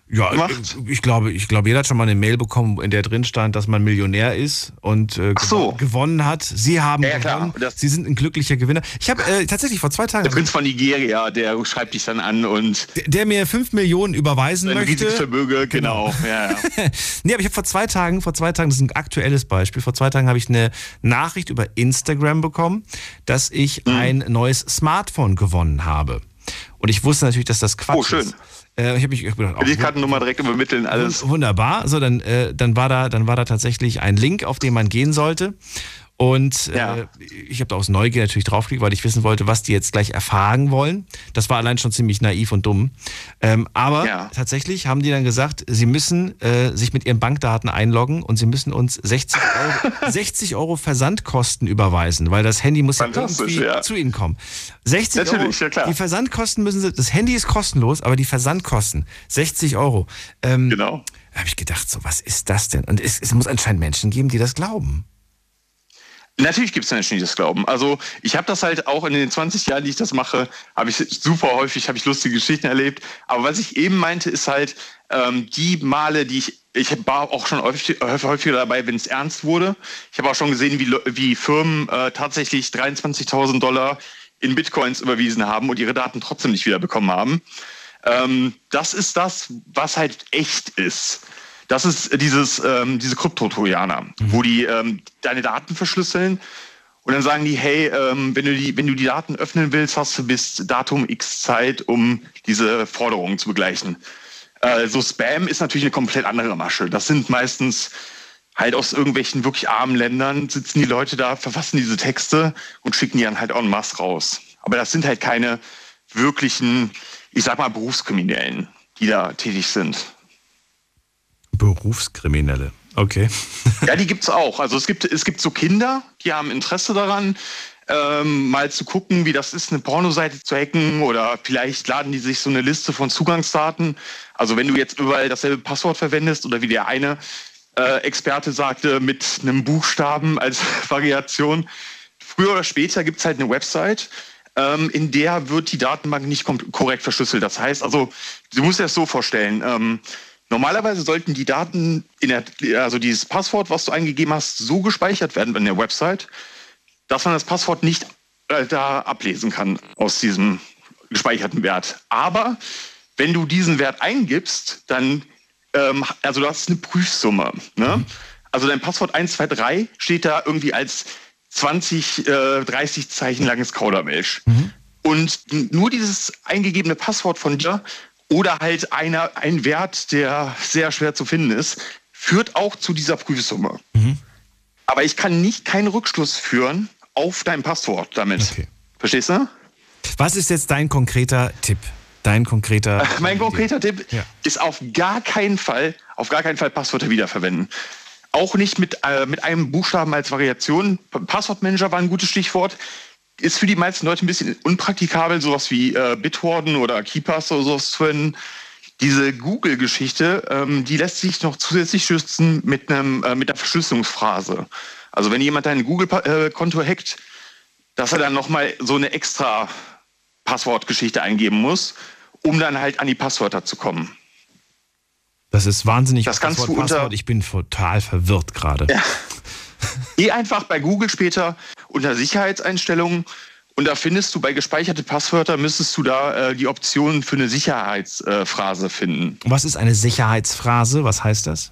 Ja, ich, ich glaube, ich glaube, jeder hat schon mal eine Mail bekommen, in der drin stand, dass man Millionär ist und äh, so. gew- gewonnen hat. Sie haben Ja, gewonnen. Sie sind ein glücklicher Gewinner. Ich habe äh, tatsächlich vor zwei Tagen, Der Prinz von Nigeria, der schreibt dich dann an und der, der mir 5 Millionen überweisen sein möchte. riesiges Vermögen, genau. Ja, ja. nee, aber ich habe vor zwei Tagen, vor zwei Tagen, das ist ein aktuelles Beispiel, vor zwei Tagen habe ich eine Nachricht über Instagram bekommen, dass ich Mhm. ein neues Smartphone gewonnen habe. Und ich wusste natürlich, dass das Quatsch Oh, schön. ist. Äh, ich habe mich ich gedacht, oh, Kreditkartennummer direkt übermitteln, alles. Wund- Wunderbar. So, dann, äh, dann, war da, dann war da tatsächlich ein Link, auf den man gehen sollte. Und äh, ich habe da aus Neugier natürlich draufgeklickt, weil ich wissen wollte, was die jetzt gleich erfahren wollen. Das war allein schon ziemlich naiv und dumm. Ähm, aber tatsächlich haben die dann gesagt, sie müssen äh, sich mit ihren Bankdaten einloggen und sie müssen uns 60 Euro, 60 Euro Versandkosten überweisen, weil das Handy muss ja irgendwie ja. zu ihnen kommen. 60 Natürlich, Euro. ja klar. Die Versandkosten müssen sie, das Handy ist kostenlos, aber die Versandkosten, 60 Euro. Ähm, genau. Da habe ich gedacht, so, was ist das denn? Und es, es muss anscheinend Menschen geben, die das glauben. Natürlich gibt es Menschen, die das glauben. Also ich habe das halt auch in den 20 Jahren, die ich das mache, habe ich super häufig, habe ich lustige Geschichten erlebt. Aber was ich eben meinte, ist halt ähm, die Male, die ich, ich war auch schon häufig, häufiger dabei, wenn es ernst wurde. Ich habe auch schon gesehen, wie, wie Firmen äh, tatsächlich 23.000 Dollar in Bitcoins überwiesen haben und ihre Daten trotzdem nicht wiederbekommen haben. Ähm, das ist das, was halt echt ist. Das ist dieses, ähm, diese Kryptotrojaner, wo die ähm, deine Daten verschlüsseln und dann sagen die, hey, ähm, wenn, du die, wenn du die Daten öffnen willst, hast du bis Datum X Zeit, um diese Forderungen zu begleichen. Äh, so Spam ist natürlich eine komplett andere Masche. Das sind meistens halt aus irgendwelchen wirklich armen Ländern sitzen die Leute da, verfassen diese Texte und schicken die dann halt en masse raus. Aber das sind halt keine wirklichen, ich sag mal, Berufskriminellen, die da tätig sind. Berufskriminelle. Okay. Ja, die gibt's auch. Also es gibt, es gibt so Kinder, die haben Interesse daran, ähm, mal zu gucken, wie das ist, eine Pornoseite zu hacken oder vielleicht laden die sich so eine Liste von Zugangsdaten. Also wenn du jetzt überall dasselbe Passwort verwendest oder wie der eine äh, Experte sagte, mit einem Buchstaben als Variation, früher oder später gibt's halt eine Website, ähm, in der wird die Datenbank nicht korrekt verschlüsselt. Das heißt also, du musst dir das so vorstellen, ähm, Normalerweise sollten die Daten, in der, also dieses Passwort, was du eingegeben hast, so gespeichert werden in der Website, dass man das Passwort nicht äh, da ablesen kann aus diesem gespeicherten Wert. Aber wenn du diesen Wert eingibst, dann, ähm, also du hast eine Prüfsumme. Ne? Also dein Passwort 123 steht da irgendwie als 20, äh, 30 Zeichen langes Kauderwelsch. Und n- nur dieses eingegebene Passwort von dir oder halt einer, ein Wert, der sehr schwer zu finden ist, führt auch zu dieser Prüfsumme. Aber ich kann nicht keinen Rückschluss führen auf dein Passwort damit. Verstehst du? Was ist jetzt dein konkreter Tipp? Dein konkreter. Mein konkreter Tipp Ja. ist auf gar keinen Fall, auf gar keinen Fall Passwörter wiederverwenden. Auch nicht mit, äh, mit einem Buchstaben als Variation. Passwortmanager war ein gutes Stichwort. Ist für die meisten Leute ein bisschen unpraktikabel, sowas wie äh, Bitwarden oder KeePass oder sowas zu verwenden. Diese Google-Geschichte, ähm, die lässt sich noch zusätzlich schützen mit, einem, äh, mit einer Verschlüsselungsphrase. Also wenn jemand dein Google-Konto hackt, dass er dann nochmal so eine extra Passwortgeschichte eingeben muss, um dann halt an die Passwörter zu kommen. Das ist wahnsinnig. Das kannst Wort du unter- Passwort. Ich bin total verwirrt gerade. Geh einfach bei Google später unter Sicherheitseinstellungen und da findest du bei gespeicherte Passwörter, müsstest du da äh, die Option für eine Sicherheitsphrase finden. Was ist eine Sicherheitsphrase? Was heißt das?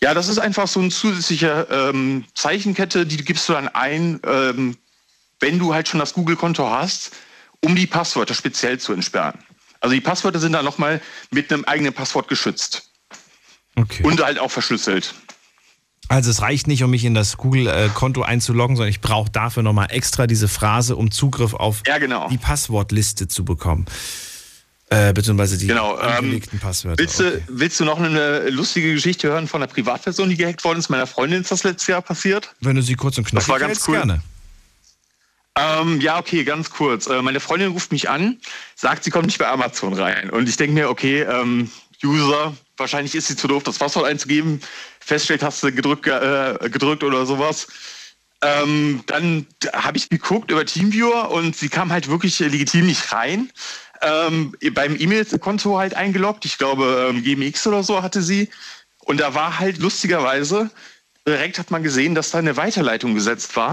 Ja, das ist einfach so eine zusätzliche ähm, Zeichenkette, die gibst du dann ein, ähm, wenn du halt schon das Google-Konto hast, um die Passwörter speziell zu entsperren. Also die Passwörter sind dann nochmal mit einem eigenen Passwort geschützt. Okay. Und halt auch verschlüsselt. Also es reicht nicht, um mich in das Google-Konto einzuloggen, sondern ich brauche dafür nochmal extra diese Phrase, um Zugriff auf Ja, genau. die Passwortliste zu bekommen. Äh, beziehungsweise die Genau, ähm, angelegten Passwörter. Willst du, willst du noch eine lustige Geschichte hören von einer Privatperson, die gehackt worden ist? Meiner Freundin ist das letztes Jahr passiert. Wenn du sie kurz und knackig Das war ganz cool. gerne. Ähm, ja, okay, ganz kurz. Äh, meine Freundin ruft mich an, sagt, sie kommt nicht bei Amazon rein. Und ich denke mir, okay, ähm, User, wahrscheinlich ist sie zu doof, das Passwort einzugeben. Feststelltaste gedrückt, äh, gedrückt oder sowas. Ähm, dann habe ich geguckt über Teamviewer und sie kam halt wirklich legitim nicht rein. ähm, beim E-Mail-Konto halt eingeloggt. Ich glaube, ähm, GMX oder so hatte sie. Und da war halt lustigerweise, direkt hat man gesehen, dass da eine Weiterleitung gesetzt war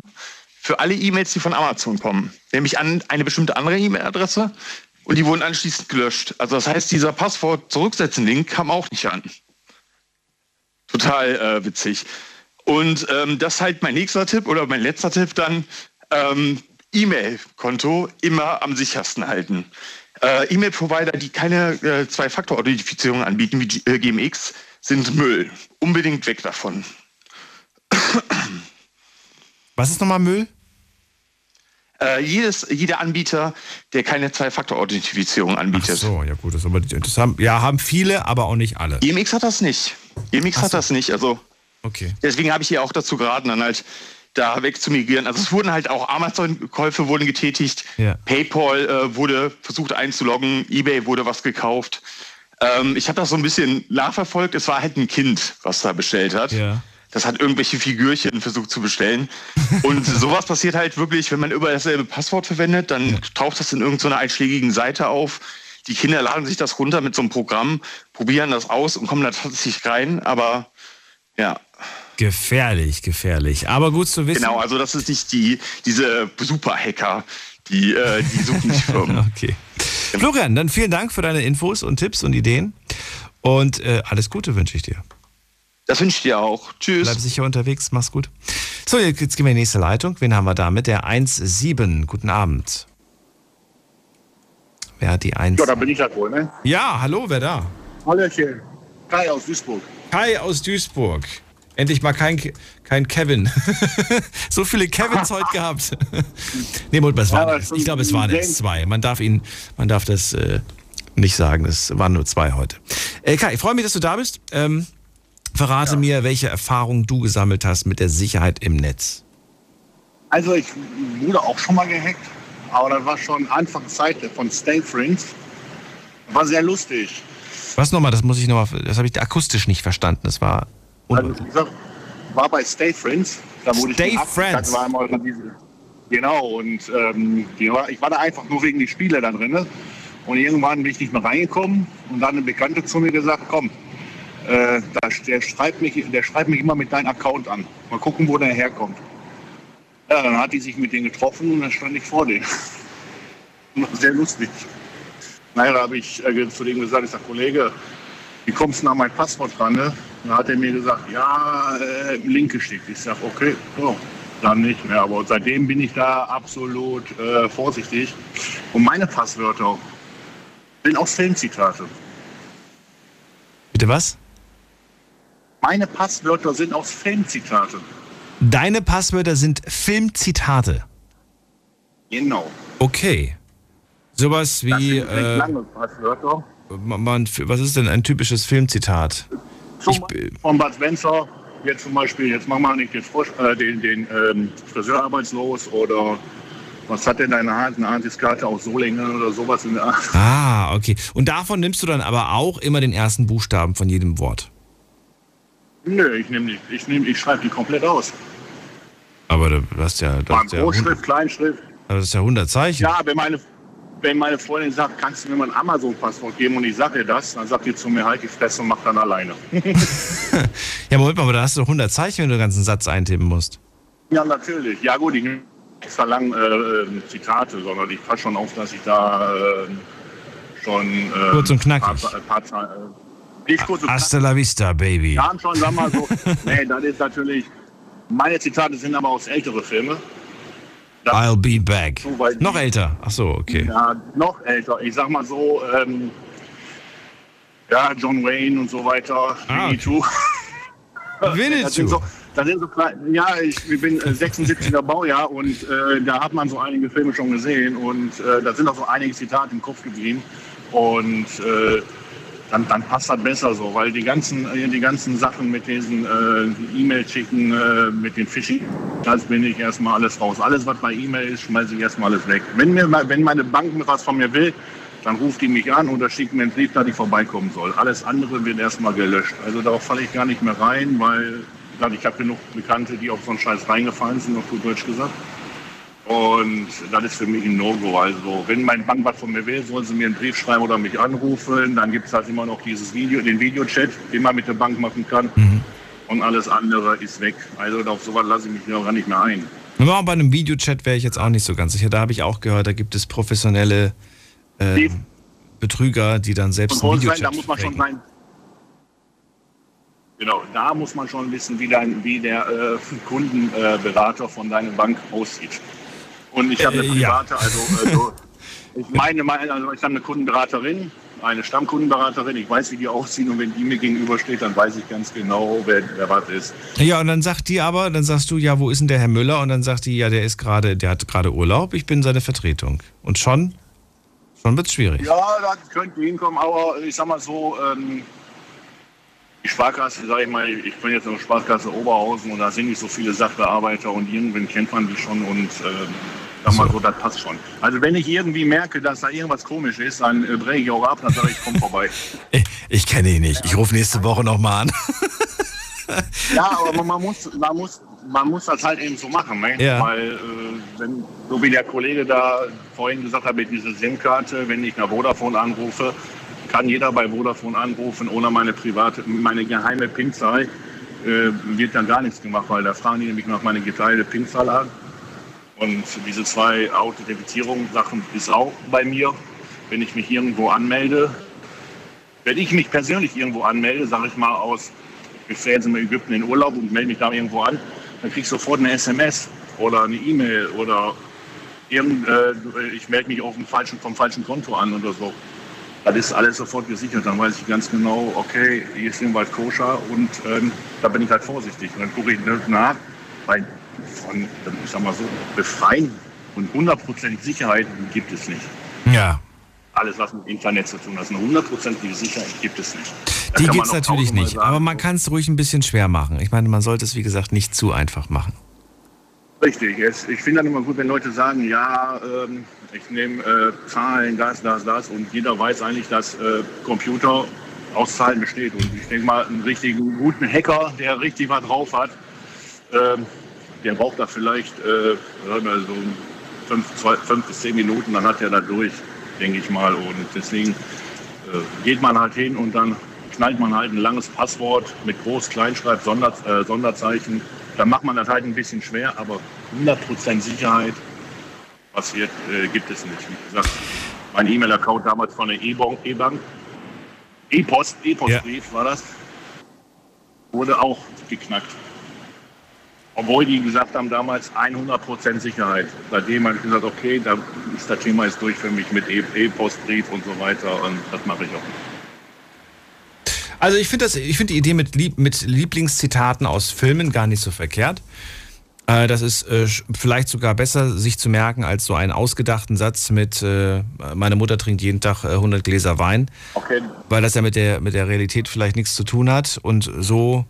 für alle E-Mails, die von Amazon kommen. Nämlich an eine bestimmte andere E-Mail-Adresse. Und die wurden anschließend gelöscht. Also das heißt, dieser Passwort-Zurücksetzen-Link kam auch nicht an. Total äh, witzig. Und ähm, das ist halt mein nächster Tipp oder mein letzter Tipp dann. Ähm, E-Mail-Konto immer am sichersten halten. Äh, E-Mail-Provider, die keine äh, Zwei-Faktor-Authentifizierung anbieten, wie G äh, GMX, sind Müll. Unbedingt weg davon. Was ist nochmal Müll? Äh, jedes, jeder Anbieter, der keine Zwei-Faktor-Authentifizierung anbietet. Ach so, ja gut, das, aber, das haben, ja, haben viele, aber auch nicht alle. GMX hat das nicht. GMX Ach hat so. das nicht. Also Okay. deswegen habe ich hier auch dazu geraten, dann halt da wegzumigrieren. Also es wurden halt auch Amazon-Käufe wurden getätigt, Ja. PayPal äh, wurde versucht einzuloggen, eBay wurde was gekauft. Ähm, ich habe das so ein bisschen nachverfolgt. Es war halt ein Kind, was da bestellt hat. Ja. Das hat irgendwelche Figürchen versucht zu bestellen. Und sowas passiert halt wirklich, wenn man über dasselbe Passwort verwendet, dann taucht das in irgendeiner einschlägigen Seite auf. Die Kinder laden sich das runter mit so einem Programm, probieren das aus und kommen da tatsächlich rein. Aber ja, Gefährlich, gefährlich. Aber gut zu wissen. genau, also das ist nicht die, diese Super-Hacker, die, äh, die suchen sich Firmen. Okay. Florian, dann vielen Dank für deine Infos und Tipps und Ideen. Und äh, alles Gute wünsche ich dir. Das wünsche ich dir auch. Tschüss. Bleib sicher unterwegs, mach's gut. So, jetzt jetzt gehen wir in die nächste Leitung. Wen haben wir da mit der 1.7? Guten Abend. Wer hat die 1? Ja, da bin ich halt wohl, ne? Ja, hallo, wer da? Hallöchen. Kai aus Duisburg. Kai aus Duisburg. Endlich mal kein, Ke- kein Kevin. so viele Kevins heute gehabt. nee, Moment, es waren, Ja, ich glaube, es waren erst zwei. Man darf ihn, man darf das äh, nicht sagen. Es waren nur zwei heute. Äh, Kai, ich freue mich, dass du da bist. Ähm, verrate mir, welche Erfahrungen du gesammelt hast mit der Sicherheit im Netz. Also ich wurde auch schon mal gehackt, aber das war schon Anfangszeit von Stay Friends. War sehr lustig. Was nochmal? Das muss ich nochmal, das habe ich akustisch nicht verstanden. Das war. Also, gesagt, war bei Stay Friends. Da wurde Stay ich Friends. War so diese, genau, und ähm, war, ich war da einfach nur wegen die Spiele da drin. Und irgendwann bin ich nicht mehr reingekommen und dann eine Bekannte zu mir gesagt, komm, äh, der, schreibt mich, der schreibt mich immer mit deinem Account an. Mal gucken, wo der herkommt. Ja, dann hat die sich mit denen getroffen und dann stand ich vor denen. Sehr lustig. Naja, da habe ich äh, zu dem gesagt, ich sage, Kollege, wie kommst du an mein Passwort ran? Ne? Dann hat er mir gesagt, ja, äh, Link geschickt. Ich sage, okay, so, dann nicht mehr. Aber seitdem bin ich da absolut äh, vorsichtig. Und meine Passwörter sind aus Filmzitate. Bitte was? Meine Passwörter sind aus Filmzitate. Deine Passwörter sind Filmzitate. Genau. Okay. Sowas Das wie. sind recht Äh, lange Passwörter. man, was ist denn ein typisches Filmzitat? Zum Beispiel von Bud Spencer, jetzt zum Beispiel, jetzt mach mal nicht den, Frosch, äh, den, den ähm, Friseur arbeitslos oder was hat denn deine Hand, eine Antiskarte aus Solingen oder sowas in der Art. Ah, okay. Und davon nimmst du dann aber auch immer den ersten Buchstaben von jedem Wort. Nö, ich nehme nicht. Ich, nehm, ich schreibe die komplett aus. Aber du hast ja, du hast ja, Großschrift, 100, Kleinschrift. das ist ja 100 Zeichen. Ja, wenn meine, wenn meine Freundin sagt, kannst du mir mal ein Amazon-Passwort geben und ich sage ihr das, dann sagt die zu mir, halt die Fresse und mach dann alleine. Ja, Moment mal, aber da hast du doch 100 Zeichen, wenn du den ganzen Satz eintippen musst. Ja, natürlich. Ja gut, ich nehme extra lang äh, äh, Zitate, sondern ich passe schon auf, dass ich da äh, schon... Äh, Kurz und knackig. Paar, paar, paar, äh, nicht kurz und Hasta la vista, baby. Haben schon, sag mal so, nee, das ist natürlich... Meine Zitate sind aber aus ältere Filme. I'll be back. So, Noch älter. Ach so, okay. Ja, noch älter. Ich sag mal so, ähm, ja, John Wayne und so weiter. Ah. Winnetou. Das sind so, das sind so klein, ja, ich bin äh, 76er Baujahr und äh, da hat man so einige Filme schon gesehen und äh, da sind auch so einige Zitate im Kopf geblieben und äh, dann, dann passt das besser so, weil die ganzen, die ganzen Sachen mit diesen äh, E-Mail schicken, äh, mit den Phishing, das bin ich erstmal alles raus. Alles, was bei E-Mail ist, schmeiße ich erstmal alles weg. Wenn, mir, wenn meine Bank was von mir will, dann ruft die mich an oder schickt mir einen Brief, dass ich vorbeikommen soll. Alles andere wird erstmal gelöscht. Also darauf falle ich gar nicht mehr rein, weil ich habe genug Bekannte, die auf so einen Scheiß reingefallen sind, auf gut Deutsch gesagt. Und das ist für mich ein No-Go. Also, wenn mein Bank was von mir will, sollen sie mir einen Brief schreiben oder mich anrufen. Dann gibt es halt immer noch dieses Video, den Videochat, den man mit der Bank machen kann. Und alles andere ist weg. Also, auf sowas lasse ich mich noch gar nicht mehr ein. Ja, bei einem Videochat wäre ich jetzt auch nicht so ganz sicher. Da habe ich auch gehört, da gibt es professionelle äh, Betrüger, die dann selbst einen sein, da Videochat muss man schon sein. Genau, da muss man schon wissen, wie, dein, wie der äh, Kundenberater von deiner Bank aussieht. Und ich habe eine Äh, ja. private, also, also ich meine, meine- also ich habe eine Kundenberaterin, eine Stammkundenberaterin, ich weiß, wie die aussehen und wenn die mir gegenübersteht, dann weiß ich ganz genau, wer, wer was ist. Ja, und dann sagt die aber, dann sagst du, ja, wo ist denn der Herr Müller? Und dann sagt die, ja, der ist gerade, der hat gerade Urlaub, ich bin seine Vertretung. Und schon, schon wird's schwierig. Ja, das könnte hinkommen, aber ich sag mal so, ähm, die Sparkasse, sag ich mal, ich bin jetzt in der Sparkasse Oberhausen und da sind nicht so viele Sachbearbeiter und irgendwann kennt man die schon und ähm, sag mal so, das passt schon. Also wenn ich irgendwie merke, dass da irgendwas komisch ist, dann äh, breche ich auch ab, dann sage ich, komm vorbei. Ich kenne ihn nicht. Ich rufe nächste Woche nochmal an. Ja, aber man, man, muss, man, muss, man muss das halt eben so machen, ne? Ja. weil äh, wenn, so wie der Kollege da vorhin gesagt hat mit dieser SIM-Karte, wenn ich nach Vodafone anrufe, kann jeder bei Vodafone anrufen, ohne meine private, meine geheime PIN-Zahl äh, wird dann gar nichts gemacht, weil da fragen die nämlich nach meiner geteilte PIN-Zahl an. Und diese zwei Authentifizierungssachen ist auch bei mir, wenn ich mich irgendwo anmelde. Wenn ich mich persönlich irgendwo anmelde, sage ich mal aus, ich fahre jetzt in Ägypten in Urlaub und melde mich da irgendwo an, dann krieg ich sofort eine SMS oder eine E-Mail oder irgend, äh, ich melde mich auf dem falschen, vom falschen Konto an oder so. Das ist alles sofort gesichert. Dann weiß ich ganz genau, okay, hier ist irgendwas koscher und ähm, da bin ich halt vorsichtig. Und dann gucke ich nach, weil von, ich sag mal so, befreien und hundertprozentig Sicherheit gibt es nicht. Ja. Alles, was mit Internet zu tun hat, eine hundertprozentige Sicherheit gibt es nicht. Da Die gibt's auch natürlich nicht. sagen, Aber man kann es ruhig ein bisschen schwer machen. Ich meine, man sollte es, wie gesagt, nicht zu einfach machen. Richtig. Es, ich finde dann immer gut, wenn Leute sagen, ja, ähm, ich nehme äh, Zahlen, das, das, das und jeder weiß eigentlich, dass äh, Computer aus Zahlen besteht. Und ich denke mal, einen richtigen guten Hacker, der richtig was drauf hat, ähm, der braucht da vielleicht äh, so fünf, zwei, fünf bis zehn Minuten, dann hat er da durch, denke ich mal. Und deswegen äh, geht man halt hin und dann knallt man halt ein langes Passwort mit Groß-, Kleinschreib, Sonder, äh, Sonderzeichen. Dann macht man das halt ein bisschen schwer, aber 100% Sicherheit passiert, äh, gibt es nicht. Wie gesagt, mein E-Mail-Account damals von der E-Bank, E-Post, E-Postbrief war das, wurde auch geknackt. Obwohl die gesagt haben damals 100% Sicherheit. Seitdem habe ich gesagt, okay, da ist das Thema jetzt durch für mich mit E-Postbrief und so weiter und das mache ich auch. Also ich finde finde die Idee mit, Lieb, mit Lieblingszitaten aus Filmen gar nicht so verkehrt. Äh, das ist äh, vielleicht sogar besser, sich zu merken, als so einen ausgedachten Satz mit äh, meine Mutter trinkt jeden Tag äh, 100 Gläser Wein, Okay. weil das ja mit der, mit der Realität vielleicht nichts zu tun hat. Und so,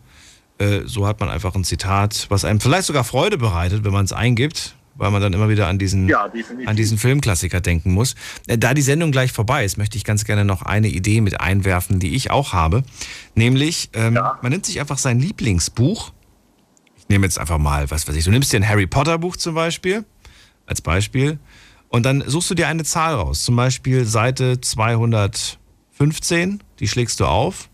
äh, so hat man einfach ein Zitat, was einem vielleicht sogar Freude bereitet, wenn man es eingibt, weil man dann immer wieder an diesen, Ja, an diesen Filmklassiker denken muss. Äh, Da die Sendung gleich vorbei ist, möchte ich ganz gerne noch eine Idee mit einwerfen, die ich auch habe. Nämlich, ähm, man nimmt sich einfach sein Lieblingsbuch. Ich nehme jetzt einfach mal, was weiß ich, du nimmst dir ein Harry Potter Buch zum Beispiel, als Beispiel, und dann suchst du dir eine Zahl raus. Zum Beispiel Seite 215, die schlägst du auf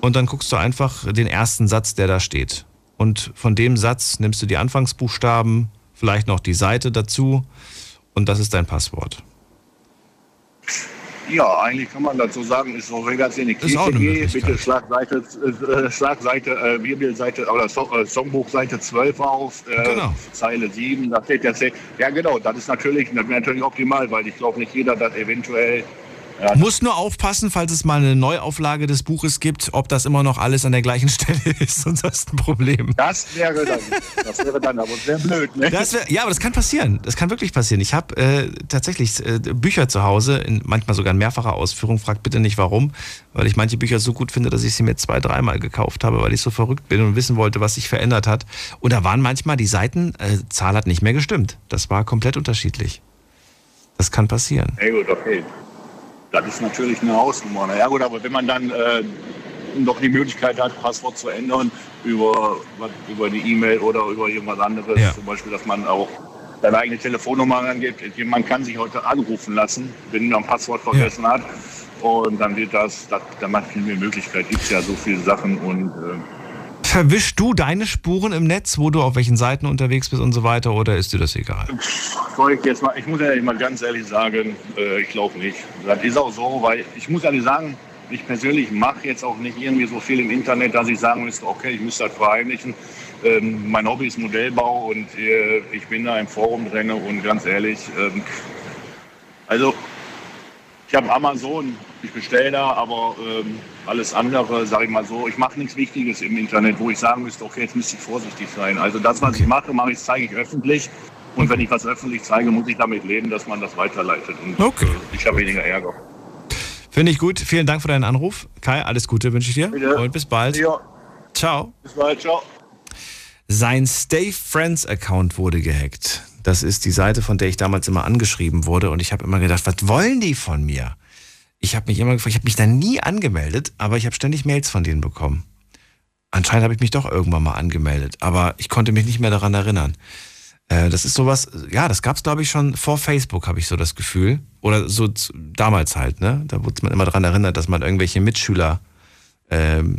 und dann guckst du einfach den ersten Satz, der da steht. Und von dem Satz nimmst du die Anfangsbuchstaben, vielleicht noch die Seite dazu und das ist dein Passwort. Ja, eigentlich kann man dazu sagen, ist so, wenn ich in die Kirche gehe, bitte Schlagseite, äh, Schlagseite, äh, Bibelseite oder so, äh, Songbuchseite 12 auf, äh, Genau. Zeile 7, da steht Se- Ja genau, das ist natürlich, das wäre natürlich optimal, weil ich glaube nicht jeder das eventuell ja, Muss nur aufpassen, falls es mal eine Neuauflage des Buches gibt, ob das immer noch alles an der gleichen Stelle ist, sonst hast du ein Problem. Das wäre dann, das wäre dann aber sehr blöd, ne? Wär, ja, aber das kann passieren. Das kann wirklich passieren. Ich habe äh, tatsächlich äh, Bücher zu Hause, in, manchmal sogar in mehrfacher Ausführung. Fragt bitte nicht warum, weil ich manche Bücher so gut finde, dass ich sie mir zwei, dreimal gekauft habe, weil ich so verrückt bin und wissen wollte, was sich verändert hat. Und da waren manchmal die Seitenzahl äh, hat nicht mehr gestimmt. Das war komplett unterschiedlich. Das kann passieren. Ja gut, okay. Das ist natürlich eine Hausnummer. Na Ja gut, aber wenn man dann äh, noch die Möglichkeit hat, Passwort zu ändern über, über die E-Mail oder über irgendwas anderes, Ja. zum Beispiel, dass man auch deine eigene Telefonnummer angibt. Man kann sich heute anrufen lassen, wenn man ein Passwort vergessen ja. hat. Und dann wird das, das da macht viel mehr Möglichkeit. Gibt es ja so viele Sachen und äh, Verwischst du deine Spuren im Netz, wo du auf welchen Seiten unterwegs bist und so weiter, oder ist dir das egal? Ich, jetzt mal, ich muss ja mal ganz ehrlich sagen, äh, ich glaube nicht. Das ist auch so, weil ich muss ehrlich sagen, ich persönlich mache jetzt auch nicht irgendwie so viel im Internet, dass ich sagen müsste, okay, ich müsste das verheimlichen. Ähm, mein Hobby ist Modellbau und äh, ich bin da im Forum drin und ganz ehrlich, ähm, also ich habe Amazon, ich bestelle da, aber ähm, alles andere, sage ich mal so, ich mache nichts Wichtiges im Internet, wo ich sagen müsste, okay, jetzt müsste ich vorsichtig sein. Also das, was ich mache, mache ich, zeige ich öffentlich. Und wenn ich was öffentlich zeige, muss ich damit leben, dass man das weiterleitet. Und okay. Äh, ich habe weniger Ärger. Finde ich gut. Vielen Dank für deinen Anruf. Kai, alles Gute wünsche ich dir. Bitte. Und bis bald. Ja. Ciao. Bis bald. Ciao. Sein Stay Friends Account wurde gehackt. Das ist die Seite, von der ich damals immer angeschrieben wurde. Und ich habe immer gedacht, was wollen die von mir? Ich habe mich immer gefragt, ich habe mich da nie angemeldet, aber ich habe ständig Mails von denen bekommen. Anscheinend habe ich mich doch irgendwann mal angemeldet, aber ich konnte mich nicht mehr daran erinnern. Äh, das ist sowas, ja, das gab es glaube ich schon vor Facebook, habe ich so das Gefühl. Oder so damals halt, ne? Da wurde man immer daran erinnert, dass man irgendwelche Mitschüler, ähm,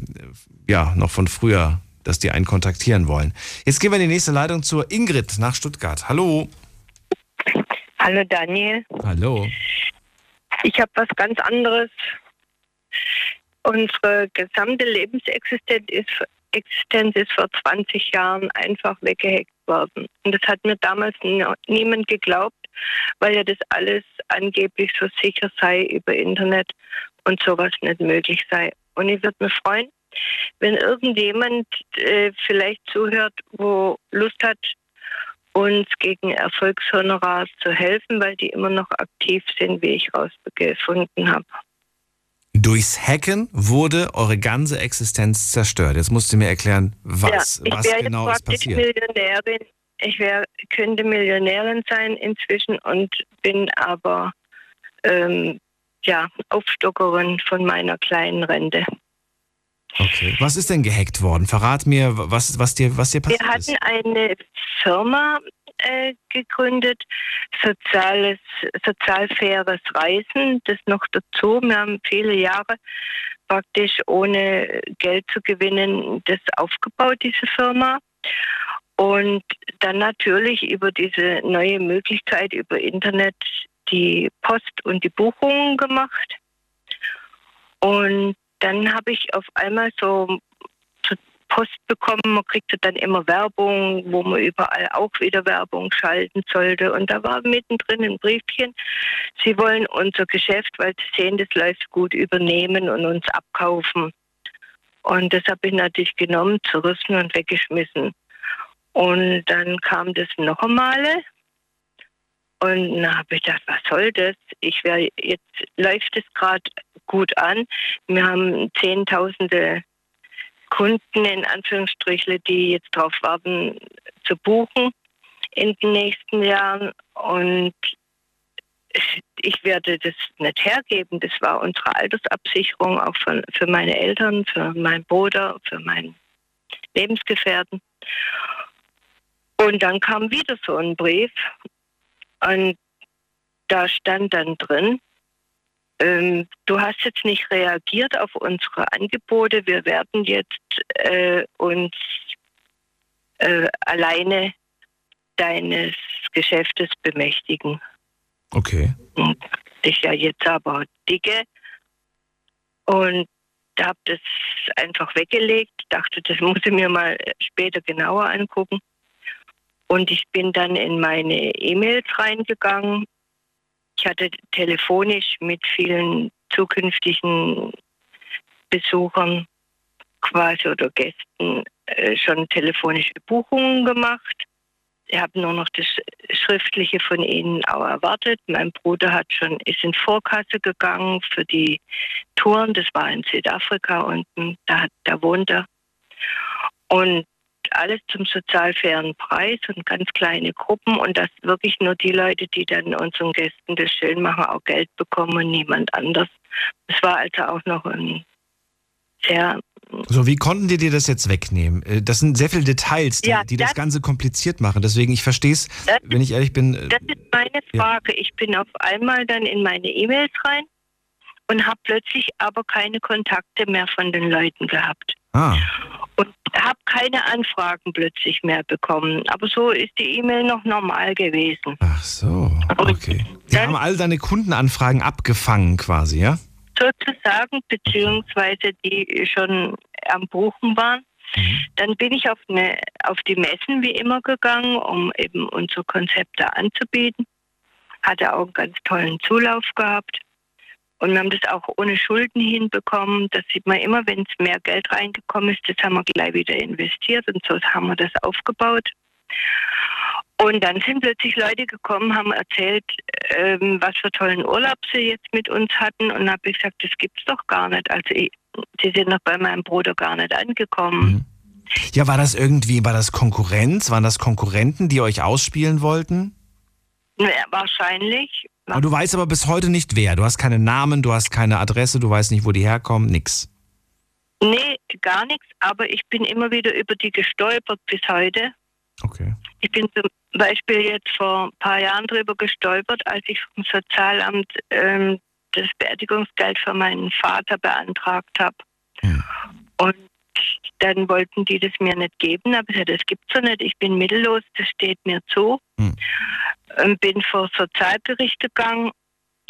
ja, noch von früher, dass die einen kontaktieren wollen. Jetzt gehen wir in die nächste Leitung zur Ingrid nach Stuttgart. Hallo. Hallo Daniel. Hallo. Ich habe was ganz anderes. Unsere gesamte Lebensexistenz ist, Existenz ist vor 20 Jahren einfach weggehackt worden. Und das hat mir damals niemand geglaubt, weil ja das alles angeblich so sicher sei über Internet und sowas nicht möglich sei. Und ich würde mich freuen, wenn irgendjemand äh, vielleicht zuhört, wo Lust hat, uns gegen Erfolgshonorar zu helfen, weil die immer noch aktiv sind, wie ich rausgefunden habe. Durchs Hacken wurde eure ganze Existenz zerstört. Jetzt musst du mir erklären, was, ja, was genau ist passiert. Millionärin. Ich wär, könnte Millionärin sein inzwischen und bin aber ähm, ja, Aufstockerin von meiner kleinen Rente. Okay. Was ist denn gehackt worden? Verrat mir, was, was, dir, was dir passiert Wir hatten eine Firma äh, gegründet, soziales, sozial faires Reisen, das noch dazu. Wir haben viele Jahre praktisch ohne Geld zu gewinnen das aufgebaut, diese Firma. Und dann natürlich über diese neue Möglichkeit über Internet die Post und die Buchungen gemacht. Und dann habe ich auf einmal so Post bekommen. Man kriegte dann immer Werbung, wo man überall auch wieder Werbung schalten sollte. Und da war mittendrin ein Briefchen. Sie wollen unser Geschäft, weil sie sehen, das läuft gut, übernehmen und uns abkaufen. Und das habe ich natürlich genommen, zerrissen und weggeschmissen. Und dann kam das noch einmal. Und dann habe ich gedacht, was soll das? Ich wäre jetzt läuft es gerade gut an. Wir haben Zehntausende Kunden in Anführungsstrichen, die jetzt darauf warten zu buchen in den nächsten Jahren. Und ich werde das nicht hergeben. Das war unsere Altersabsicherung auch für, für meine Eltern, für meinen Bruder, für meinen Lebensgefährten. Und dann kam wieder so ein Brief und da stand dann drin, ähm, du hast jetzt nicht reagiert auf unsere Angebote. Wir werden jetzt äh, uns äh, alleine deines Geschäftes bemächtigen. Okay. Und ich ja jetzt aber dicke und habe das einfach weggelegt, dachte, das muss ich mir mal später genauer angucken. Und ich bin dann in meine E-Mails reingegangen ich hatte telefonisch mit vielen zukünftigen Besuchern quasi oder Gästen äh, schon telefonische Buchungen gemacht. Ich habe nur noch das Schriftliche von ihnen auch erwartet. Mein Bruder hat schon, ist in Vorkasse gegangen für die Touren. Das war in Südafrika unten. Da, da wohnt er. Und alles zum sozial fairen Preis und ganz kleine Gruppen und dass wirklich nur die Leute, die dann unseren Gästen das schön machen, auch Geld bekommen und niemand anders. Es war also auch noch ein sehr So, wie konnten die dir das jetzt wegnehmen? Äh, Das sind sehr viele Details, die, Ja, die das das- Ganze kompliziert machen. Deswegen, ich verstehe es, Das- wenn ich ehrlich bin. äh, Das ist meine Frage. Ich bin auf einmal dann in meine E-Mails rein und habe plötzlich aber keine Kontakte mehr von den Leuten gehabt. Ah, Und habe keine Anfragen plötzlich mehr bekommen. Aber so ist die E-Mail noch normal gewesen. ach so, okay. Die haben all deine Kundenanfragen abgefangen quasi, ja? Sozusagen, beziehungsweise die schon am Buchen waren. Dann bin ich auf, eine, auf die Messen wie immer gegangen, um eben unsere Konzepte anzubieten. Hatte auch einen ganz tollen Zulauf gehabt. Und wir haben das auch ohne Schulden hinbekommen. Das sieht man immer, wenn es mehr Geld reingekommen ist, das haben wir gleich wieder investiert und so haben wir das aufgebaut. Und dann sind plötzlich Leute gekommen, haben erzählt, ähm, was für tollen Urlaub sie jetzt mit uns hatten. Und habe ich gesagt, das gibt's doch gar nicht. Also ich, sie sind noch bei meinem Bruder gar nicht angekommen. Ja, war das irgendwie, war das Konkurrenz? Waren das Konkurrenten, die euch ausspielen wollten? Ja, wahrscheinlich. Aber du weißt aber bis heute nicht wer. Du hast keine Namen, du hast keine Adresse, du weißt nicht, wo die herkommen, nix. Nee, gar nichts. Aber ich bin immer wieder über die gestolpert bis heute. Okay. Ich bin zum Beispiel jetzt vor ein paar Jahren drüber gestolpert, als ich vom Sozialamt ähm, das Beerdigungsgeld für meinen Vater beantragt habe. Und dann wollten die das mir nicht geben. Aber ich das gibt's so nicht. Ich bin mittellos, das steht mir zu. Und bin vor Sozialgericht gegangen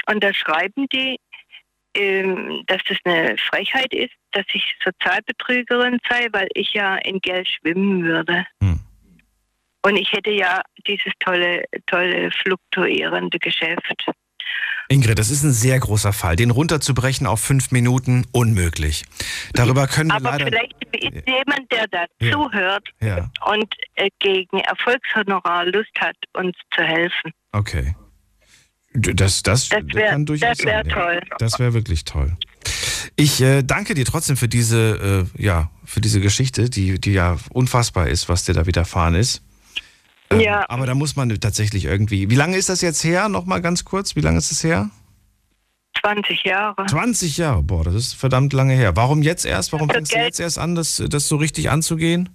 und da schreiben die, ähm, dass das eine Frechheit ist, dass ich Sozialbetrügerin sei, weil ich ja in Geld schwimmen würde. Und ich hätte ja dieses tolle, tolle fluktuierende Geschäft. Ingrid, das ist ein sehr großer Fall. Den runterzubrechen auf fünf Minuten, unmöglich. Darüber können wir Aber leider. vielleicht ist jemand, der da Ja. zuhört Ja, und äh, gegen Erfolgshonorar Lust hat, uns zu helfen. okay. Das, das, Das wär- kann durchaus das wär sein. ja. toll. Das wäre wirklich toll. Ich äh, danke dir trotzdem für diese, äh, ja, für diese Geschichte, die, die ja unfassbar ist, was dir da widerfahren ist. Ähm, Ja. Aber da muss man tatsächlich irgendwie. Wie lange ist das jetzt her? Nochmal ganz kurz. Wie lange ist es her? 20 Jahre. 20 Jahre. Boah, das ist verdammt lange her. Warum jetzt erst? Warum Also fängst du jetzt erst an, das, das so richtig anzugehen?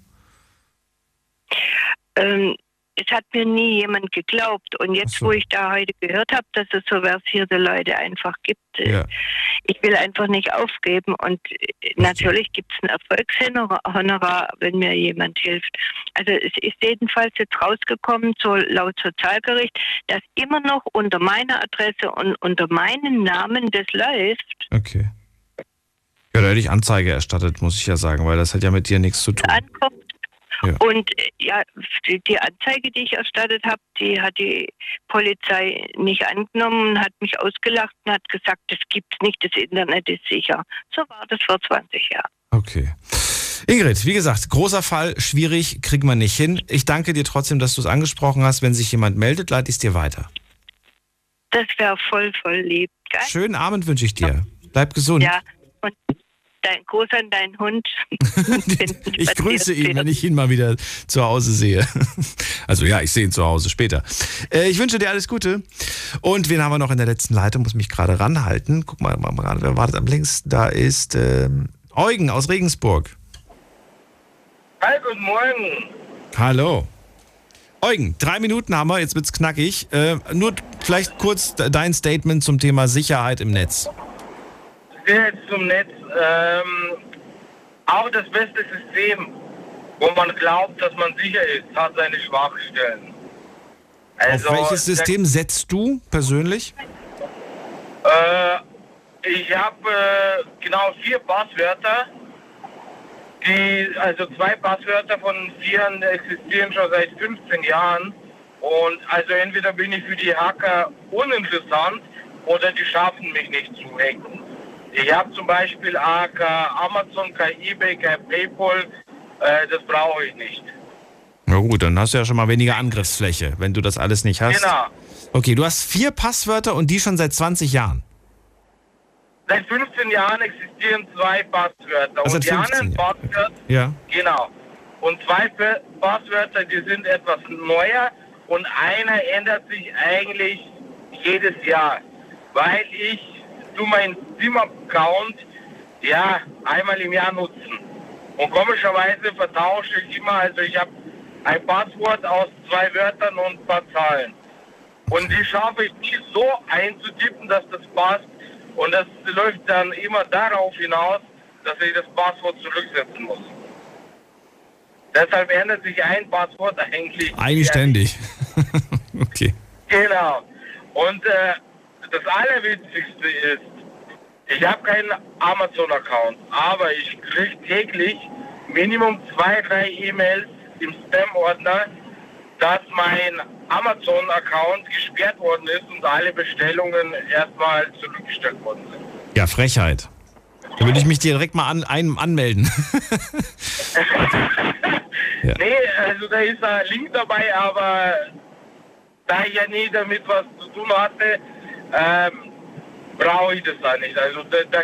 Ähm, es hat mir nie jemand geglaubt. Und jetzt, wo ich da heute gehört habe, dass es so versierte Leute einfach gibt, äh, Ja. ich will einfach nicht aufgeben. Und äh, natürlich gibt es ein Erfolgshonorar, wenn mir jemand hilft. Also es ist jedenfalls jetzt rausgekommen, so laut Sozialgericht, dass immer noch unter meiner Adresse und unter meinem Namen das läuft. Okay. Ja, da hätte ich Anzeige erstattet, muss ich ja sagen, weil das hat ja mit dir nichts zu tun. ankommt. Ja. Und äh, ja, die, Anzeige, die ich erstattet habe, die hat die Polizei nicht angenommen und hat mich ausgelacht und hat gesagt, das gibt's nicht, das Internet ist sicher. So war das vor 20 Jahren. Okay. Ingrid, wie gesagt, großer Fall, schwierig, kriegen wir nicht hin. Ich danke dir trotzdem, dass du es angesprochen hast. Wenn sich jemand meldet, leite ich es dir weiter. Das wäre voll, voll lieb. Gell? Schönen Abend wünsche ich dir. Bleib gesund. Ja, und dein Gruß an deinen Hund. Ich grüße ihn, wenn ich ihn mal wieder zu Hause sehe. Also ja, ich sehe ihn zu Hause später. Äh, ich wünsche dir alles Gute. Und wen haben wir noch in der letzten Leitung? Muss mich gerade ranhalten. Guck mal, wer wartet am längsten? Da ist ähm, Eugen aus Regensburg. Hi, guten Morgen. Hallo. Eugen, drei Minuten haben wir, jetzt wird's knackig. Äh, nur vielleicht kurz de- dein Statement zum Thema Sicherheit im Netz. Sicherheit zum Netz. Ähm, auch das beste System, wo man glaubt, dass man sicher ist, hat seine Schwachstellen. Also, Auf welches System setzt du persönlich? Äh, ich habe äh, genau vier Passwörter. Die, also zwei Passwörter von vier existieren schon seit 15 Jahren. Und also entweder bin ich für die Hacker uninteressant oder die schaffen mich nicht zu hacken. Ich habe zum Beispiel auch kein Amazon, kein Ebay, kein Paypal. Äh, das brauche ich nicht. Na gut, dann hast du ja schon mal weniger Angriffsfläche, wenn du das alles nicht hast. Genau. Okay, du hast vier Passwörter und die schon seit 20 Jahren. Seit 15 Jahren existieren zwei Passwörter. Also und die anderen 15 Passwörter, Ja. genau. Und zwei Passwörter, die sind etwas neuer und einer ändert sich eigentlich jedes Jahr. Weil ich zu meinem Steam-Account ja, einmal im Jahr nutzen. Und komischerweise vertausche ich immer, also ich habe ein Passwort aus zwei Wörtern und ein paar Zahlen. Und die schaffe ich nie so einzutippen, dass das passt. Und das läuft dann immer darauf hinaus, dass ich das Passwort zurücksetzen muss. Deshalb ändert sich ein Passwort eigentlich. Eigentlich ständig. okay. Genau. Und äh, das Allerwitzigste ist, ich habe keinen Amazon-Account, aber ich kriege täglich Minimum zwei, drei E-Mails im Spam-Ordner, dass mein Amazon-Account gesperrt worden ist und alle Bestellungen erstmal zurückgestellt worden sind. Ja, Frechheit. Da würde ich mich direkt mal an, einem anmelden. Nee, also da ist ein Link dabei, aber da ich ja nie damit was zu tun hatte, ähm, brauche ich das da nicht. Also da, da,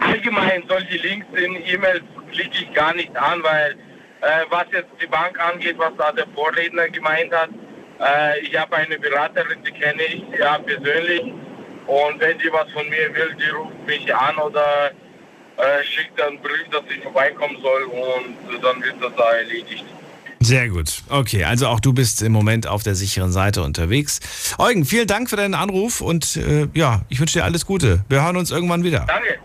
allgemein solche Links in E-Mails klicke ich gar nicht an, weil äh, was jetzt die Bank angeht, was da der Vorredner gemeint hat, äh, ich habe eine Beraterin, die kenne ich ja persönlich und wenn die was von mir will, die ruft mich an oder äh, schickt einen Brief, dass ich vorbeikommen soll und dann wird das da erledigt. Sehr gut. Okay, also auch du bist im Moment auf der sicheren Seite unterwegs. Eugen, vielen Dank für deinen Anruf und äh, ja, ich wünsche dir alles Gute. Wir hören uns irgendwann wieder. Danke.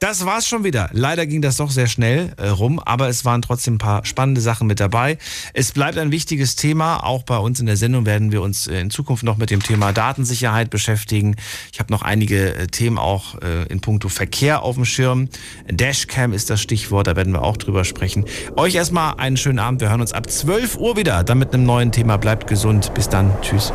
Das war's schon wieder. Leider ging das doch sehr schnell äh, rum, aber es waren trotzdem ein paar spannende Sachen mit dabei. Es bleibt ein wichtiges Thema. Auch bei uns in der Sendung werden wir uns äh, in Zukunft noch mit dem Thema Datensicherheit beschäftigen. Ich habe noch einige äh, Themen auch äh, in puncto Verkehr auf dem Schirm. Dashcam ist das Stichwort, da werden wir auch drüber sprechen. Euch erstmal einen schönen Abend. Wir hören uns ab 12 Uhr wieder, dann mit einem neuen Thema. Bleibt gesund. Bis dann. Tschüss.